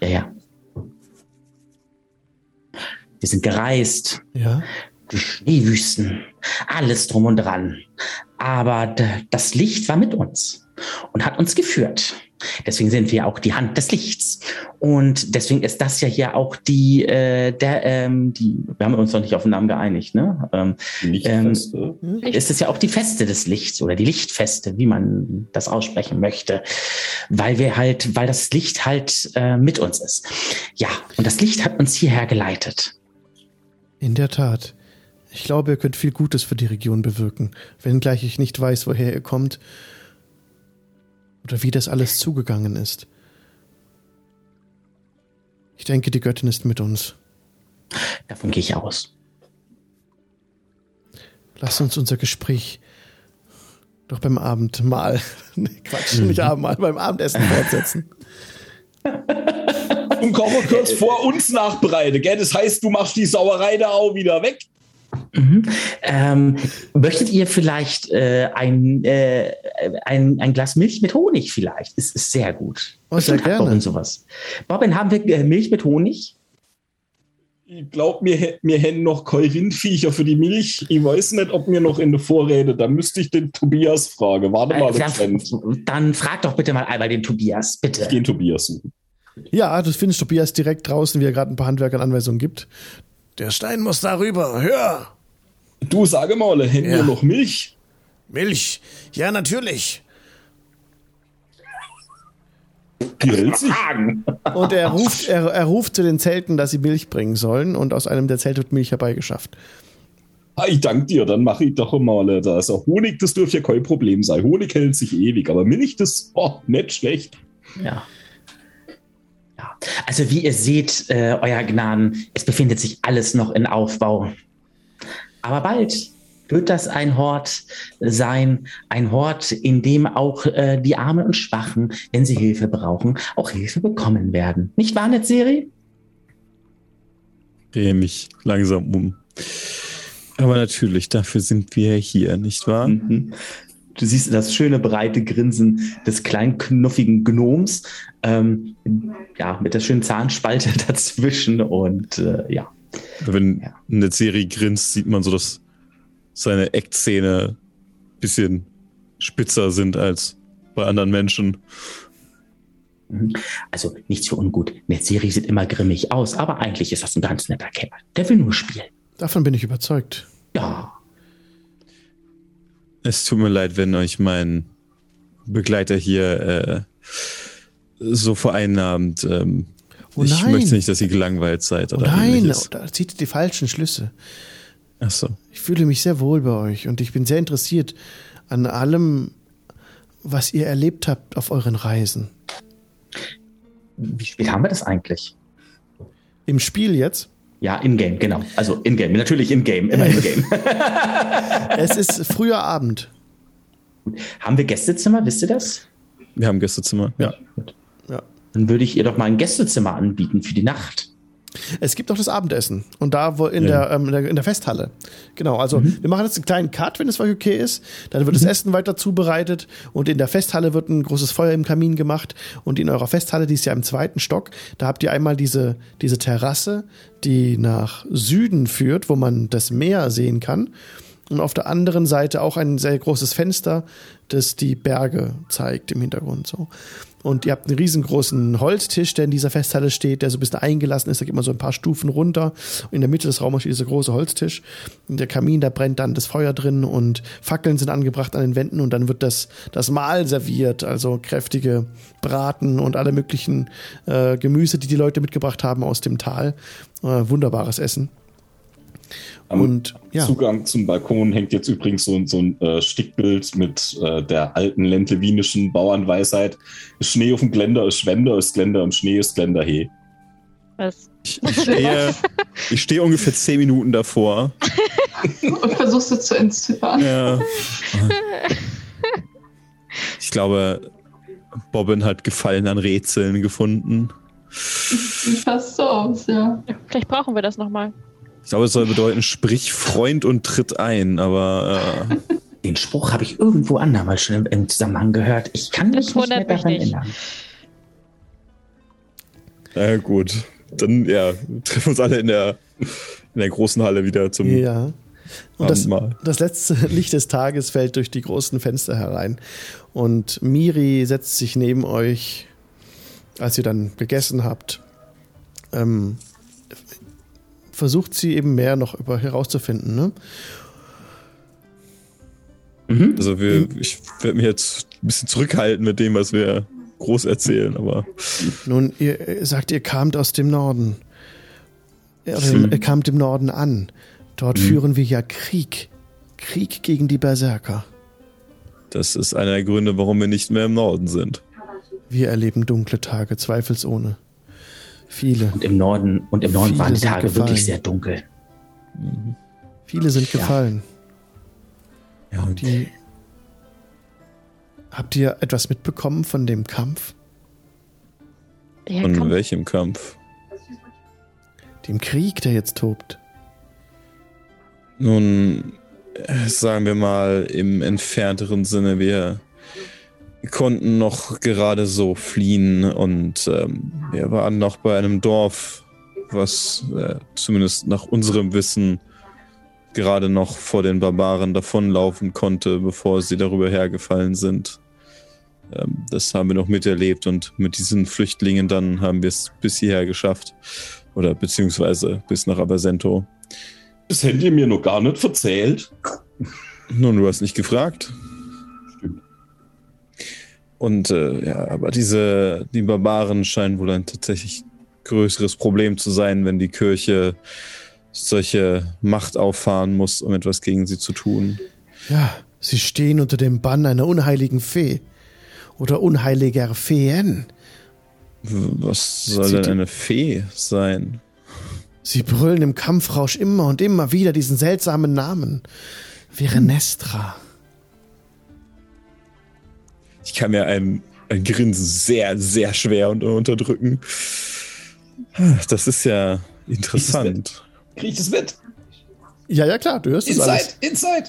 Ja, ja. Wir sind gereist, Ja. die Schneewüsten, alles drum und dran. Aber das Licht war mit uns und hat uns geführt. Deswegen sind wir auch die Hand des Lichts. Und deswegen ist das ja hier auch die, äh, der, ähm, die, wir haben uns noch nicht auf den Namen geeinigt, ne? Ähm, Nicht Ähm, Feste. ist es ja auch die Feste des Lichts oder die Lichtfeste, wie man das aussprechen möchte, weil wir halt, weil das Licht halt äh, mit uns ist. Ja, und das Licht hat uns hierher geleitet. In der Tat. Ich glaube, ihr könnt viel Gutes für die Region bewirken, wenngleich ich nicht weiß, woher ihr kommt oder wie das alles zugegangen ist. Ich denke, die Göttin ist mit uns. Davon gehe ich aus. Lasst uns unser Gespräch doch beim Abendmahl, nee, Quatsch, nicht Abendmahl, beim Abendessen fortsetzen. Und komm mal kurz vor uns nachbereite, gell? Das heißt, du machst die Sauerei da auch wieder weg. Mhm. Ähm, möchtet ihr vielleicht äh, ein, äh, ein, ein Glas Milch mit Honig vielleicht? Es ist sehr gut. Oh, sehr gerne. Bobbin sowas. Bobbin, haben wir äh, Milch mit Honig? Ich glaube, mir, hä- mir hätten noch kein Rindviecher für die Milch. Ich weiß nicht, ob mir noch in der Vorräte. Da müsste ich den Tobias fragen. Warte mal, Äh, dann, dann frag doch bitte mal einmal den Tobias, bitte. Ich gehe den Tobias suchen. Ja, du findest Tobias direkt draußen, wie er gerade ein paar Handwerkern Anweisungen gibt. Der Stein muss darüber, hör! Du, sage mal, hätten Ja. wir noch Milch? Milch! Ja, natürlich! Die hält sich. Fragen. Und er ruft, er, er ruft zu den Zelten, dass sie Milch bringen sollen, und aus einem der Zelte wird Milch herbeigeschafft. Ah, ich danke dir, dann mache ich doch mal. Da ist auch Honig, das dürfte ja kein Problem sein. Honig hält sich ewig, aber Milch, das oh, nicht schlecht. Ja. ja. Also wie ihr seht, äh, euer Gnaden, es befindet sich alles noch in Aufbau. Aber bald wird das ein Hort sein, ein Hort, in dem auch äh, die Armen und Schwachen, wenn sie Hilfe brauchen, auch Hilfe bekommen werden. Nicht wahr, Netzeri? Drehe mich langsam um. Aber natürlich, dafür sind wir hier, nicht wahr? Mhm. Du siehst das schöne breite Grinsen des kleinen knuffigen Gnoms, ähm, ja, mit der schönen Zahnspalte dazwischen und äh, ja. Wenn Ja. eine Serie grinst, sieht man so, dass seine Eckzähne ein bisschen spitzer sind als bei anderen Menschen. Mhm. Also nichts für ungut. Netzeri sieht immer grimmig aus, aber eigentlich ist das ein ganz netter Kerl. Der will nur spielen. Davon bin ich überzeugt. Ja. Es tut mir leid, wenn euch mein Begleiter hier äh, so vereinnahmt. Ähm, Oh ich möchte nicht, dass ihr gelangweilt seid. Oh Oder nein, ähnliches. da zieht ihr die falschen Schlüsse. Ach so. Ich fühle mich sehr wohl bei euch und ich bin sehr interessiert an allem, was ihr erlebt habt auf euren Reisen. Wie spät haben wir das eigentlich? Im Spiel jetzt. Ja, in-game, genau. Also in-game. Natürlich in-game, immer in-game. Es ist früher Abend. haben wir Gästezimmer, wisst ihr das? Wir haben Gästezimmer. Ja. Ja. Dann würde ich ihr doch mal ein Gästezimmer anbieten für die Nacht. Es gibt auch das Abendessen. Und da wo in, Ja. der, ähm, in der Festhalle. Genau, also wir machen jetzt einen kleinen Cut, wenn es für euch okay ist. Dann wird das Essen weiter zubereitet und in der Festhalle wird ein großes Feuer im Kamin gemacht. Und in eurer Festhalle, die ist ja im zweiten Stock, da habt ihr einmal diese, diese Terrasse, die nach Süden führt, wo man das Meer sehen kann. und auf der anderen Seite auch ein sehr großes Fenster, das die Berge zeigt im Hintergrund so. Und ihr habt einen riesengroßen Holztisch, der in dieser Festhalle steht, der so ein bisschen eingelassen ist. Da geht man so ein paar Stufen runter. Und in der Mitte des Raumes steht dieser große Holztisch. Und der Kamin, da brennt dann das Feuer drin und Fackeln sind angebracht an den Wänden und dann wird das, das Mahl serviert. Also kräftige Braten und alle möglichen äh, Gemüse, die die Leute mitgebracht haben aus dem Tal. Äh, wunderbares Essen. Am Und ja, Zugang zum Balkon hängt jetzt übrigens so, so ein äh, Stickbild mit äh, der alten lentewinischen Bauernweisheit. Schnee auf dem Geländer ist Schwender, ist Geländer im Schnee ist Geländer he. Was? Ich, ich, stehe, ich stehe ungefähr zehn Minuten davor. Und versuchst du zu entziffern. Ja. Ich glaube, Bobbin hat Gefallen an Rätseln gefunden. Sieht fast so aus, ja. Ja, Vielleicht brauchen wir das nochmal. Ich glaube, es soll bedeuten, sprich Freund und tritt ein, aber äh, Den Spruch habe ich irgendwo anders mal schon im, im Zusammenhang gehört. Ich kann Das mich nicht mehr daran nicht. erinnern. na gut. Dann, ja, treffen uns alle in der, in der großen Halle wieder zum ja. Und das, das letzte Licht des Tages fällt durch die großen Fenster herein. Und Miri setzt sich neben euch, als ihr dann gegessen habt. Ähm, versucht sie eben mehr noch über herauszufinden. Ne? Mhm. Also wir, ich werde mich jetzt ein bisschen zurückhalten mit dem, was wir groß erzählen, aber Nun, ihr sagt, ihr kamt aus dem Norden. Hm. ihr kamt im Norden an. Dort führen wir ja Krieg. Krieg gegen die Berserker. das ist einer der Gründe, warum wir nicht mehr im Norden sind. Wir erleben dunkle Tage, zweifelsohne. Viele, Und im Norden, und im Norden Viele waren die sind Tage gefallen. wirklich sehr dunkel. viele sind Ja. gefallen. Ja, und Die Habt ihr etwas mitbekommen von dem Kampf? Der von Kampf. welchem Kampf? Dem Krieg, der jetzt tobt? Nun, äh, sagen wir mal im entfernteren Sinne, wir konnten noch gerade so fliehen und ähm, wir waren noch bei einem Dorf, was äh, zumindest nach unserem Wissen gerade noch vor den Barbaren davonlaufen konnte, bevor sie darüber hergefallen sind. Ähm, das haben wir noch miterlebt und mit diesen Flüchtlingen dann haben wir es bis hierher geschafft. Oder beziehungsweise bis nach Abersento. Das hättet ihr mir noch gar nicht erzählt. Nun, du hast nicht gefragt. Und äh, ja, aber diese, die Barbaren scheinen wohl ein tatsächlich größeres Problem zu sein, wenn die Kirche solche Macht auffahren muss, um etwas gegen sie zu tun. Ja, sie stehen unter dem Bann einer unheiligen Fee. Oder unheiliger Feen. Was soll Zieht denn eine Fee sein? Sie brüllen im Kampfrausch immer und immer wieder diesen seltsamen Namen. Verenestra. Ich kann mir ein, ein Grinsen sehr, sehr schwer unter unterdrücken. Das ist ja interessant. Krieg ich das mit? Ja, ja, klar, du hörst Inside, alles. inside.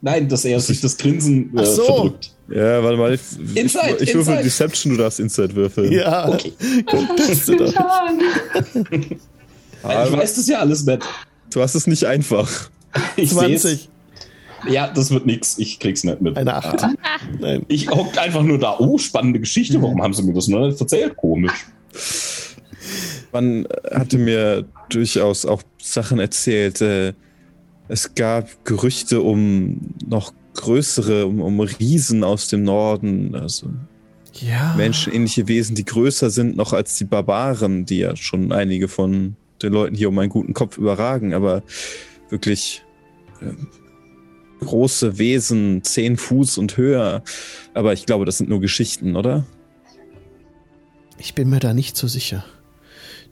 Nein, dass er sich das Grinsen äh, Ach so. verdrückt. Ja, warte mal. Ich, Inside, ich, ich würfel inside. Deception, du darfst Inside würfeln. Ja, Okay. das du doch. Getan. Ich weiß das ja alles, Matt. Du hast es nicht einfach. Ich seh's. 20. Ja, das wird nix. Ich krieg's nicht mit. Eine 8. Nein. Ich hockt einfach nur da. Oh, spannende Geschichte. Warum haben sie mir das noch nicht erzählt? Komisch. Man hatte mir durchaus auch Sachen erzählt. Äh, es gab Gerüchte um noch größere, um, um Riesen aus dem Norden, also Ja. menschenähnliche Wesen, die größer sind noch als die Barbaren, die ja schon einige von den Leuten hier um einen guten Kopf überragen, aber wirklich ähm, große Wesen, zehn Fuß und höher. Aber ich glaube, das sind nur Geschichten, oder? Ich bin mir da nicht so sicher.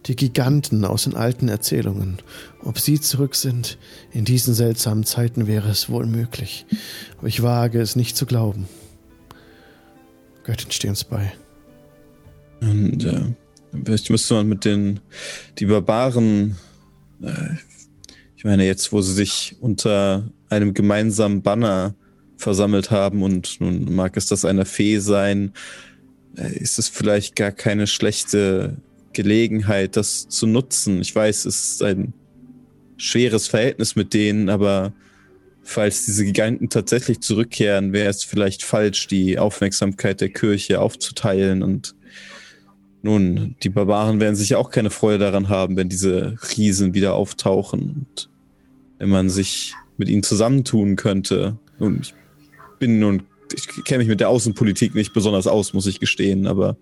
Die Giganten aus den alten Erzählungen. Ob sie zurück sind, in diesen seltsamen Zeiten wäre es wohl möglich. Aber ich wage es nicht zu glauben. Göttin, steh uns bei. Und äh, vielleicht müsste man mit den die Barbaren, äh, ich meine jetzt, wo sie sich unter einem gemeinsamen Banner versammelt haben und nun mag es das einer Fee sein, äh, ist es vielleicht gar keine schlechte Gelegenheit, das zu nutzen. Ich weiß, es ist ein schweres Verhältnis mit denen, aber falls diese Giganten tatsächlich zurückkehren, wäre es vielleicht falsch, die Aufmerksamkeit der Kirche aufzuteilen. Und nun, die Barbaren werden sicher auch keine Freude daran haben, wenn diese Riesen wieder auftauchen. Und wenn man sich mit ihnen zusammentun könnte. Nun, ich bin nun, ich kenne mich mit der Außenpolitik nicht besonders aus, muss ich gestehen, aber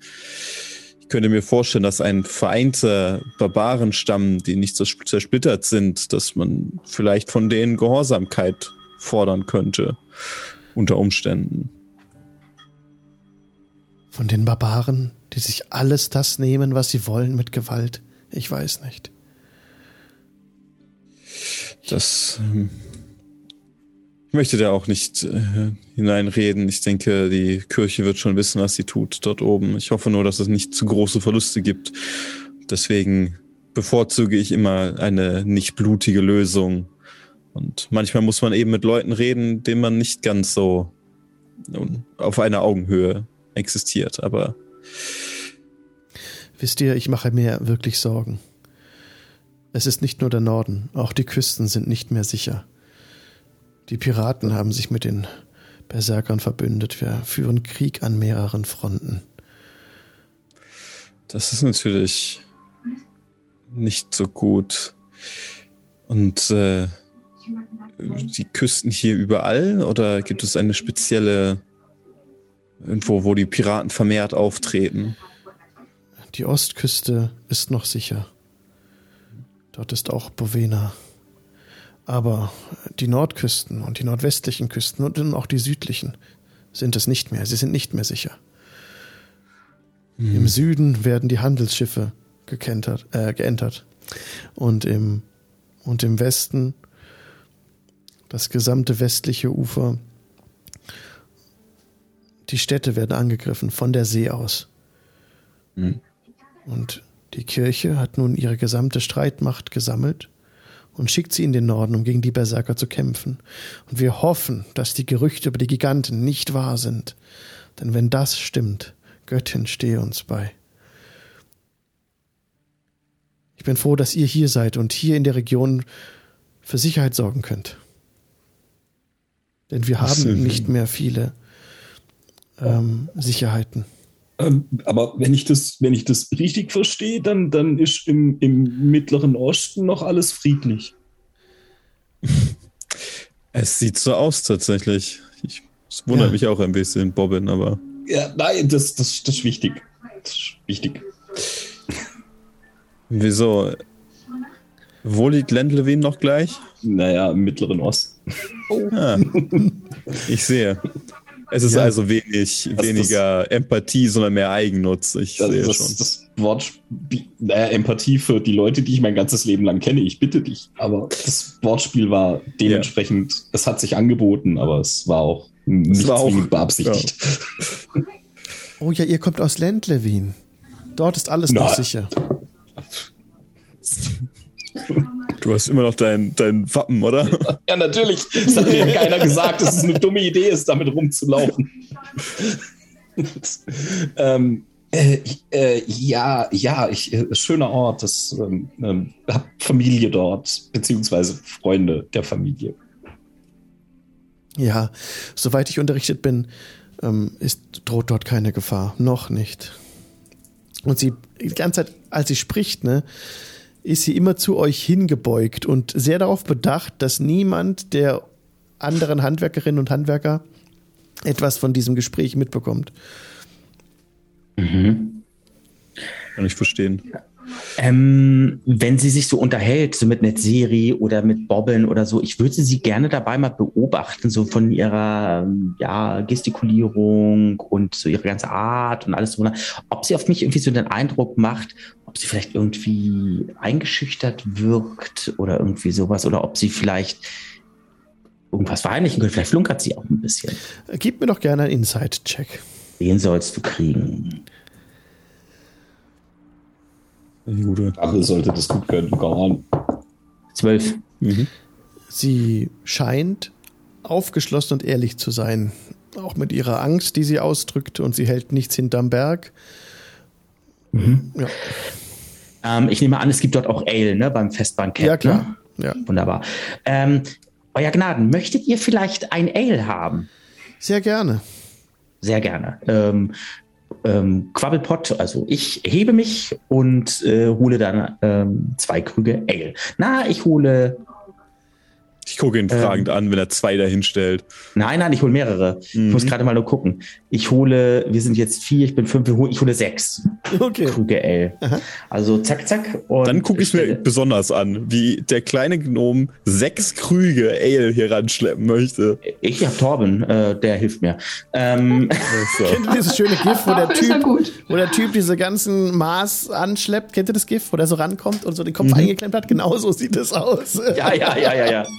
ich könnte mir vorstellen, dass ein vereinter Barbarenstamm, die nicht so zersplittert sind, dass man vielleicht von denen Gehorsamkeit fordern könnte. Unter Umständen. Von den Barbaren, die sich alles das nehmen, was sie wollen mit Gewalt. Ich weiß nicht. Das ähm, ich möchte da auch nicht äh, hineinreden. Ich denke, die Kirche wird schon wissen, was sie tut dort oben. Ich hoffe nur, dass es nicht zu große Verluste gibt. Deswegen bevorzuge ich immer eine nicht blutige Lösung. Und manchmal muss man eben mit Leuten reden, denen man nicht ganz so nun, auf einer Augenhöhe existiert. Aber Wisst ihr, ich mache mir wirklich Sorgen. Es ist nicht nur der Norden, auch die Küsten sind nicht mehr sicher. Die Piraten haben sich mit den Berserkern verbündet. Wir führen Krieg an mehreren Fronten. Das ist natürlich nicht so gut. Und äh, die Küsten hier überall oder gibt es eine spezielle irgendwo, wo die Piraten vermehrt auftreten? Die Ostküste ist noch sicher. Dort ist auch Bovena. Aber die Nordküsten und die nordwestlichen Küsten und auch die südlichen sind es nicht mehr. Sie sind nicht mehr sicher. Hm. Im Süden werden die Handelsschiffe gekentert, äh, geentert. Und im, und im Westen das gesamte westliche Ufer. Die Städte werden angegriffen von der See aus. Hm. Und die Kirche hat nun ihre gesamte Streitmacht gesammelt und schickt sie in den Norden, um gegen die Berserker zu kämpfen. Und wir hoffen, dass die Gerüchte über die Giganten nicht wahr sind. Denn wenn das stimmt, Göttin stehe uns bei. Ich bin froh, dass ihr hier seid und hier in der Region für Sicherheit sorgen könnt. Denn wir haben nicht mehr viele ähm, Sicherheiten. Ähm, aber wenn ich das, wenn ich das richtig verstehe, dann, dann ist im, im Mittleren Osten noch alles friedlich. Es sieht so aus tatsächlich. Ich, es wundert ja. mich auch ein bisschen, Bobbin, aber. Ja, nein, das, das, das ist wichtig. Das ist wichtig. Wieso? Wo liegt Lendlewin noch gleich? Naja, im Mittleren Osten. Oh. Ah, ich sehe. Es ist ja. also wenig, das, weniger das, Empathie, sondern mehr Eigennutz. Ich das, sehe das, schon. Das Wort, naja, Empathie für die Leute, die ich mein ganzes Leben lang kenne, ich bitte dich. Aber das Wortspiel war dementsprechend, ja. es hat sich angeboten, aber es war auch nicht war auch, beabsichtigt. Ja. Oh ja, ihr kommt aus Lendlewin. Dort ist alles Na. noch sicher. Du hast immer noch dein, dein Wappen, oder? Ja, natürlich. Das hat dir keiner gesagt, dass es eine dumme Idee ist, damit rumzulaufen. ähm, äh, äh, ja, ja, ich, äh, schöner Ort. Das ähm, ähm, hab Familie dort, beziehungsweise Freunde der Familie. Ja, soweit ich unterrichtet bin, ähm, ist, droht dort keine Gefahr. Noch nicht. Und sie, die ganze Zeit, als sie spricht, ne, ist sie immer zu euch hingebeugt und sehr darauf bedacht, dass niemand der anderen Handwerkerinnen und Handwerker etwas von diesem Gespräch mitbekommt. Mhm. Kann ich verstehen. Ähm, wenn sie sich so unterhält, so mit Netzeri oder mit Bobbeln oder so, ich würde sie gerne dabei mal beobachten, so von ihrer ja, Gestikulierung und so ihre ganze Art und alles so. Ob sie auf mich irgendwie so den Eindruck macht, ob sie vielleicht irgendwie eingeschüchtert wirkt oder irgendwie sowas oder ob sie vielleicht irgendwas verheimlichen könnte. Vielleicht flunkert sie auch ein bisschen. Gib mir doch gerne einen Inside-Check. Den sollst du kriegen. Gute. Ach, sollte das gut können. Go Zwölf. Mhm. Sie scheint aufgeschlossen und ehrlich zu sein. Auch mit ihrer Angst, die sie ausdrückt und sie hält nichts hinterm Berg. Mhm. Ja. Ähm, ich nehme an, es gibt dort auch Ale, ne, beim Festbankett. Ja, klar. Ne? Ja. Wunderbar. Ähm, Euer Gnaden, möchtet ihr vielleicht ein Ale haben? Sehr gerne. Sehr gerne. Ähm, ähm, Quabbelpott, also ich hebe mich und äh, hole dann ähm, zwei Krüge Ale. Na, ich hole Ich gucke ihn fragend an, wenn er zwei dahin stellt. Nein, nein, ich hole mehrere. Ich Mhm. muss gerade mal nur gucken. Ich hole, wir sind jetzt vier, ich bin fünf, ich hole, ich hole sechs Okay. Krüge Ale. Aha. Also zack, zack. Und Dann gucke ich mir besonders an, wie der kleine Gnom sechs Krüge Ale hier ranschleppen möchte. Ich hab Torben, äh, der hilft mir. Ähm, So. Kennt ihr dieses schöne GIF, wo der, er typ, gut. wo der Typ diese ganzen Maß anschleppt? Kennt ihr das GIF, wo der so rankommt und so den Kopf eingeklemmt hat? Genau so sieht das aus. Mhm. ja, ja, ja, ja, ja.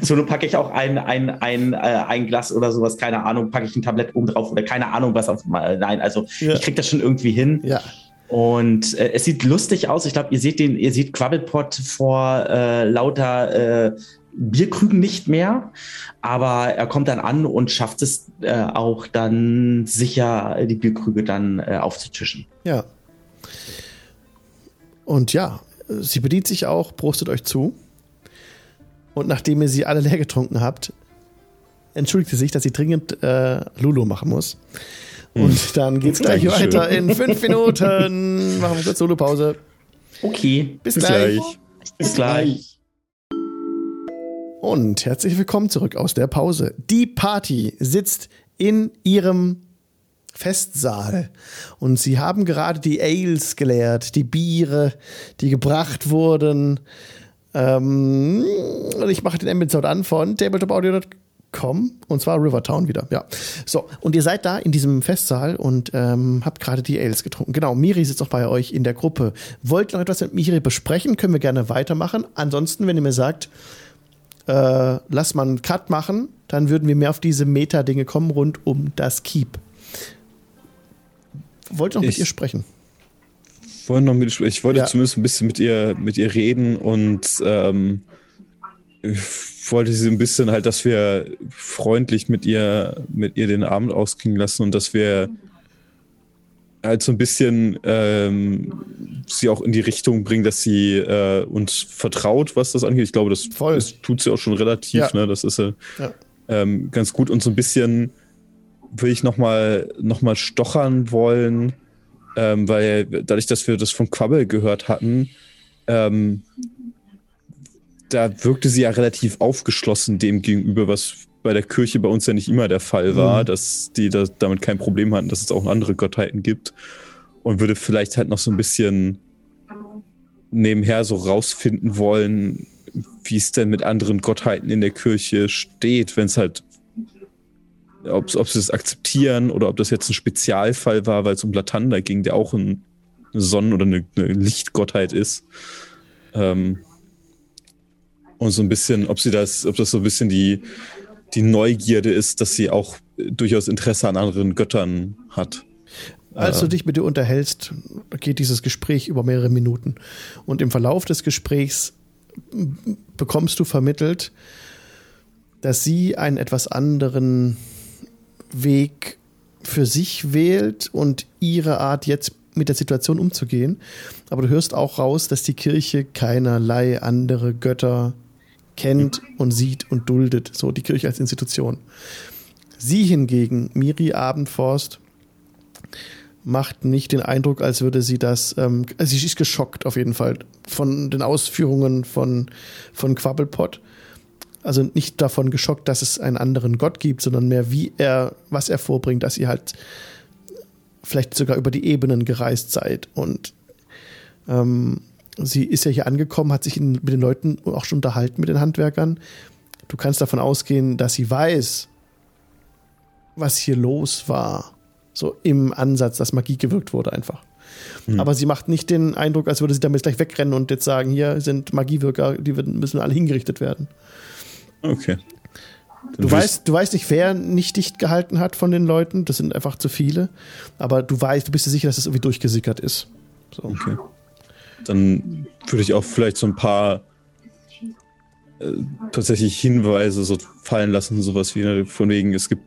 So, nun packe ich auch ein, ein, ein, äh, ein Glas oder sowas, keine Ahnung, packe ich ein Tablett oben drauf oder keine Ahnung, was auf mal. Nein, also Ja. ich krieg das schon irgendwie hin. Ja. Und äh, es sieht lustig aus. Ich glaube, ihr seht den, ihr seht Quabbelpot vor äh, lauter äh, Bierkrügen nicht mehr, aber er kommt dann an und schafft es äh, auch dann sicher, die Bierkrüge dann äh, aufzutischen. Ja. Und ja, sie bedient sich auch, prostet euch zu. Und nachdem ihr sie alle leer getrunken habt, entschuldigt sie sich, dass sie dringend äh, Lulu machen muss. Und dann geht's gleich Dankeschön. weiter in fünf Minuten. Machen wir kurz Lulu-Pause. Okay, Bis, Bis gleich. gleich. bis gleich. Und herzlich willkommen zurück aus der Pause. Die Party sitzt in ihrem Festsaal und sie haben gerade die Ales geleert, die Biere, die gebracht wurden. Ähm, und ich mache den Ambient an von tabletopaudio.com und zwar Rivertown wieder. Ja. So, und ihr seid da in diesem Festsaal und ähm, habt gerade die Ales getrunken. Genau, Miri sitzt auch bei euch in der Gruppe. Wollt ihr noch etwas mit Miri besprechen? Können wir gerne weitermachen. Ansonsten, wenn ihr mir sagt, äh, lass mal einen Cut machen, dann würden wir mehr auf diese Meta-Dinge kommen rund um das Keep. Wollt ihr noch mit Ich- ihr sprechen? Wollte noch mit, ich wollte Ja. zumindest ein bisschen mit ihr, mit ihr reden und ähm, ich wollte sie ein bisschen halt, dass wir freundlich mit ihr, mit ihr den Abend ausklingen lassen und dass wir halt so ein bisschen ähm, sie auch in die Richtung bringen, dass sie äh, uns vertraut, was das angeht. Ich glaube, das, das tut sie auch schon relativ. Ja. Ne? Das ist äh, Ja. ähm, ganz gut und so ein bisschen will ich noch mal, noch mal stochern wollen, ähm, weil dadurch, dass wir das von Quabbel gehört hatten, ähm, da wirkte sie ja relativ aufgeschlossen dem gegenüber, was bei der Kirche bei uns ja nicht immer der Fall war, Mhm. dass die da, damit kein Problem hatten, dass es auch andere Gottheiten gibt und würde vielleicht halt noch so ein bisschen nebenher so rausfinden wollen, wie es denn mit anderen Gottheiten in der Kirche steht, wenn es halt, ob, ob sie es akzeptieren oder ob das jetzt ein Spezialfall war, weil es um Latanda ging, der auch ein, eine Sonnen- oder eine, eine Lichtgottheit ist. Ähm, und so ein bisschen, ob sie das, ob das so ein bisschen die, die Neugierde ist, dass sie auch durchaus Interesse an anderen Göttern hat. Als du dich mit ihr unterhältst, geht dieses Gespräch über mehrere Minuten. Und im Verlauf des Gesprächs bekommst du vermittelt, dass sie einen etwas anderen Weg für sich wählt und ihre Art jetzt mit der Situation umzugehen. Aber du hörst auch raus, dass die Kirche keinerlei andere Götter kennt und sieht und duldet. So die Kirche als Institution. Sie hingegen, Miri Abendforst, macht nicht den Eindruck, als würde sie das. Ähm, also sie ist geschockt auf jeden Fall von den Ausführungen von, von Quabbelpot. Also nicht davon geschockt, dass es einen anderen Gott gibt, sondern mehr, wie er, was er vorbringt, dass ihr halt vielleicht sogar über die Ebenen gereist seid. Und ähm, sie ist ja hier angekommen, hat sich in, mit den Leuten auch schon unterhalten, mit den Handwerkern. Du kannst davon ausgehen, dass sie weiß, was hier los war. So im Ansatz, dass Magie gewirkt wurde einfach. Aber sie macht nicht den Eindruck, als würde sie damit gleich wegrennen und jetzt sagen, hier sind Magiewirker, die müssen alle hingerichtet werden. Okay. Dann Du weißt, du weißt nicht, wer nicht dicht gehalten hat von den Leuten. Das sind einfach zu viele. Aber du weißt, du bist dir sicher, dass es irgendwie durchgesickert ist. So. Okay. Dann würde ich auch vielleicht so ein paar äh, tatsächlich Hinweise so fallen lassen, sowas wie ne, von wegen, es gibt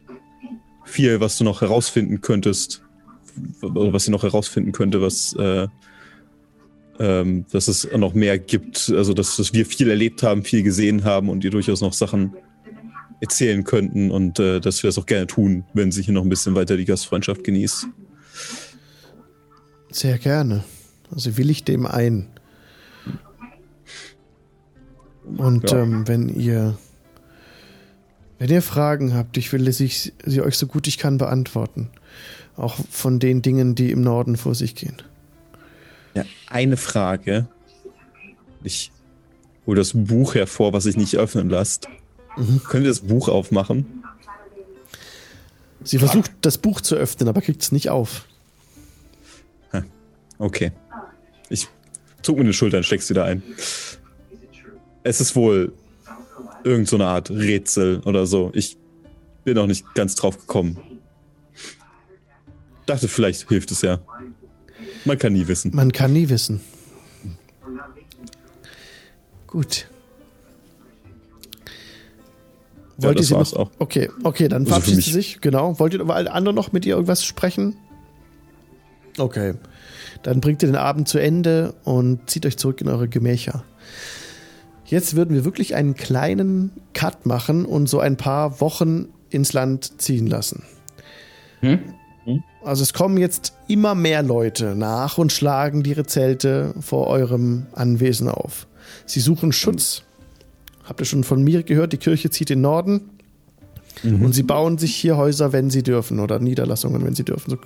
viel, was du noch herausfinden könntest, oder was sie noch herausfinden könnte, was äh, ähm, dass es noch mehr gibt, also dass, dass wir viel erlebt haben, viel gesehen haben und ihr durchaus noch Sachen erzählen könnten und äh, dass wir das auch gerne tun, wenn sich hier noch ein bisschen weiter die Gastfreundschaft genießt. Sehr gerne. Also will ich dem ein. Und Ja. ähm, wenn ihr wenn ihr Fragen habt, ich will sie, sie euch so gut ich kann beantworten. Auch von den Dingen, die im Norden vor sich gehen. Ja, eine Frage. Ich hole das Buch hervor, was sich nicht öffnen lässt. Könnt ihr das Buch aufmachen? Sie versucht das Buch zu öffnen, aber kriegt es nicht auf. Okay. Ich zog mir die Schultern, steck's wieder ein. Es ist wohl irgend so eine Art Rätsel oder so. Ich bin noch nicht ganz drauf gekommen. Dachte, vielleicht hilft es ja. Man kann nie wissen. Man kann nie wissen. Gut. Ja, das sie war's noch? auch. Okay, okay, dann Also verabschiedet sie sich. Genau. Wollt ihr über alle anderen noch mit ihr irgendwas sprechen? Okay. Dann bringt ihr den Abend zu Ende und zieht euch zurück in eure Gemächer. Jetzt würden wir wirklich einen kleinen Cut machen und so ein paar Wochen ins Land ziehen lassen. Hm? Also es kommen jetzt immer mehr Leute nach und schlagen ihre Zelte vor eurem Anwesen auf. Sie suchen Schutz. Habt ihr schon von mir gehört, die Kirche zieht in den Norden. Und sie bauen sich hier Häuser, wenn sie dürfen, oder Niederlassungen, wenn sie dürfen. So,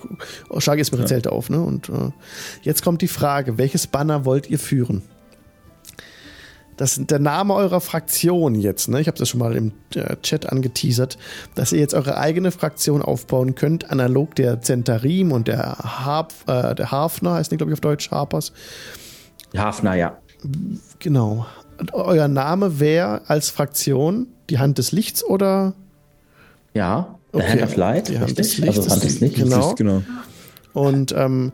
oh, schlage jetzt mal ihre Zelte auf. Ne? Und äh, jetzt kommt die Frage, welches Banner wollt ihr führen? Das der Name eurer Fraktion jetzt. Ne? Ich habe das schon mal im äh, Chat angeteasert, dass ihr jetzt eure eigene Fraktion aufbauen könnt, analog der Zentarim und der, Harp, äh, der Hafner, heißt die, glaube ich, auf Deutsch, Harpers. Hafner, ja. Genau. Und euer Name wäre als Fraktion die Hand des Lichts oder? Ja, Okay. Hand of Light, Die Hand richtig? des Lichts also Hand des Lichts. Genau. Genau. Und ähm,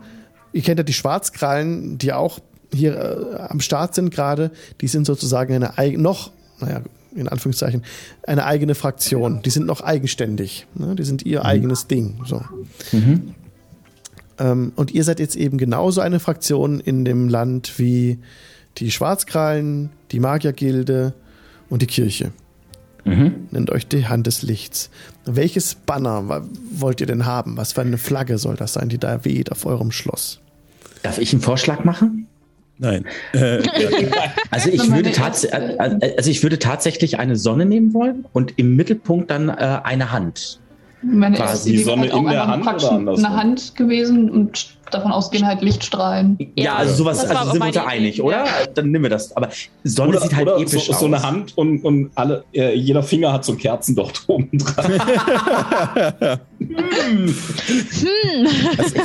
ihr kennt ja die Schwarzkrallen, die auch hier äh, am Start sind gerade. Die sind sozusagen eine eigene, noch, naja, in Anführungszeichen, eine eigene Fraktion. Die sind noch eigenständig. Ne? Die sind ihr eigenes Ding. So. Ähm, und ihr seid jetzt eben genauso eine Fraktion in dem Land wie die Schwarzkrallen, die Magiergilde und die Kirche. Nennt euch die Hand des Lichts. Welches Banner wollt ihr denn haben? Was für eine Flagge soll das sein, die da weht auf eurem Schloss? Darf ich einen Vorschlag machen? Nein. Äh. Also ich, würde tats erste- also ich würde tatsächlich eine Sonne nehmen wollen und im Mittelpunkt dann äh, eine Hand. Meine Quasi die Sonne halt in der Hand oder andersrum? eine Hand gewesen und davon ausgehen halt Lichtstrahlen. Ja, Ja, also sowas, das also sind wir uns einig, Idee, oder? Dann nehmen wir das. Aber Sonne Oder, sieht halt oder episch so, aus. so eine Hand und, und alle, äh, jeder Finger hat so ein Kerzendocht oben dran. Also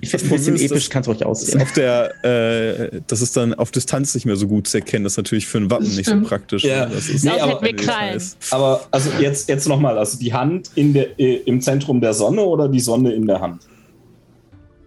ich finde find ein bisschen ist, episch, kann es ruhig Das ist aussehen. auf der, äh, das ist dann auf Distanz nicht mehr so gut zu erkennen. Das ist natürlich für ein Wappen Das nicht so praktisch. Ja. Das ist Nee, Sonst aber- wir Krallen. Aber also jetzt, jetzt nochmal, also die Hand in der, äh, im Zentrum der Sonne oder die Sonne in der Hand?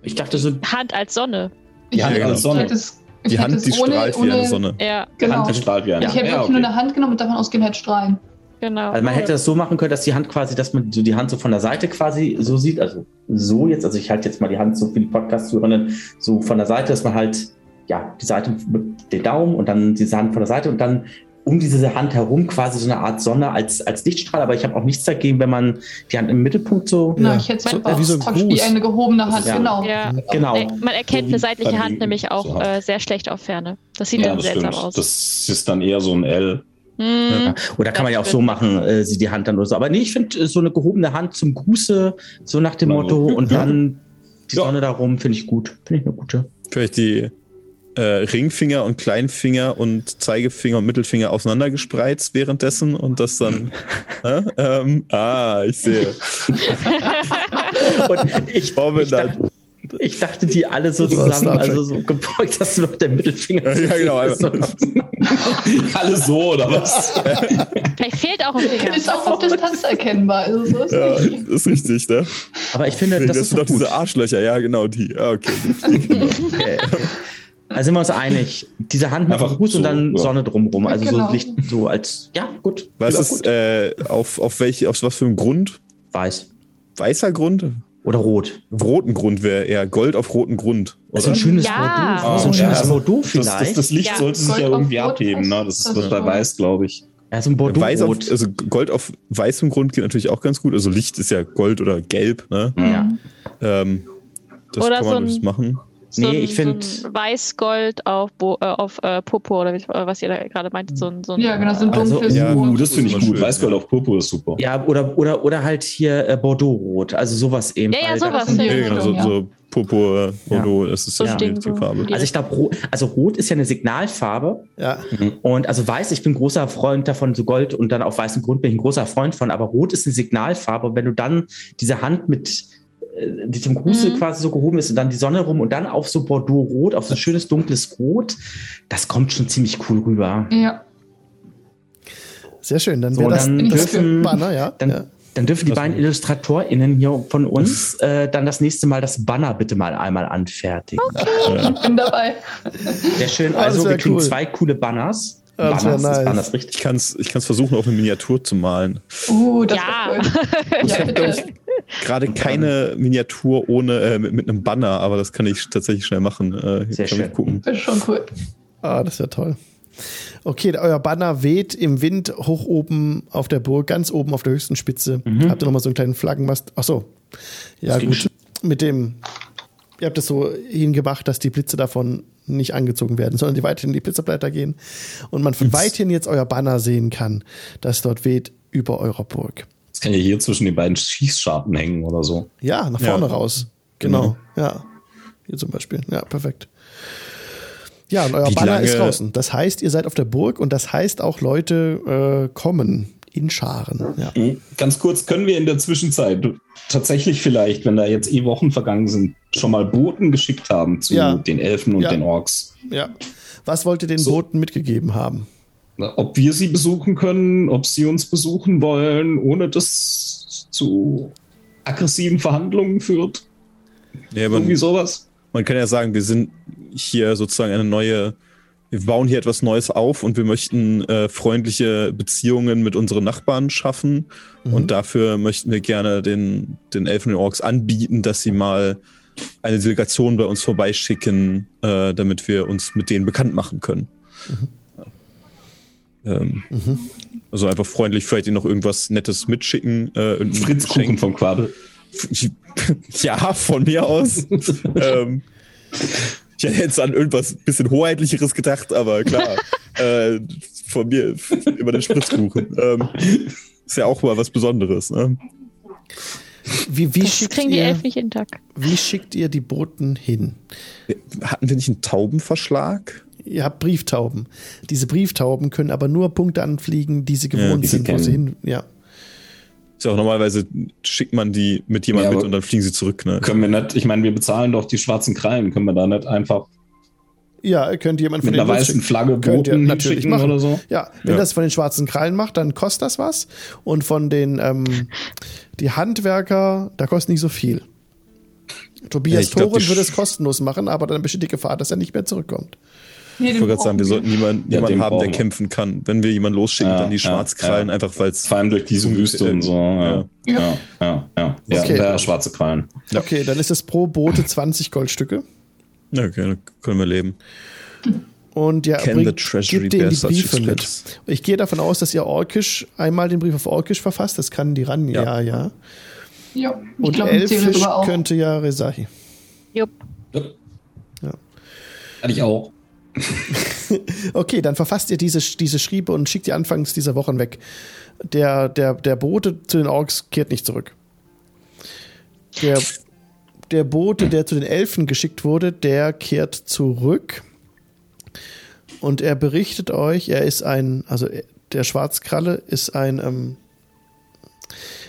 Ich dachte so, Hand als Sonne. Die Hand Ja, als genau. Sonne. es, ich Die Hand, die ohne, strahlt wie ohne, eine Sonne. Ja, Genau. Hand strahlt wie eine Ich hätte ja, wirklich nur eine Hand genommen und davon ausgehen halt Strahlen. genau. also man hätte das so machen können, dass die Hand quasi, dass man so die Hand so von der Seite quasi so sieht, also so jetzt, also ich halte jetzt mal die Hand so für die Podcast-Hörerinnen so von der Seite, dass man halt, ja, die Seite mit den Daumen und dann diese Hand von der Seite und dann um diese Hand herum quasi so eine Art Sonne als, als Lichtstrahl, aber ich habe auch nichts dagegen, wenn man die Hand im Mittelpunkt so, Genau, Ja. ich hätte es So- einfach wie so ein wie eine gehobene Hand, Ja. genau. ja. genau. Äh, Man erkennt So eine seitliche Hand Linken nämlich auch so äh, sehr schlecht auf Ferne. Das sieht Ja, dann seltsam stimmt. aus. Das ist dann eher so ein L. Hm. Oder kann man ja auch so machen, äh, sie die Hand dann oder so. Aber nee, ich finde äh, so eine gehobene Hand zum Gruße, so nach dem Na, Motto und dann die Ja. Sonne darum, finde ich gut. Finde ich eine gute. Vielleicht die äh, Ringfinger und Kleinfinger und Zeigefinger und Mittelfinger aufeinander gespreizt währenddessen und das dann. äh, ähm, ah, ich sehe. Und ich, Robin ich, dachte, ich dachte, die alle so Das zusammen, also so gebeugt, dass nur noch der Mittelfinger Ja, genau, ist. Alle so, oder was? Vielleicht fehlt auch ein Finger. Ist auch auf Distanz erkennbar. Also so ist Ja, nicht. ist richtig, ne? Aber ich finde, das, Das, ist sind doch diese Arschlöcher, ja, genau, die. Ja, okay. Okay. Also sind wir uns einig. Diese Hand mit dem und so, dann ja. Sonne drumrum. Also Genau. so Licht, so als, ja, gut. Was Ja, ist, gut. äh, auf, auf welche, auf was für einem Grund? Weiß. Weißer Grund? Oder rot? Roten Grund wäre eher Gold auf roten Grund. Das ist ein Oder? schönes Ja. Bordeaux. So ein Oh, schönes ja. Bordeaux Das, vielleicht. das, das Licht Ja. sollte sich Gold ja auf irgendwie abheben, ne? Das ist das das bei. Weiß, glaube ich. ja, so ein Bordeaux. Weiß auf, also Gold auf weißem Grund geht natürlich auch ganz gut. Also Licht ist ja Gold oder Gelb, ne? ja. Ähm, das Oder kann so man ein- das machen. So Nee, ein- ich find- So Weiß-Gold auf, Bo äh, auf äh, Popo oder äh, was ihr da gerade meintet. So ein, so ein, Ja, genau, so ein Also, dunkles ja, Rot. Uh, das finde ich gut. Weißgold ja. auf Purpur ist super. Ja, oder, oder, oder halt hier äh, Bordeaux-Rot. Also sowas eben. Ja, ja, da- sowas, ja. Ja, genau, so, Richtung, so Purpur, Bordeaux, das ist So ja, die. Farbe. Also ich glaube, Rot, also Rot ist ja eine Signalfarbe. Ja. Und also weiß, ich bin großer Freund davon, so Gold und dann auf weißem Grund bin ich ein großer Freund von, aber Rot ist eine Signalfarbe. Und wenn du dann diese Hand mit äh, die zum Gruße Mhm. quasi so gehoben ist und dann die Sonne rum und dann auf so Bordeaux-Rot, auf so ein schönes dunkles Rot, das kommt schon ziemlich cool rüber. Ja. Sehr schön. Dann So, wäre dann das dürfen- Banner, ja. Dann, ja. dann dürfen die Das- beiden IllustratorInnen hier von uns äh, dann das nächste Mal das Banner bitte mal einmal anfertigen. Ich bin dabei. Sehr schön. Ah, Also, wir kriegen cool. zwei coole Banners. Das Banners, nice. ist Banners richtig. Ich kann es ich kann's versuchen, auf eine Miniatur zu malen. Uh, das Ja. cool. Ich Ja, habe, glaube ich, gerade keine Miniatur ohne äh, mit, mit einem Banner, aber das kann ich tatsächlich schnell machen. Äh, Sehr kann schön. gucken. Das ist schon cool. Ah, das wäre toll. Okay, euer Banner weht im Wind hoch oben auf der Burg, ganz oben auf der höchsten Spitze. Habt ihr nochmal so einen kleinen Flaggenmast? Ach so. Ja, Das gut. Mit dem, ihr habt es so hingemacht, dass die Blitze davon nicht angezogen werden, sondern die weiterhin in die Blitzableiter gehen. Und man von weithin jetzt euer Banner sehen kann, das dort weht über eurer Burg. Das kann ja hier zwischen den beiden Schießscharten hängen oder so. Ja, nach vorne Ja. raus. Genau. Ja. Hier zum Beispiel. Ja, perfekt. Ja, und euer Wie Banner ist draußen. Das heißt, ihr seid auf der Burg und das heißt auch Leute äh, kommen in Scharen. Ja. Ganz kurz, können wir in der Zwischenzeit tatsächlich vielleicht, wenn da jetzt eh Wochen vergangen sind, schon mal Boten geschickt haben zu Ja. den Elfen und Ja. den Orks? ja. Was wollt ihr den So. Boten mitgegeben haben? Ob wir sie besuchen können, ob sie uns besuchen wollen, ohne dass zu aggressiven Verhandlungen führt. Ja, man, Irgendwie sowas. man kann ja sagen, wir sind hier sozusagen eine neue, wir bauen hier etwas Neues auf und wir möchten äh, freundliche Beziehungen mit unseren Nachbarn schaffen. Mhm. Und dafür möchten wir gerne den, den Elfen und Orks anbieten, dass sie mal eine Delegation bei uns vorbeischicken, äh, damit wir uns mit denen bekannt machen können. Ähm, Also einfach freundlich, vielleicht ihnen noch irgendwas Nettes mitschicken. Äh, Fritzkuchen vom Quadel. Ja, von mir aus. ähm, ich hätte jetzt an irgendwas bisschen hoheitlicheres gedacht, aber klar, äh, von mir über den Spritzkuchen. Ähm, ist ja auch mal was Besonderes. Ne? Wie, wie, Das schickt kriegen die ihr, Elfen nicht jeden Tag. wie schickt ihr die Boten hin? Hatten wir nicht einen Taubenverschlag? Ihr habt Brieftauben. Diese Brieftauben können aber nur Punkte anfliegen, die sie gewohnt die sie sind, wo sie hin. Ja. Ist ja auch normalerweise schickt man die mit jemandem Ja, mit und dann fliegen sie zurück. Ne? Können wir nicht, ich meine, wir bezahlen doch die schwarzen Krallen, können wir da nicht einfach Ja, ihr könnt jemand von mit einer weißen. Flagge Boten natürlich hinschicken machen. oder so? Ja, wenn Ja. das von den schwarzen Krallen macht, dann kostet das was. Und von den ähm, die Handwerker, da kostet nicht so viel. Tobias Ja, die würde es kostenlos machen, aber dann besteht die Gefahr, dass er nicht mehr zurückkommt. Nee, Ich wollte gerade sagen, wir sollten jemanden, Ja, jemanden den haben, der brauchen wir. kämpfen kann. Wenn wir jemanden losschicken, Ja, dann die ja, Schwarzkrallen, ja. einfach weil es Vor allem durch diese Wüste und so. Ja, Ja. ja, ja. ja, ja. ja Okay. der schwarze Krallen. Okay, dann ist es pro Boote 20 Goldstücke. Ja, okay, dann können wir leben. Und ja, Can the bringt, gebt denen die Briefe mit. Ich gehe davon aus, dass ihr Orkisch einmal den Brief auf Orkisch verfasst. Das kann die ran, ja, ja. Ja. Ja, ich Und glaube, Elfisch könnte ja Resahi. Jupp. Ja. Hatte ich auch. Okay, dann verfasst ihr diese, diese Schriebe und schickt die anfangs dieser Wochen weg. Der, der, der Bote zu den Orks kehrt nicht zurück. Der, der Bote, der zu den Elfen geschickt wurde, der kehrt zurück. Und er berichtet euch, er ist ein, also der Schwarzkralle ist ein ähm,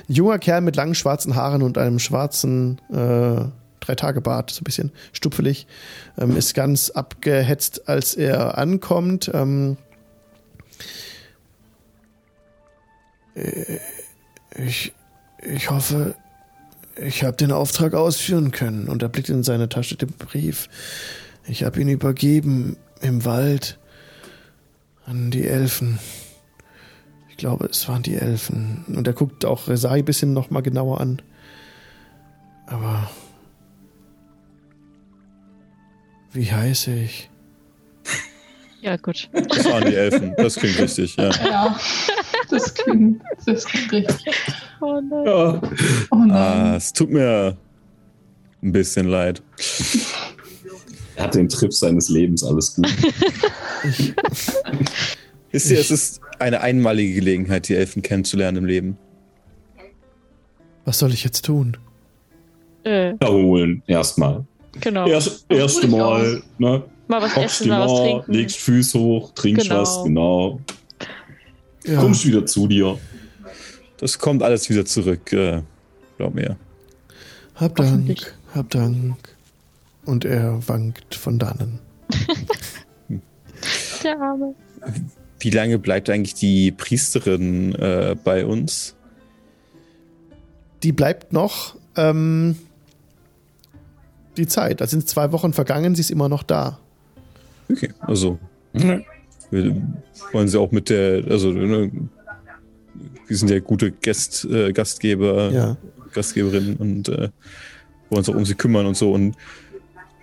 junger Kerl mit langen schwarzen Haaren und einem schwarzen äh, Drei-Tage-Bart, so ein bisschen stupfelig, ähm, ist ganz abgehetzt, als er ankommt. Ähm, äh, ich, ich hoffe, ich habe den Auftrag ausführen können. Und er blickt in seine Tasche den Brief. Ich habe ihn übergeben im Wald an die Elfen. Ich glaube, es waren die Elfen. Und er guckt auch Resai ein bisschen noch mal genauer an. Aber Wie heiße ich? Ja, gut. Das waren die Elfen. Das klingt richtig, ja. Ja, das klingt, das klingt richtig. Oh nein. Ja. Oh nein. Ah, es tut mir ein bisschen leid. Er hat den Trip seines Lebens, alles gut. Wisst ihr, es ist eine einmalige Gelegenheit, die Elfen kennenzulernen im Leben. Was soll ich jetzt tun? Äh, Erholen, erstmal. Genau. Erst, erste Mal, ne? Mal was Hockst essen, mal was trinken. legst Füße hoch, trinkst Genau. was, genau. Ja, Kommst wieder zu dir. Das kommt alles wieder zurück, äh, glaub mir. hab Dank, hab Dank. Und er wankt von dannen. Der Arme. Wie lange bleibt eigentlich die Priesterin äh, bei uns? Die bleibt noch ähm, die Zeit. Da sind zwei Wochen vergangen, sie ist immer noch da. Okay, also wir wollen sie auch mit der, also ne, wir sind ja gute Gast, äh, Gastgeber, Ja. Gastgeberinnen und äh, wollen uns auch um sie kümmern und so und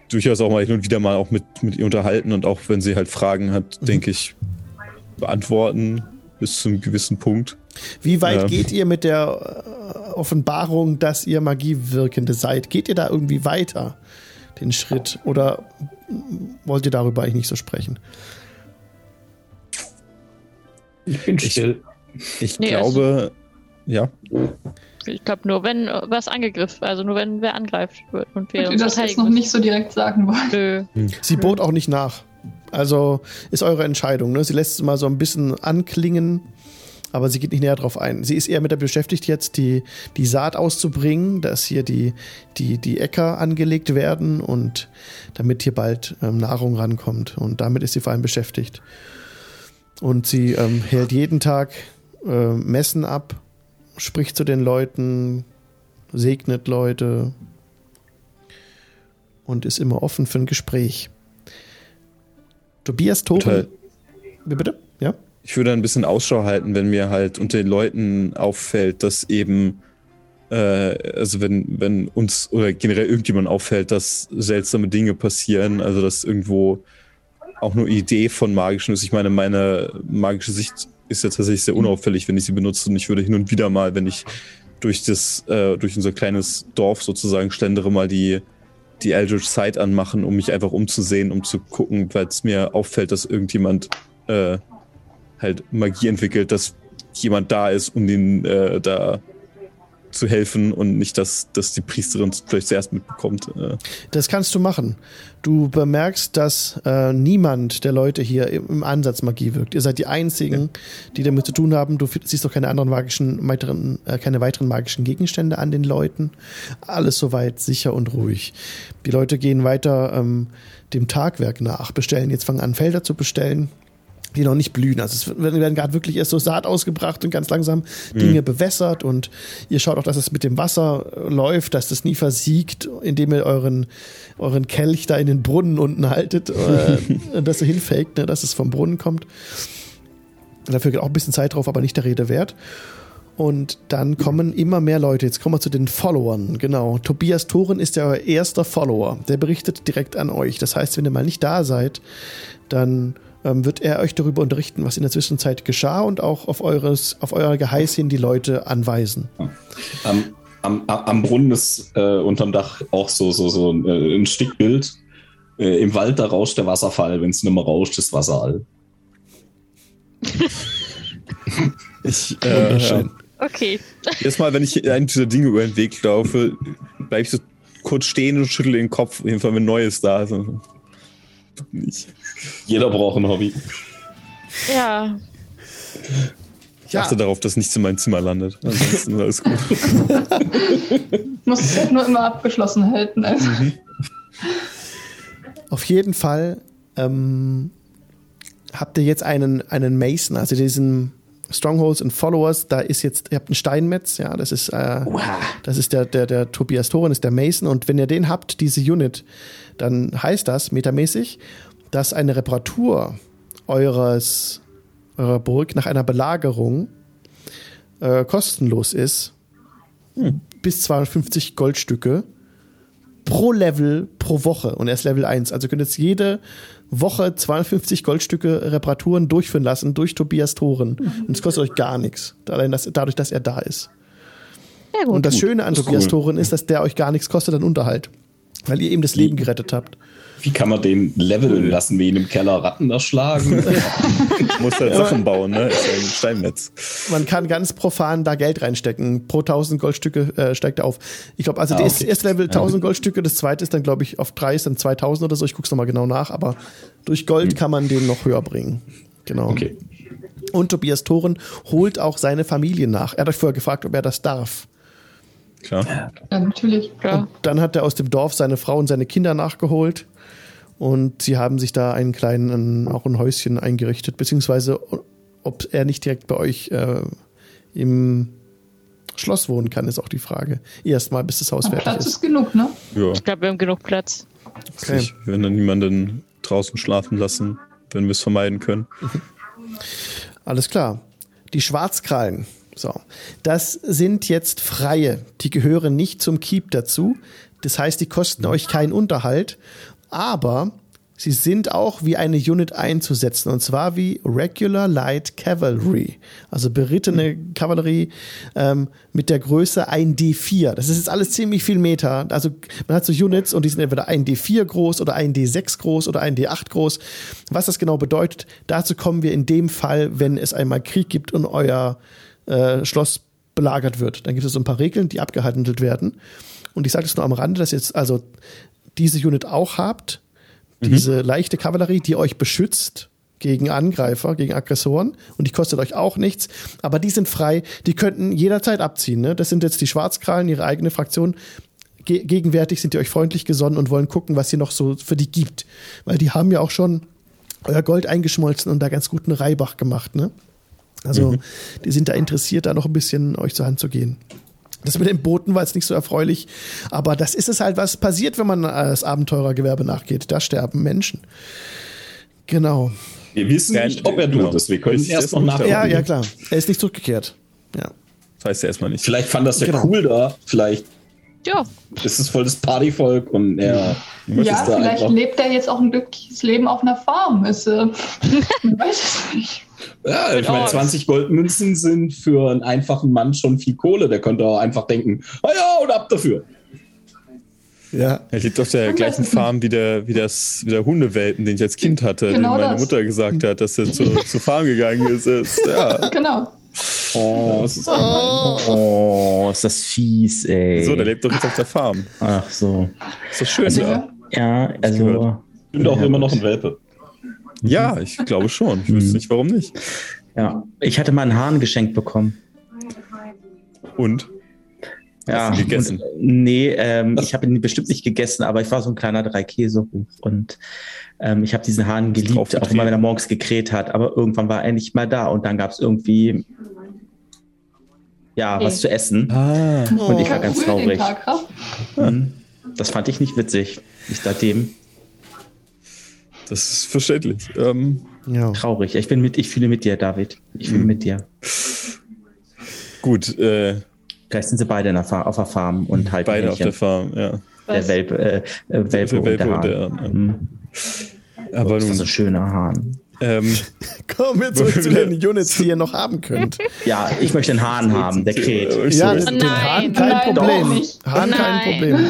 durchaus auch mal hin und wieder mal auch mit, mit ihr unterhalten und auch wenn sie halt Fragen hat, denke ich, beantworten bis zu einem gewissen Punkt. Wie weit Ja. geht ihr mit der äh, Offenbarung, dass ihr Magiewirkende seid? Geht ihr da irgendwie weiter, den Schritt? Oder wollt ihr darüber eigentlich nicht so sprechen? Ich bin still. Ich Nee, glaube, ja, Ich glaube nur, wenn äh, was angegriffen, also nur wenn wer angreift wird und wir Könnt ihr uns das jetzt noch müssen. nicht so direkt sagen wollen? Nö. Sie bot auch nicht nach. Also ist eure Entscheidung. Ne? Sie lässt es mal so ein bisschen anklingen, aber sie geht nicht näher drauf ein. Sie ist eher mit der beschäftigt, jetzt die, die Saat auszubringen, dass hier die, die, die Äcker angelegt werden und damit hier bald ähm, Nahrung rankommt. Und damit ist sie vor allem beschäftigt. Und sie ähm, hält jeden Tag äh, Messen ab, spricht zu den Leuten, segnet Leute und ist immer offen für ein Gespräch. Tobias. Total. Wie bitte? Ja? ich würde ein bisschen Ausschau halten, wenn mir halt unter den Leuten auffällt, dass eben, äh, also wenn, wenn uns oder generell irgendjemand auffällt, dass seltsame Dinge passieren, also dass irgendwo auch nur Idee von magischen ist. Ich meine, meine magische Sicht ist ja tatsächlich sehr unauffällig, wenn ich sie benutze und ich würde hin und wieder mal, wenn ich durch das, äh, durch unser kleines Dorf sozusagen schlendere, mal die, die Eldritch Sight anmachen, um mich einfach umzusehen, um zu gucken, weil es mir auffällt, dass irgendjemand äh, halt Magie entwickelt, dass jemand da ist, um den äh, da zu helfen und nicht, dass, dass die Priesterin es vielleicht zuerst mitbekommt. Äh, Das kannst du machen. Du bemerkst, dass äh, niemand der Leute hier im, im Ansatz Magie wirkt. Ihr seid die einzigen, die damit zu tun haben. Du siehst doch keine anderen magischen, weiteren, äh, keine weiteren magischen Gegenstände an den Leuten. Alles soweit sicher und ruhig. Die Leute gehen weiter ähm, dem Tagwerk nach, bestellen jetzt fangen an Felder zu bestellen. Die noch nicht blühen. Also es werden gerade wirklich erst so Saat ausgebracht und ganz langsam Dinge bewässert und ihr schaut auch, dass es mit dem Wasser äh, läuft, dass das nie versiegt, indem ihr euren, euren Kelch da in den Brunnen unten haltet, äh, und dass er hinfällt, ne, dass es vom Brunnen kommt. Dafür geht auch ein bisschen Zeit drauf, aber nicht der Rede wert. Und dann kommen immer mehr Leute. Jetzt kommen wir zu den Followern. Genau. Tobias Thoren ist der erste Follower. Der berichtet direkt an euch. Das heißt, wenn ihr mal nicht da seid, dann ähm, wird er euch darüber unterrichten, was in der Zwischenzeit geschah und auch auf, eures, auf euer Geheiß hin die Leute anweisen. Am, am, am Brunnen ist äh, unterm Dach auch so, so, so ein, äh, ein Stickbild. Äh, Im Wald, da rauscht der Wasserfall. Wenn es nicht mehr rauscht, ist Wasser all. ich, äh. Okay. Jedes Mal, wenn ich einen dieser Dinge über den Weg laufe, bleibe ich so kurz stehen und schüttle den Kopf, auf jeden Fall, wenn Neues da ist. Also, nicht. Jeder braucht ein Hobby. Ja. Ich achte darauf, dass nichts in mein Zimmer landet. Ansonsten ist alles gut. Muss es halt nur immer abgeschlossen halten. Also. Auf jeden Fall ähm, habt ihr jetzt einen, einen Mason, also diesen Strongholds und Followers, da ist jetzt, ihr habt einen Steinmetz, ja, das ist, äh, das ist der, der, der Tobias Thoren, ist der Mason und wenn ihr den habt, diese Unit, dann heißt das metamäßig, dass eine Reparatur eures, eurer Burg nach einer Belagerung äh, kostenlos ist, bis 250 Goldstücke pro Level pro Woche und er ist Level 1. Also ihr könnt jetzt jede Woche 52 Goldstücke Reparaturen durchführen lassen durch Tobias Toren. Und es kostet euch gar nichts. Allein das, dadurch, dass er da ist. Ja. Und das Schöne an Tobias cool. Toren ist, dass der euch gar nichts kostet an Unterhalt. Weil ihr ihm das Leben gerettet habt. Wie kann man den leveln lassen, wie ihn im Keller Ratten erschlagen? Muss halt Sachen bauen, ne? Ist ja ein Steinmetz. Man kann ganz profan da Geld reinstecken. Pro 1000 Goldstücke äh, steigt er auf. Ich glaube, also Ah, das okay. erste Level 1000 Goldstücke, das zweite ist dann, glaube ich, auf drei ist dann 2000 oder so. Ich guck's nochmal genau nach, aber durch Gold kann man den noch höher bringen. Genau. Okay. Und Tobias Thoren holt auch seine Familie nach. Er hat euch vorher gefragt, ob er das darf. Klar. Ja, natürlich. Ja. Dann hat er aus dem Dorf seine Frau und seine Kinder nachgeholt. Und sie haben sich da einen kleinen, auch ein Häuschen eingerichtet, beziehungsweise ob er nicht direkt bei euch äh, im Schloss wohnen kann, ist auch die Frage. Erstmal, bis das Haus Aber fertig Platz ist. ist genug, ne? Ja. Ich glaube, wir haben genug Platz. Okay. Ich werden dann niemanden draußen schlafen lassen, wenn wir es vermeiden können. Alles klar. Die Schwarzkrallen. So. Das sind jetzt freie. Die gehören nicht zum Keep dazu. Das heißt, die kosten euch keinen Unterhalt. Aber sie sind auch wie eine Unit einzusetzen. Und zwar wie Regular Light Cavalry. Also berittene Kavallerie ähm, mit der Größe 1D4. Das ist jetzt alles ziemlich viel Meter. Also man hat so Units und die sind entweder 1D4 groß oder 1D6 groß oder 1D8 groß. Was das genau bedeutet, dazu kommen wir in dem Fall, wenn es einmal Krieg gibt und euer äh, Schloss belagert wird. Dann gibt es so ein paar Regeln, die abgehandelt werden. Und ich sage das nur am Rande, dass jetzt also diese Unit auch habt, diese leichte Kavallerie, die euch beschützt gegen Angreifer, gegen Aggressoren und die kostet euch auch nichts, aber die sind frei, die könnten jederzeit abziehen. Ne? Das sind jetzt die Schwarzkrallen, ihre eigene Fraktion. Ge gegenwärtig sind die euch freundlich gesonnen und wollen gucken, was ihr noch so für die gibt. Weil die haben ja auch schon euer Gold eingeschmolzen und da ganz guten Reibach gemacht. Ne? Also die sind da interessiert, da noch ein bisschen euch zur Hand zu gehen. Das mit den Booten war jetzt nicht so erfreulich, aber das ist es halt, was passiert, wenn man äh, das Abenteurergewerbe nachgeht. Da sterben Menschen. Genau. Wir wissen Ja, nicht, ob er genau. tot ist. Wir können erst noch nachgucken. Ja, ja, klar. Er ist nicht zurückgekehrt. Ja. Das heißt ja erstmal nicht. Vielleicht fand das ja Genau. cool da. Vielleicht Ja, ist es voll das Partyvolk und er möchte Ja, es da vielleicht einfach. lebt er jetzt auch ein glückliches Leben auf einer Farm. Ist, äh, man weiß es nicht. Ja, ich meine, Orks. 20 Goldmünzen sind für einen einfachen Mann schon viel Kohle. Der könnte auch einfach denken, ah ja, und ab dafür. Ja. Er lebt auf der gleichen. Farm wie der, wie das, wie der Hundewelpen, den ich als Kind hatte, Genau den meine das. Mutter gesagt hat, dass er zu, zur Farm gegangen ist. ist ja. Genau. Oh, Das ist, oh, ist das fies, ey. so, der lebt doch jetzt auf der Farm. Ach so. Ist doch schön. Also, ja. Ja, also. Sind auch Ja, immer gut. noch ein Welpe. Ja, ich glaube schon. Ich wüsste nicht, warum nicht. Ja, ich hatte mal einen Hahn geschenkt bekommen. Und? Ja, Hast du ihn gegessen? Und, nee, ähm, ich habe ihn bestimmt nicht gegessen, aber ich war so ein kleiner Drei-Käse hoch und ähm, ich habe diesen Hahn geliebt, auch immer wenn er morgens gekräht hat. Aber irgendwann war er nicht mal da und dann gab es irgendwie ja was Okay. zu essen. Ah. Und ich war ganz Cool, den traurig. Mhm. Das fand ich nicht witzig. Ich seitdem Das ist verständlich. Ähm, ja. traurig. Ich bin mit, ich fühle mit dir, David. Ich fühle Mhm. mit dir. gut, äh, Vielleicht sind sie beide in der auf der Farm und halten beide auf der Farm, ja. der? Welpe, äh, äh, Welpe, Der Welpe und und der der Hahn. Hahn, ja. Mhm. Aber das ist so nun, ein schöner Hahn. Ähm, Kommen wir zurück zu den Units, die ihr noch haben könnt. Ja, ich möchte einen Hahn haben, der kräht. Ja, den Nein. Hahn kein Nein, Problem. Hahn kein Nein. Problem.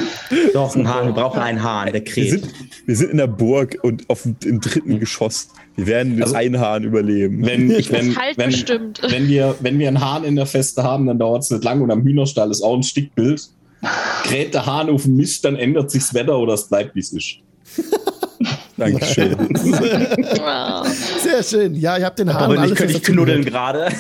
Doch, ein Hahn. Wir brauchen einen Hahn, der wir, kräht. sind, wir sind in der Burg und auf, dem- im dritten Geschoss. Wir werden mit Also- einem Hahn überleben. Wenn, ich, wenn, halt wenn, bestimmt. wenn, wir, wenn wir einen Hahn in der Feste haben, dann dauert es nicht lang und am Hühnerstall ist auch ein Stickbild. Kräht der Hahn auf den Mist, dann ändert sich das Wetter oder es bleibt, wie es ist. Dankeschön. Sehr schön. Ja, ihr habt den Hahn Aber alles, könnte ich knuddeln gerade.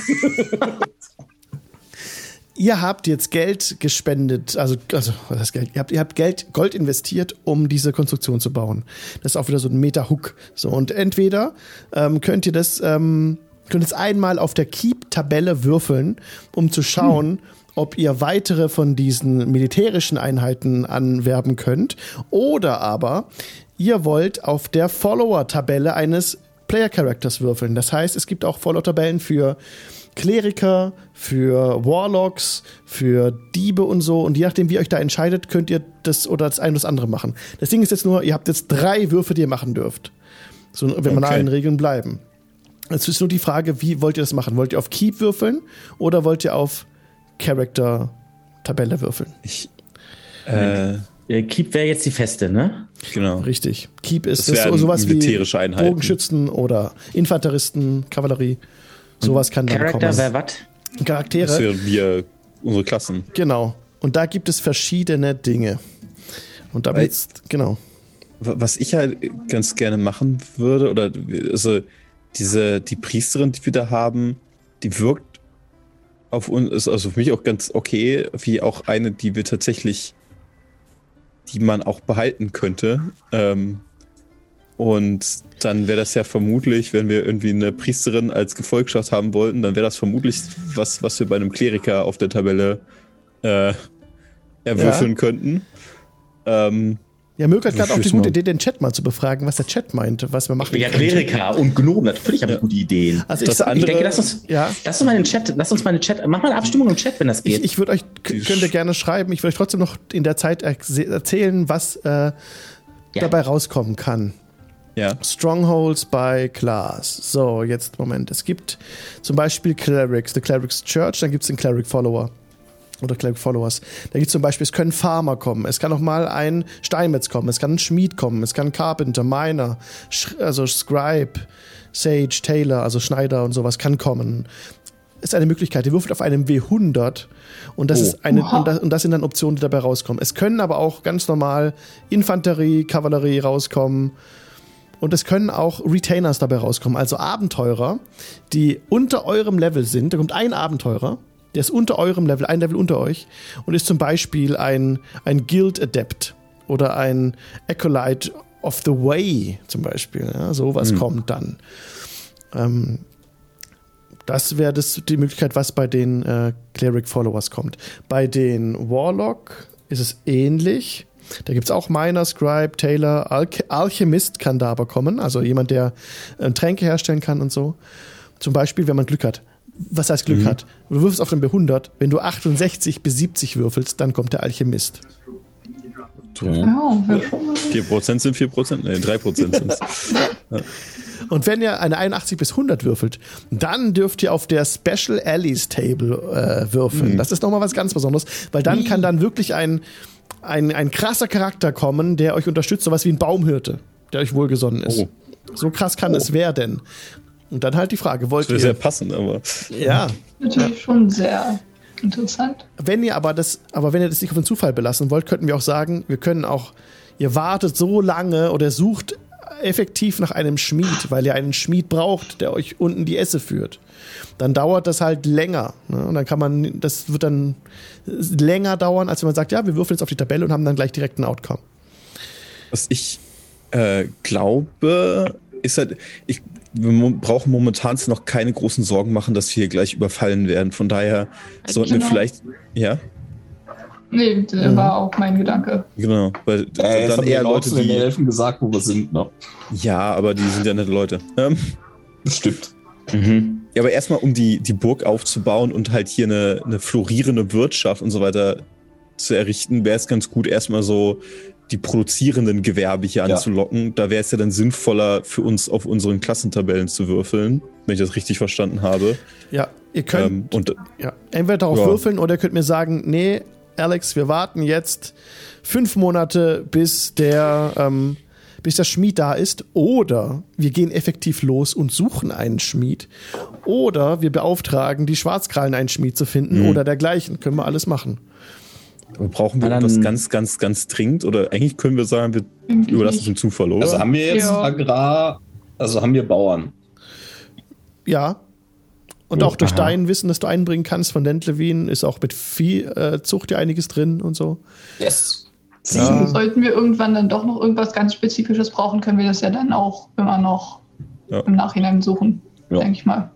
Ihr habt jetzt Geld gespendet, also, also heißt Geld? Ihr habt, ihr habt Geld, Gold investiert, um diese Konstruktion zu bauen. Das ist auch wieder so ein Meta-Hook. So, und entweder ähm, könnt ihr das, ähm, könnt es einmal auf der Keep-Tabelle würfeln, um zu schauen, ob ihr weitere von diesen militärischen Einheiten anwerben könnt. Oder aber ihr wollt auf der Follower-Tabelle eines Player-Characters würfeln. Das heißt, es gibt auch Follower-Tabellen für Kleriker, für Warlocks, für Diebe und so. Und je nachdem, wie ihr euch da entscheidet, könnt ihr das oder das eine oder das andere machen. Das Ding ist jetzt nur, ihr habt jetzt drei Würfe, die ihr machen dürft. So, wenn wir nach Okay. allen Regeln bleiben. Es ist nur die Frage, wie wollt ihr das machen? Wollt ihr auf Keep würfeln oder wollt ihr auf Character-Tabelle würfeln? Ich, Äh, Keep wäre jetzt die Feste, ne? genau. Richtig. Keep ist Das das sowas wie militärische Einheiten. Bogenschützen oder Infanteristen, Kavallerie. Sowas kann dann Charakter kommen. wäre was? Das Charaktere, wären wir, unsere Klassen. genau. Und da gibt es verschiedene Dinge. Und da Weil- jetzt, genau. Wa- Was ich halt ganz gerne machen würde, oder also diese, die Priesterin, die wir da haben, die wirkt auf uns, ist also für mich auch ganz okay, wie auch eine, die wir tatsächlich, die man auch behalten könnte. Ähm, und dann wäre das ja vermutlich, wenn wir irgendwie eine Priesterin als Gefolgschaft haben wollten, dann wäre das vermutlich was, was wir bei einem Kleriker auf der Tabelle äh, erwürfeln könnten. Ähm, Ja, Mirko hat gerade auch die gute. Idee, den Chat mal zu befragen, was der Chat meinte, was wir machen Ja, könnten. Kleriker und Gnomen, natürlich haben wir gute Ideen. Also ich, Das sag- Ich andere- denke, lass uns, Ja. lass uns mal den Chat, lass uns mal den Chat, mach mal eine Abstimmung im Chat, wenn das ich, geht. ich würde euch, könnt ihr gerne schreiben, ich würde euch trotzdem noch in der Zeit erzählen, was äh, Ja. dabei rauskommen kann. ja. Strongholds by Class. So, jetzt Moment. Es gibt zum Beispiel Clerics, The Clerics Church, dann gibt es den Cleric Follower. Oder Cleric Followers. Da gibt es zum Beispiel, es können Farmer kommen, es kann auch mal ein Steinmetz kommen, es kann ein Schmied kommen, es kann ein Carpenter, Miner, Sch also Scribe, Sage, Tailor, also Schneider und sowas kann kommen. Ist eine Möglichkeit. Ihr würfelt auf einem W100 und das Oh. ist eine und das, und das sind dann Optionen, die dabei rauskommen. Es können aber auch ganz normal Infanterie, Kavallerie rauskommen. Und es können auch Retainers dabei rauskommen, also Abenteurer, die unter eurem Level sind. Da kommt ein Abenteurer, der ist unter eurem Level, ein Level unter euch und ist zum Beispiel ein, ein Guild-Adept oder ein Acolyte of the Way zum Beispiel. Ja, sowas kommt dann. Ähm, das wäre das die Möglichkeit, was bei den äh, Cleric Followers kommt. Bei den Warlock ist es ähnlich. Da gibt es auch Miner, Scribe, Tailor, Alch Alchemist kann da aber kommen, also jemand, der äh, Tränke herstellen kann und so. Zum Beispiel, wenn man Glück hat. Was heißt Glück hat? Du wirfst auf den B100, wenn du 68 bis 70 würfelst, dann kommt der Alchemist. Ja, wir- 4% sind 4%? Nee, 3% sind Und wenn ihr eine 81 bis 100 würfelt, dann dürft ihr auf der Special Allies Table äh, würfeln. Das ist nochmal was ganz Besonderes, weil dann kann dann wirklich ein, ein, ein krasser Charakter kommen, der euch unterstützt, sowas wie ein Baumhirte, der euch wohlgesonnen ist. Oh. So krass kann es werden. Und dann halt die Frage, wollt Das wäre sehr ihr, passend, aber ja, natürlich schon sehr interessant. wenn ihr aber das, aber wenn ihr das nicht auf den Zufall belassen wollt, könnten wir auch sagen, wir können auch, ihr wartet so lange oder sucht effektiv nach einem Schmied, weil ihr einen Schmied braucht, der euch unten die Esse führt. Dann dauert das halt länger. Ne? Und dann kann man, das wird dann länger dauern, als wenn man sagt, ja, wir würfeln jetzt auf die Tabelle und haben dann gleich direkt einen Outcome. was ich äh, glaube, ist halt, ich, wir brauchen momentan noch keine großen Sorgen machen, dass wir hier gleich überfallen werden. Von daher sollten wir Genau. vielleicht, ja, Nee, das Mhm. war auch mein Gedanke. genau, weil Äh, dann haben eher wir Leute, den die, Elfen gesagt, wo wir sind, ne? ja, aber die sind ja nette Leute. Ähm, Das stimmt. Mhm. Ja, aber erstmal, um die, die Burg aufzubauen und halt hier eine, eine florierende Wirtschaft und so weiter zu errichten, wäre es ganz gut, erstmal so die produzierenden Gewerbe hier Ja. anzulocken. Da wäre es ja dann sinnvoller für uns auf unseren Klassentabellen zu würfeln, wenn ich das richtig verstanden habe. Ja, ihr könnt Ähm, und ja, entweder darauf Ja. würfeln oder ihr könnt mir sagen, nee, Alex, wir warten jetzt fünf Monate, bis der, ähm, bis der Schmied da ist. Oder wir gehen effektiv los und suchen einen Schmied. Oder wir beauftragen die Schwarzkrallen, einen Schmied zu finden Mhm. oder dergleichen. Können wir alles machen. Aber brauchen wir irgendwas ganz, ganz, ganz dringend? Oder eigentlich können wir sagen, wir Irgendwie überlassen es dem Zufall, oder? Also haben wir jetzt Ja. Agrar, also haben wir Bauern. Ja. Und auch durch aha. dein Wissen, das du einbringen kannst von Dentlevin, ist auch mit Viehzucht ja einiges drin und so. Yes. Ja. Sollten wir irgendwann dann doch noch irgendwas ganz Spezifisches brauchen, können wir das ja dann auch immer noch Ja. im Nachhinein suchen, Ja. denke ich mal.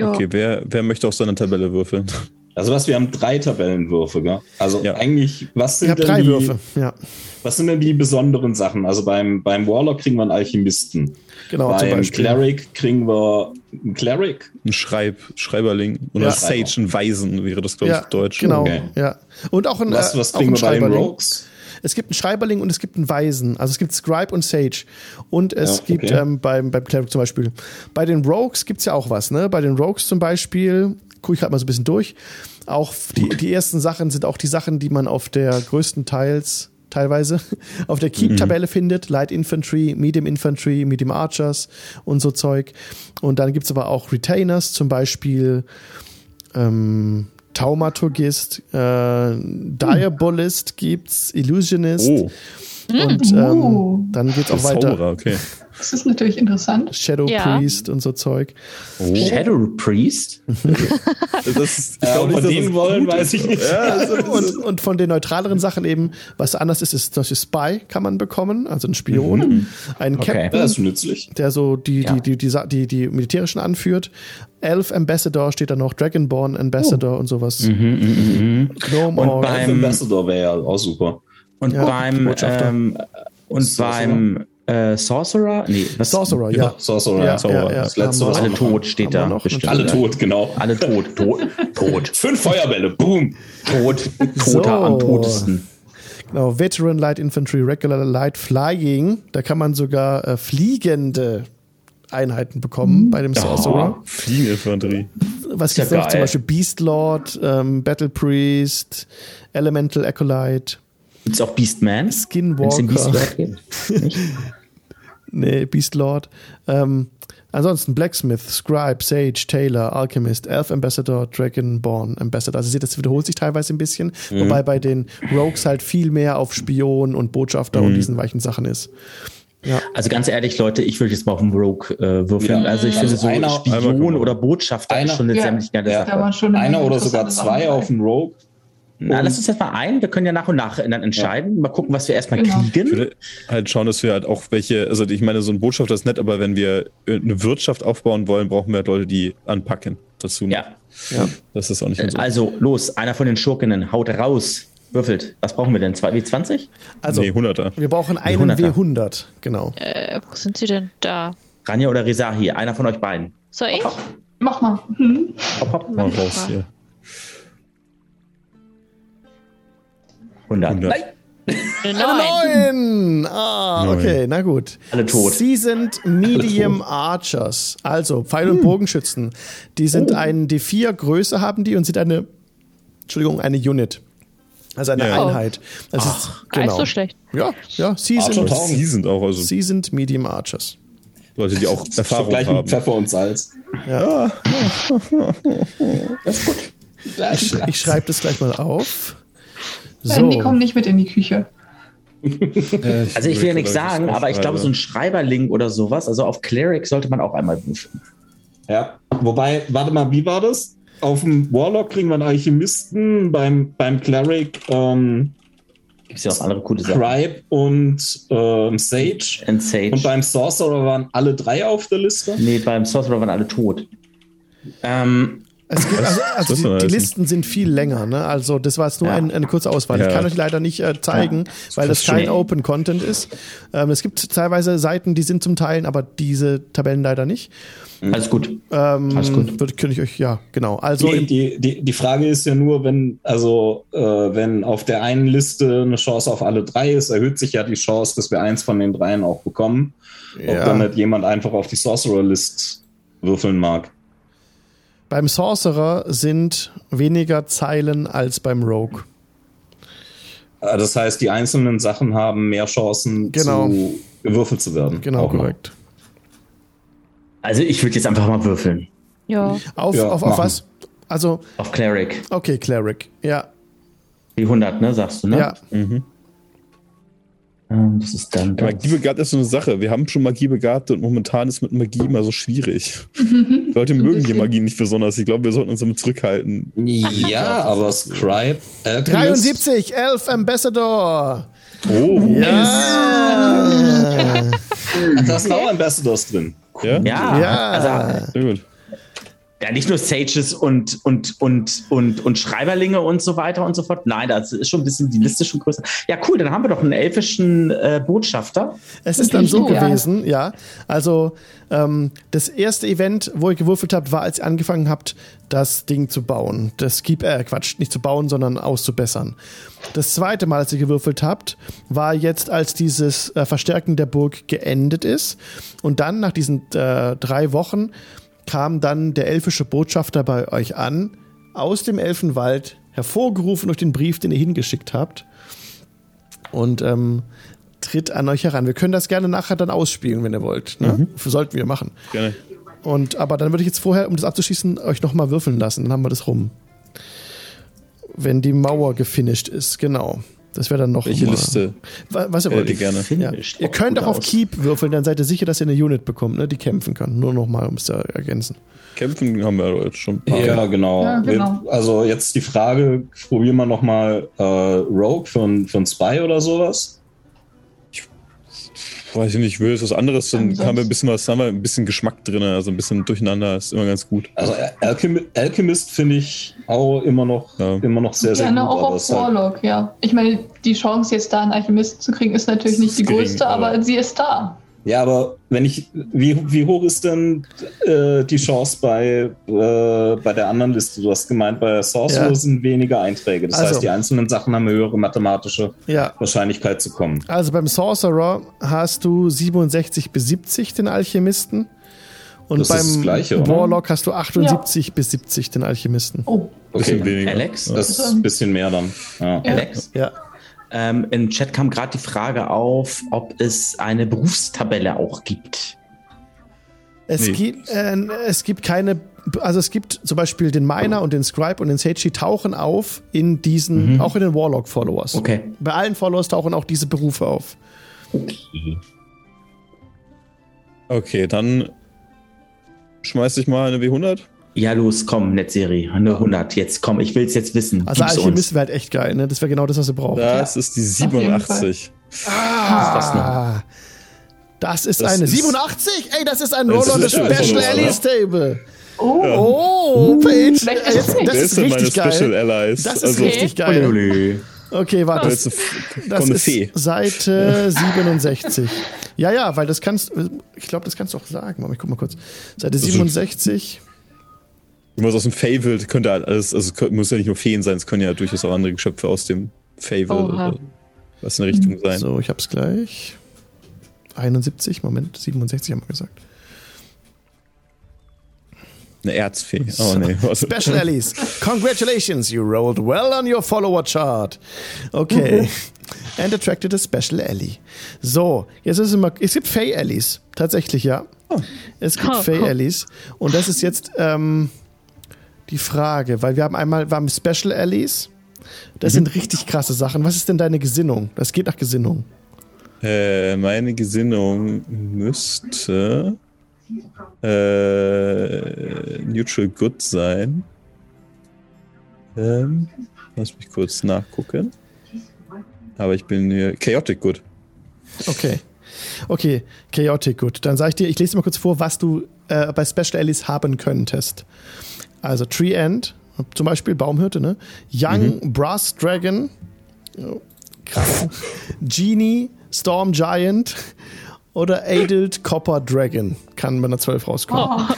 Okay, wer, wer möchte auf seine Tabelle würfeln? Also was, wir haben drei Tabellenwürfe, gell? Also Ja. eigentlich, was sind denn drei die, Würfe, ja. was sind denn die besonderen Sachen? Also beim, beim Warlock kriegen wir einen Alchemisten. Genau, zum beim Beispiel. Cleric kriegen wir einen Cleric. Ein Schreib, Schreiberling oder Ja. Sage, ein Weisen wäre das, glaube ich, Ja, Deutsch. genau. Okay. Ja. Und auch ein, Was, äh, was auch kriegen ein wir bei den Schreiberling. Rogues? Es gibt einen Schreiberling und es gibt einen Weisen. Also es gibt Scribe und Sage. Und es Ja, gibt okay. ähm, beim, beim Cleric zum Beispiel. Bei den Rogues gibt's ja auch was, ne? Bei den Rogues zum Beispiel, gucke ich gerade mal so ein bisschen durch. Auch die, die ersten Sachen sind auch die Sachen, die man auf der größten Teils teilweise auf der Keep-Tabelle findet. Light Infantry, Medium Infantry, Medium Archers und so Zeug. Und dann gibt's aber auch Retainers, zum Beispiel ähm, Taumaturgist, äh, Diabolist gibt's, Illusionist Oh, und ähm, Uh. dann geht's auch weiter. Zauberer, okay. Das ist natürlich interessant. Shadow Ja. Priest und so Zeug. Oh. Shadow Priest? Das ist, ich Ja, glaub ob wir dass den das wollen, weiß ich nicht. Ja, so- Und, und von den neutraleren Sachen eben, was anders ist, ist zum Beispiel Spy kann man bekommen, also ein Spion, Mhm. ein Okay. Captain, Das ist nützlich. der so die, Ja. die, die, die, die, die militärischen anführt. Elf Ambassador steht da noch, Dragonborn Ambassador und sowas. Mhm, Gnome Und Orc. bei- Ähm, Ambassador wäre ja auch super. Und Ja, beim ähm, und beim äh, Sorcerer? Nee, was? Sorcerer, ja. Sorcerer. Ja, Zauberer. ja, ja. Das letzte, was Alle tot steht da. noch? bestimmt. Alle tot, genau. Alle tot, tot, tot, Fünf Feuerbälle, boom. tot, toter So. am totesten. Genau, Veteran Light Infantry, Regular Light Flying. Da kann man sogar äh, fliegende Einheiten bekommen bei dem Sorcerer. Fliegeninfanterie. Was Ist ja gibt's noch? Zum. Beispiel Beast Lord, ähm, Battle Priest, Elemental Acolyte, Gibt's auch Beastman? Skinwalker. Gibt? Nicht? Nee, Beast Lord. Ähm, ansonsten Blacksmith, Scribe, Sage, Tailor, Alchemist, Elf Ambassador, Dragonborn Ambassador. Also ihr seht, das wiederholt sich teilweise ein bisschen, wobei bei den Rogues halt viel mehr auf Spion und Botschafter und diesen weichen Sachen ist. Also ganz ehrlich, Leute, ich würde jetzt mal auf den Rogue äh, würfeln. Ja. Also ich Also finde so Spion oder Botschafter Einer- ist schon eine Ja. ziemlich geile Ja. Da Sache. eine oder sogar zwei auf dem Rogue. Na, lass uns jetzt mal ein. Wir können ja nach und nach dann entscheiden. Mal gucken, was wir erstmal Genau. Ich kriegen. würde halt schauen, dass wir halt auch welche, also ich meine, so ein Botschafter ist nett, aber wenn wir eine Wirtschaft aufbauen wollen, brauchen wir halt Leute, die anpacken dazu. Ja. Ja. Das ist auch nicht ganz so. Also los, einer von den Schurkinnen, haut raus. Würfelt. Was brauchen wir denn? 2W20? Also, nee, 100er. wir brauchen einen Hunderter. W100, genau. Äh, wo sind sie denn? Da. Ranja oder Rizahi? Einer von euch beiden. Soll ich? Mach mal. Hm. Hopp, hopp. Mal raus hier. 100. 100. Nein. Neun. Neun! Ah, Neun. okay, na gut. Alle tot. Sie sind Medium Archers, also Pfeil- und Bogenschützen. Die sind ein D4 Größe haben die und sind eine, Entschuldigung, eine Unit. Also eine Ja. Einheit. Das ist, Gar nicht genau. so schlecht. Ja, ja, sie sind. Sie sind auch, also sie sind Medium Archers. Leute, die auch Erfahrung Vergleich mit haben. Pfeffer und Salz. Ja. Das ist gut. Ich, ich schreibe das gleich mal auf. Nein, die kommen So. nicht mit in die Küche. Also ich will ja nichts sagen, aber ich glaube, so ein Schreiber. Schreiberling oder sowas, also auf Cleric sollte man auch einmal würfeln. Ja. Wobei, warte mal, wie war das? Auf dem Warlock kriegen wir einen Alchemisten, beim, beim Cleric ähm, Gibt es ja auch andere coole Sachen. Scribe und ähm, Sage. And Sage. Und beim Sorcerer waren alle drei auf der Liste. nee, beim Sorcerer waren alle tot. Ähm, Es gibt, also, also die, das die? Listen sind viel länger. Ne? Also das war jetzt nur Ja. ein, eine kurze Auswahl. Ich Ja. kann euch leider nicht äh, zeigen, weil das fast kein schon- Open Content ist. Ähm, es gibt teilweise Seiten, die sind zum Teilen, aber diese Tabellen leider nicht. alles gut. Ähm, Alles gut. Würde, könnte ich euch, ja, genau. Also die, die, die, die Frage ist ja nur, wenn, also, äh, wenn auf der einen Liste eine Chance auf alle drei ist, erhöht sich ja die Chance, dass wir eins von den dreien auch bekommen. Ob Ja. dann nicht jemand einfach auf die Sorcerer-List würfeln mag. Beim Sorcerer sind weniger Zeilen als beim Rogue. Äh, Das heißt, die einzelnen Sachen haben mehr Chancen, Genau. zu gewürfelt zu werden. Genau, Auch noch. korrekt. Also ich würde jetzt einfach mal würfeln. Ja. Auf, Ja, auf, auf was? Also, Auf Cleric. okay, Cleric. Ja, Die 100, ne, sagst du, ne? ja. Ähm, Das ist dann das. Magie begabt ist so eine Sache. Wir haben schon Magie begabt und momentan ist mit Magie immer so schwierig. Leute mögen die. Magie nicht besonders. Ich glaube, wir sollten uns damit zurückhalten. Ja, aber Scribe. Alchemist, 73, Elf Ambassador. Oh, Ja. Da sind auch Ambassadors drin. ja? Ja, Ja. also Sehr gut. Ja, nicht nur Sages und, und, und, und, und Schreiberlinge und so weiter und so fort. Nein, das ist schon ein bisschen die Liste schon größer. Ja, cool, dann haben wir doch einen elfischen äh, Botschafter. Es ist dann so Ja. gewesen, ja. Also ähm, das erste Event, wo ihr gewürfelt habt, war, als ihr angefangen habt, das Ding zu bauen. Das Keep, äh, Quatsch, nicht zu bauen, sondern auszubessern. Das zweite Mal, als ihr gewürfelt habt, war jetzt, als dieses äh, Verstärken der Burg geendet ist. Und dann, nach diesen äh, drei Wochen, kam dann der elfische Botschafter bei euch an, aus dem Elfenwald, hervorgerufen durch den Brief, den ihr hingeschickt habt. Und ähm, tritt an euch heran. Wir können das gerne nachher dann ausspielen, wenn ihr wollt. Ne? Sollten wir machen. Gerne. Und aber dann würde ich jetzt vorher, um das abzuschließen, euch nochmal würfeln lassen. Dann haben wir das rum. Wenn die Mauer gefinisht ist, genau. Das wäre dann noch. Welche mal- Liste? Wa- Was ihr Äh, wollt. die gerne. Ja. Ihr könnt auch auf aus. Keep würfeln, dann seid ihr sicher, dass ihr eine Unit bekommt, ne, die kämpfen kann. Nur nochmal, um es zu ergänzen. Kämpfen haben wir jetzt schon. ein paar. Ja, genau. Ja, genau. Wir- Also jetzt die Frage, probieren wir nochmal äh, Rogue für, für ein Spy oder sowas? Weiß ich nicht, ich will jetzt was anderes, dann Ansonsten- haben wir ein bisschen was, haben wir ein bisschen Geschmack drin, also ein bisschen durcheinander, ist immer ganz gut. Also Alchemy, Alchemist finde ich auch immer noch, Ja. immer noch sehr, sehr Gerne gut. auch auf es halt, Warlock, ja. Ich meine, die Chance jetzt da einen Alchemisten zu kriegen, ist natürlich nicht die gering, größte, aber, aber- sie ist da. Ja, aber wenn ich, wie, wie hoch ist denn äh, die Chance bei, äh, bei der anderen Liste? Du hast gemeint, bei Sorcerer Ja. sind weniger Einträge. Das Also- heißt, die einzelnen Sachen haben eine höhere mathematische Ja. Wahrscheinlichkeit zu kommen. Also beim Sorcerer hast du 67 bis 70 den Alchemisten. Und Das beim Gleiche? Warlock hast du 78 bis 70 den Alchemisten. Oh, Bisschen Okay, weniger. Alex? Ja. das ist ein bisschen mehr dann. Ja. Ja. Alex? Ja. Ähm, Im Chat kam gerade die Frage auf, ob es eine Berufstabelle auch gibt. Es, Nee. gibt, äh, es gibt keine, also es gibt zum Beispiel den Miner und den Scribe und den Sage, die tauchen auf in diesen, auch in den Warlock-Followers. Okay. Bei allen Followers tauchen auch diese Berufe auf. Okay. Okay, dann schmeiß ich mal eine W100. Ja, los, komm, Netzserie. Eine 100. Jetzt komm, ich will es jetzt wissen. Also Gib's Alchemist wäre halt echt geil, ne? Das wäre genau das, was ihr braucht. Das ist die Auf jeden 87. Ah, das ist Das eine ist- 87? Ey, das ist ein Das Roll on the ist ja Special Allies Table. oh. Oh, Paige. Vielleicht ist das ist richtig Special geil. Allies? Das ist also, richtig geil. Okay, warte. Das ist Das das eine ist Fee. Seite 67. Ja, ja, weil das kannst ich glaube, das kannst du auch sagen. Warte, Ich guck mal kurz. Seite ist- 67. Irgendwas aus dem Fable könnte halt alles, also muss ja nicht nur Feen sein, es können ja durchaus auch andere Geschöpfe aus dem Fable Oha. oder was in der Richtung sein. So, ich hab's gleich. 71, Moment, 67 haben wir gesagt. Eine Erzfee. Oh nee. Was? Special Allies. Congratulations, you rolled well on your follower chart. Okay. And attracted a Special Ally. So, jetzt ist es immer, es gibt Fey Allies. Tatsächlich, ja. Es gibt Oh, Fey. Allies. Und das ist jetzt ähm, die Frage, weil wir haben einmal, wir haben Special Allies. Das sind richtig krasse Sachen. Was ist denn deine Gesinnung? Das geht nach Gesinnung. Äh, meine Gesinnung müsste äh, Neutral Good sein. Ähm, lass mich kurz nachgucken. Aber ich bin hier Chaotic Good. Okay. Okay, Chaotic, gut. Dann sage ich dir, ich lese mal kurz vor, was du äh, bei Special Allies haben könntest. Also Tree End, zum Beispiel Baumhirte, ne? Young Brass Dragon, oh, krass. Genie, Storm Giant oder Adult Copper Dragon kann bei einer 12 rauskommen. Oh,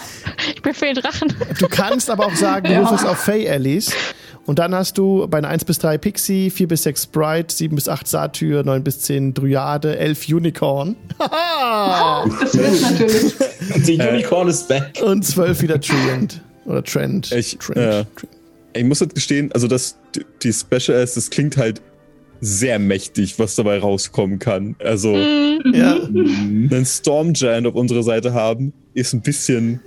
ich bin für den Drachen. Du kannst aber auch sagen, du Ja. würfelst auf Fey Allies. Und dann hast du bei einer 1 bis 3 Pixie, 4 bis 6 Sprite, 7 bis 8 Satyr, 9 bis 10 Dryade, 11 Unicorn. Haha! Das wird natürlich. Die Unicorn ist back. Und 12 wieder Trend. Oder Trend. Ich, Trend. äh, ich muss jetzt gestehen, also das, die Special S, das klingt halt sehr mächtig, was dabei rauskommen kann. Also, ja. einen Storm Giant auf unserer Seite haben, ist ein bisschen.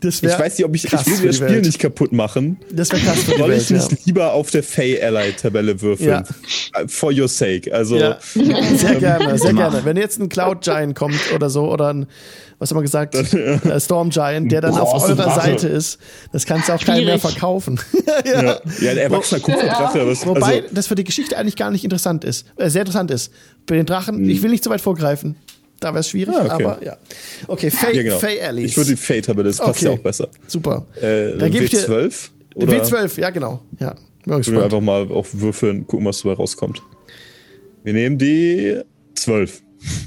Das Ich wäre weiß nicht, ob ich. Ich will das Spiel Welt. nicht kaputt machen. das wär krass für die Soll Welt. ich nicht Ja. lieber auf der Fey Ally Tabelle würfeln? Ja. For your sake. Also, Ja. Sehr gerne, sehr Mach. gerne. Wenn jetzt ein Cloud Giant kommt oder so, oder ein, was haben wir gesagt, äh, Storm Giant, der dann auf Große eurer. Seite ist, das kannst du auch keinem mehr verkaufen. ja. ja, ein erwachsener Kupferdrache. Was, Wobei also, das für die Geschichte eigentlich gar nicht interessant ist, äh, sehr interessant ist. Bei den Drachen, ich will nicht zu weit vorgreifen, Da wäre es schwierig, Ah, okay. aber ja. Okay, Faye, Ja, genau. Faye Alice. Ich würde die Fate-Tabelle, das passt Okay. ja auch besser. Super. Äh, Da gebe ich dir W12? Oder W12, ja genau. Ja. Ich will gespannt. einfach mal auf Würfeln, gucken, was dabei rauskommt. Wir nehmen die 12.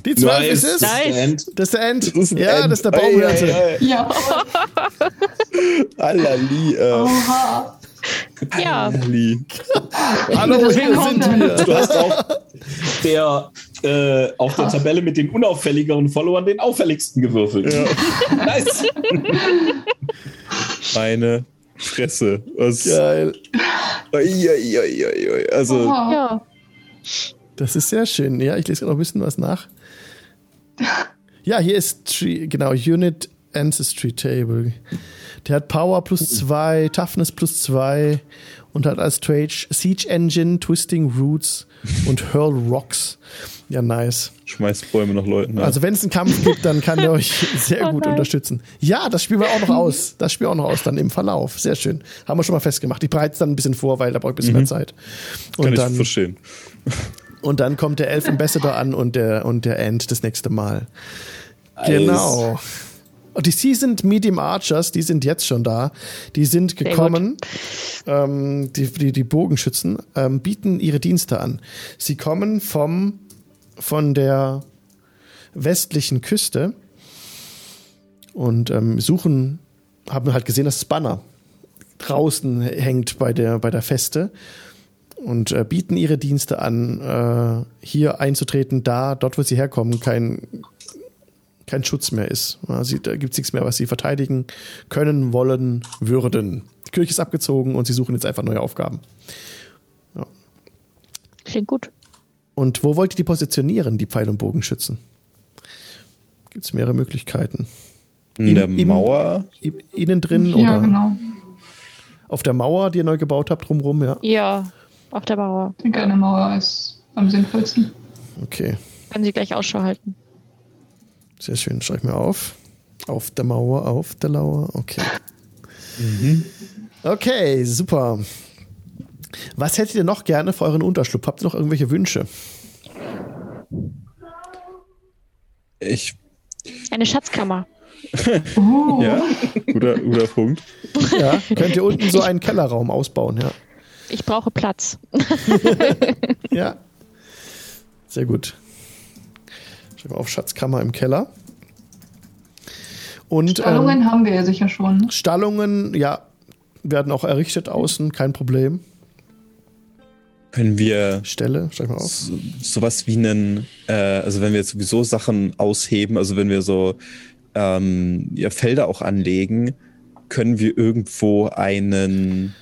Die 12 ist es. Nice. Das ist der End. Das ist ja, End. das ist der Baumhirte. Ei, ei, ei. Ja. Allali, äh, Oha. Ja, Allali. Hallo, hier kommt sind wir. Du hast auch der, äh, auf der Tabelle mit den unauffälligeren Followern den auffälligsten gewürfelt. Nice. Meine Fresse. Was? Geil. Also, ja. Das ist sehr schön. Ja, ich lese gerade noch ein bisschen was nach. Ja, hier ist Tree, genau, Unit Ancestry Table. Der hat Power plus 2, Toughness plus 2 und hat als Trade Siege Engine, Twisting Roots und Hurl Rocks. Ja, nice. schmeißt Bäume nach Leuten. Ja. Also wenn es einen Kampf gibt, dann kann der euch sehr Oh gut unterstützen. Ja, das spielen wir auch noch aus. Das spielen wir auch noch aus dann im Verlauf. Sehr schön. Haben wir schon mal festgemacht. Ich bereite es dann ein bisschen vor, weil da brauche ich ein bisschen mehr Zeit. Und Mhm. Kann ich dann, verstehen. und dann kommt der Elf Ambassador an und der, und der End das nächste Mal. Genau. Und die Seasoned Medium Archers, die sind jetzt schon da. Die sind gekommen. Ähm, die, die, die Bogenschützen ähm, bieten ihre Dienste an. Sie kommen vom, von der westlichen Küste und ähm, suchen, haben halt gesehen, dass das Banner draußen hängt bei der, bei der Feste und äh, bieten ihre Dienste an, äh, hier einzutreten, da, dort, wo sie herkommen, kein, kein Schutz mehr ist. Ja, sie, da gibt es nichts mehr, was sie verteidigen können, wollen, würden. Die Kirche ist abgezogen und sie suchen jetzt einfach neue Aufgaben. Klingt gut. Und wo wollt ihr die positionieren, die Pfeil- und Bogenschützen? Gibt es mehrere Möglichkeiten. In der im- Mauer. I- Innen drin Ja, oder genau. auf der Mauer, die ihr neu gebaut habt, drumrum, ja. Ja, auf der Mauer. Ich denke, eine Mauer ist am sinnvollsten. Okay, Können Sie gleich Ausschau halten. Sehr schön. Schreibe ich mir auf. Auf der Mauer, auf der Lauer. Okay. Okay, super. Was hättet ihr noch gerne für euren Unterschlupf? Habt ihr noch irgendwelche Wünsche? Ich, Eine Schatzkammer. Oh. ja, guter, guter Punkt. Ja, könnt ihr unten so einen Kellerraum ausbauen, ja. Ich brauche Platz. Ja. Sehr gut. Schreiben wir auf Schatzkammer im Keller. Und Stallungen ähm, haben wir ja sicher schon. Stallungen, ja, werden auch errichtet außen, kein Problem. Können wir Stelle, schreib mal auf. so, sowas wie einen, äh, also wenn wir jetzt sowieso Sachen ausheben, also wenn wir so ähm, ja, Felder auch anlegen, können wir irgendwo einen,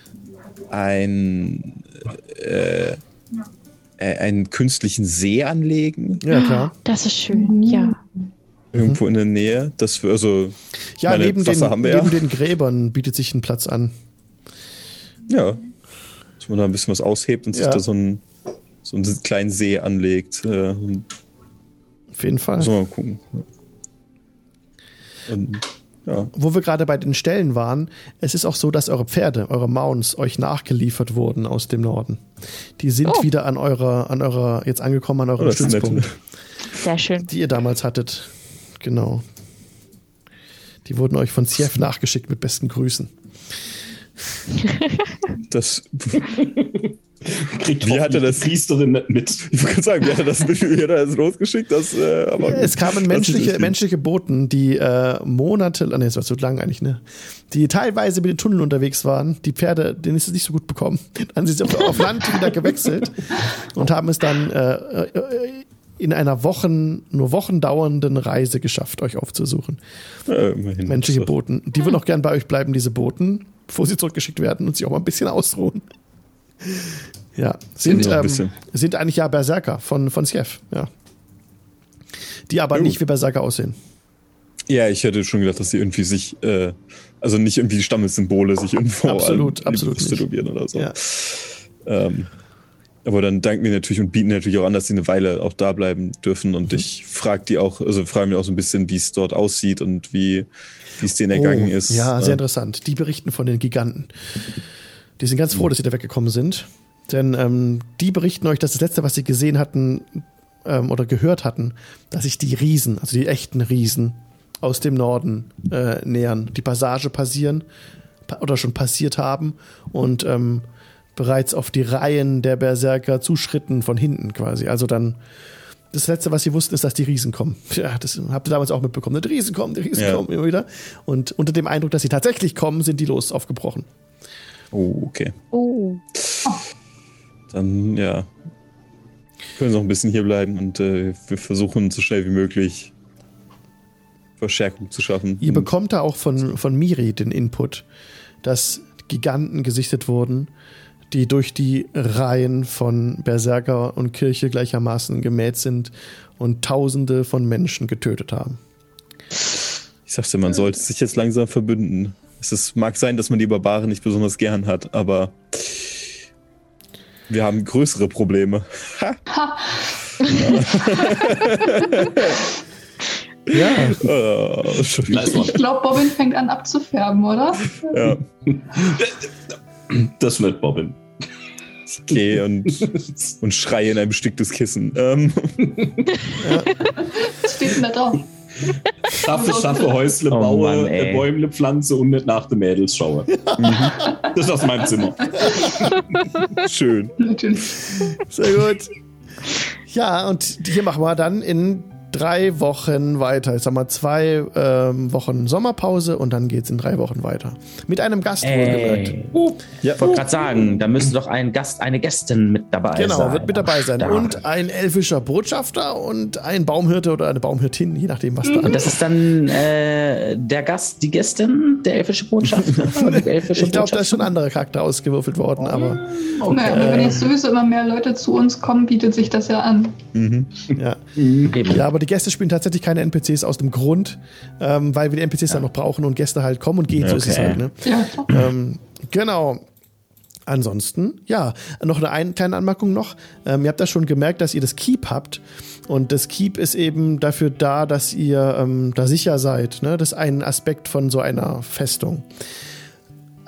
ein, äh, äh, einen künstlichen See anlegen, Ja, klar. Das ist schön, ja. irgendwo in der Nähe, dass wir, also, Ja, meine, neben, Wasser den, haben wir neben ja. den Gräbern bietet sich ein Platz an. Ja, dass man da ein bisschen was aushebt und sich Ja. da so einen, so einen kleinen See anlegt. Äh, Auf jeden Fall. so mal gucken. Und, ja. Wo wir gerade bei den Stellen waren, es ist auch so, dass eure Pferde, eure Mounts, euch nachgeliefert wurden aus dem Norden. Die sind Oh. wieder an eurer, an eurer, jetzt angekommen an eurem Oh. Stützpunkt, Sehr schön. die ihr damals hattet. Genau. Die wurden euch von Siev nachgeschickt mit besten Grüßen. Das, Kriegt Wie hat er das- Priesterin mit? ich wollte gerade sagen, wie hat er das, wie hat er das losgeschickt? Das, äh, aber Es kamen menschliche, menschliche Boten, die äh, Monate, ah, nee, das war zu lang eigentlich, ne? Die teilweise mit den Tunneln unterwegs waren. Die Pferde, denen ist es nicht so gut bekommen. Dann sind sie auf, auf Land wieder gewechselt und haben es dann äh, äh, in einer Wochen, nur Wochen dauernden Reise geschafft, euch aufzusuchen. immerhin. Menschliche. Boten. Die würden auch gern bei euch bleiben, diese Boten, bevor sie zurückgeschickt werden und sich auch mal ein bisschen ausruhen. Ja, sind, ähm, sind eigentlich ja Berserker von, von Siev, ja. Die aber Oh. nicht wie Berserker aussehen. Ja, ich hätte schon gedacht, dass sie irgendwie sich, äh, also nicht irgendwie Stammessymbole sich irgendwo Absolut, absolut tätowieren oder so. Ja. Ähm, aber dann danken wir natürlich und bieten natürlich auch an, dass sie eine Weile auch da bleiben dürfen. Mhm. Und ich frage die auch, also frage mich auch so ein bisschen, wie es dort aussieht und wie es denen ergangen Oh, ist. Ja, Äh, sehr interessant. Die berichten von den Giganten. Die sind ganz froh, dass sie da weggekommen sind. Denn ähm, die berichten euch, dass das letzte, was sie gesehen hatten, ähm, oder gehört hatten, dass sich die Riesen, also die echten Riesen aus dem Norden äh, nähern, die Passage passieren pa oder schon passiert haben und ähm, bereits auf die Reihen der Berserker zuschritten von hinten quasi. Also dann das Letzte, was sie wussten, ist, dass die Riesen kommen. Ja, das habt ihr damals auch mitbekommen. Die Riesen kommen, die Riesen Ja. kommen immer wieder. Und unter dem Eindruck, dass sie tatsächlich kommen, sind die los aufgebrochen. Oh, okay. Oh. Dann, ja. Können Sie noch ein bisschen hier bleiben und äh, wir versuchen so schnell wie möglich Verstärkung zu schaffen. Ihr bekommt da auch von, von Miri den Input, dass Giganten gesichtet wurden, die durch die Reihen von Berserker und Kirche gleichermaßen gemäht sind und Tausende von Menschen getötet haben. Ich sagte, man sollte sich jetzt langsam verbünden. Es ist, mag sein, dass man die Barbaren nicht besonders gern hat, aber wir haben größere Probleme. Ja, Oh, Entschuldigung. Nice one. Ich glaube, Bobbin fängt an abzufärben, oder? ja, Das wird Bobbin. ich gehe und, und schreie in ein besticktes Kissen. Ähm, Was steht denn da drauf? Schaffe, schaffe, Häusle, Oh baue, Mann, Bäumle, pflanze und nicht nach den Mädels schaue. Das ist aus meinem Zimmer. schön. Natürlich. sehr gut. Ja, und hier machen wir dann in drei Wochen weiter. Jetzt haben wir zwei ähm, Wochen Sommerpause und dann geht's in drei Wochen weiter. Mit einem Gast wohlgemerkt. Ey. Ja, Ich wollte gerade sagen, da müsste doch ein Gast, eine Gästin mit dabei sein. Genau, wird mit dabei sein. Da. Und ein elfischer Botschafter und ein Baumhirte oder eine Baumhirtin, je nachdem, was da Und das ist dann äh, der Gast, die Gästin, der elfische Botschafter. Die elfische Ich glaube, da ist schon ein anderer Charakter ausgewürfelt worden, aber Naja, aber wenn jetzt sowieso immer mehr Leute zu uns kommen, bietet sich das ja an. Mhm. ja. Eben. Ja, aber die Gäste spielen tatsächlich keine NPCs aus dem Grund, ähm, weil wir die NPCs dann noch brauchen und Gäste halt kommen und gehen, so ist es Okay. halt, ne? Ja, Ähm, genau. Ansonsten, ja, noch eine ein, kleine Anmerkung noch. Ähm, ihr habt ja schon gemerkt, dass ihr das Keep habt. Und das Keep ist eben dafür da, dass ihr ähm, da sicher seid. Ne? Das ist ein Aspekt von so einer Festung.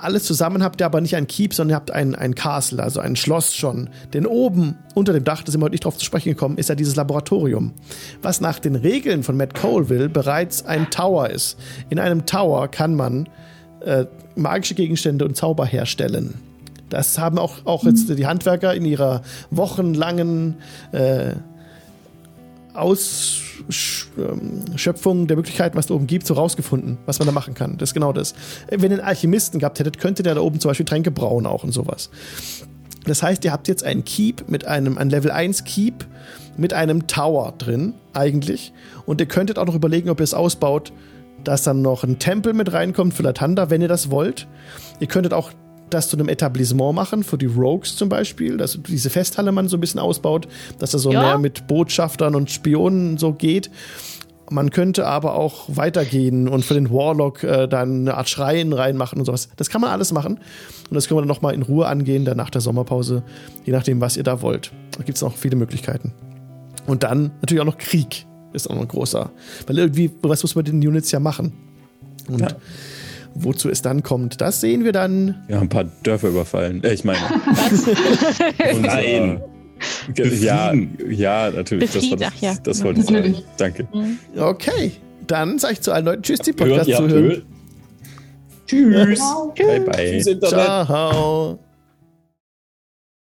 Alles zusammen habt ihr aber nicht ein Keep, sondern ihr habt ein, ein Castle, also ein Schloss schon. Denn oben unter dem Dach, da sind wir heute nicht drauf zu sprechen gekommen, ist ja dieses Laboratorium, was nach den Regeln von Matt Colville bereits ein Tower ist. In einem Tower kann man äh, magische Gegenstände und Zauber herstellen. Das haben auch, auch jetzt die Handwerker in ihrer wochenlangen äh, Ausschöpfung der Möglichkeiten, was da oben gibt, so rausgefunden, was man da machen kann. Das ist genau das. Wenn ihr einen Alchemisten gehabt hättet, könnte der da oben zum Beispiel Tränke brauen auch und sowas. Das heißt, ihr habt jetzt einen Keep mit einem, ein Level 1 Keep mit einem Tower drin, eigentlich. Und ihr könntet auch noch überlegen, ob ihr es ausbaut, dass dann noch ein Tempel mit reinkommt für Latanda, wenn ihr das wollt. Ihr könntet auch das zu einem Etablissement machen, für die Rogues zum Beispiel, dass diese Festhalle man so ein bisschen ausbaut, dass das so Ja. mehr mit Botschaftern und Spionen so geht. Man könnte aber auch weitergehen und für den Warlock äh, dann eine Art Schrein reinmachen und sowas. Das kann man alles machen. Und das können wir dann nochmal in Ruhe angehen, dann nach der Sommerpause, je nachdem, was ihr da wollt. Da gibt es noch viele Möglichkeiten. Und dann natürlich auch noch Krieg ist auch noch ein großer. Weil irgendwie, was muss man mit den Units ja machen? Und Ja. Wozu es dann kommt, das sehen wir dann. Haben ein paar Dörfer überfallen. Äh, ich meine. Nein. Ja, ja, natürlich. Das, war Befrieden, ach ja. das, das wollte ich sagen. Danke. Okay, dann sage ich zu allen Leuten Tschüss, die Hört Podcast zuhören. Öl? Tschüss. Wow. Bye, bye. Tschüss, Internet. Ciao.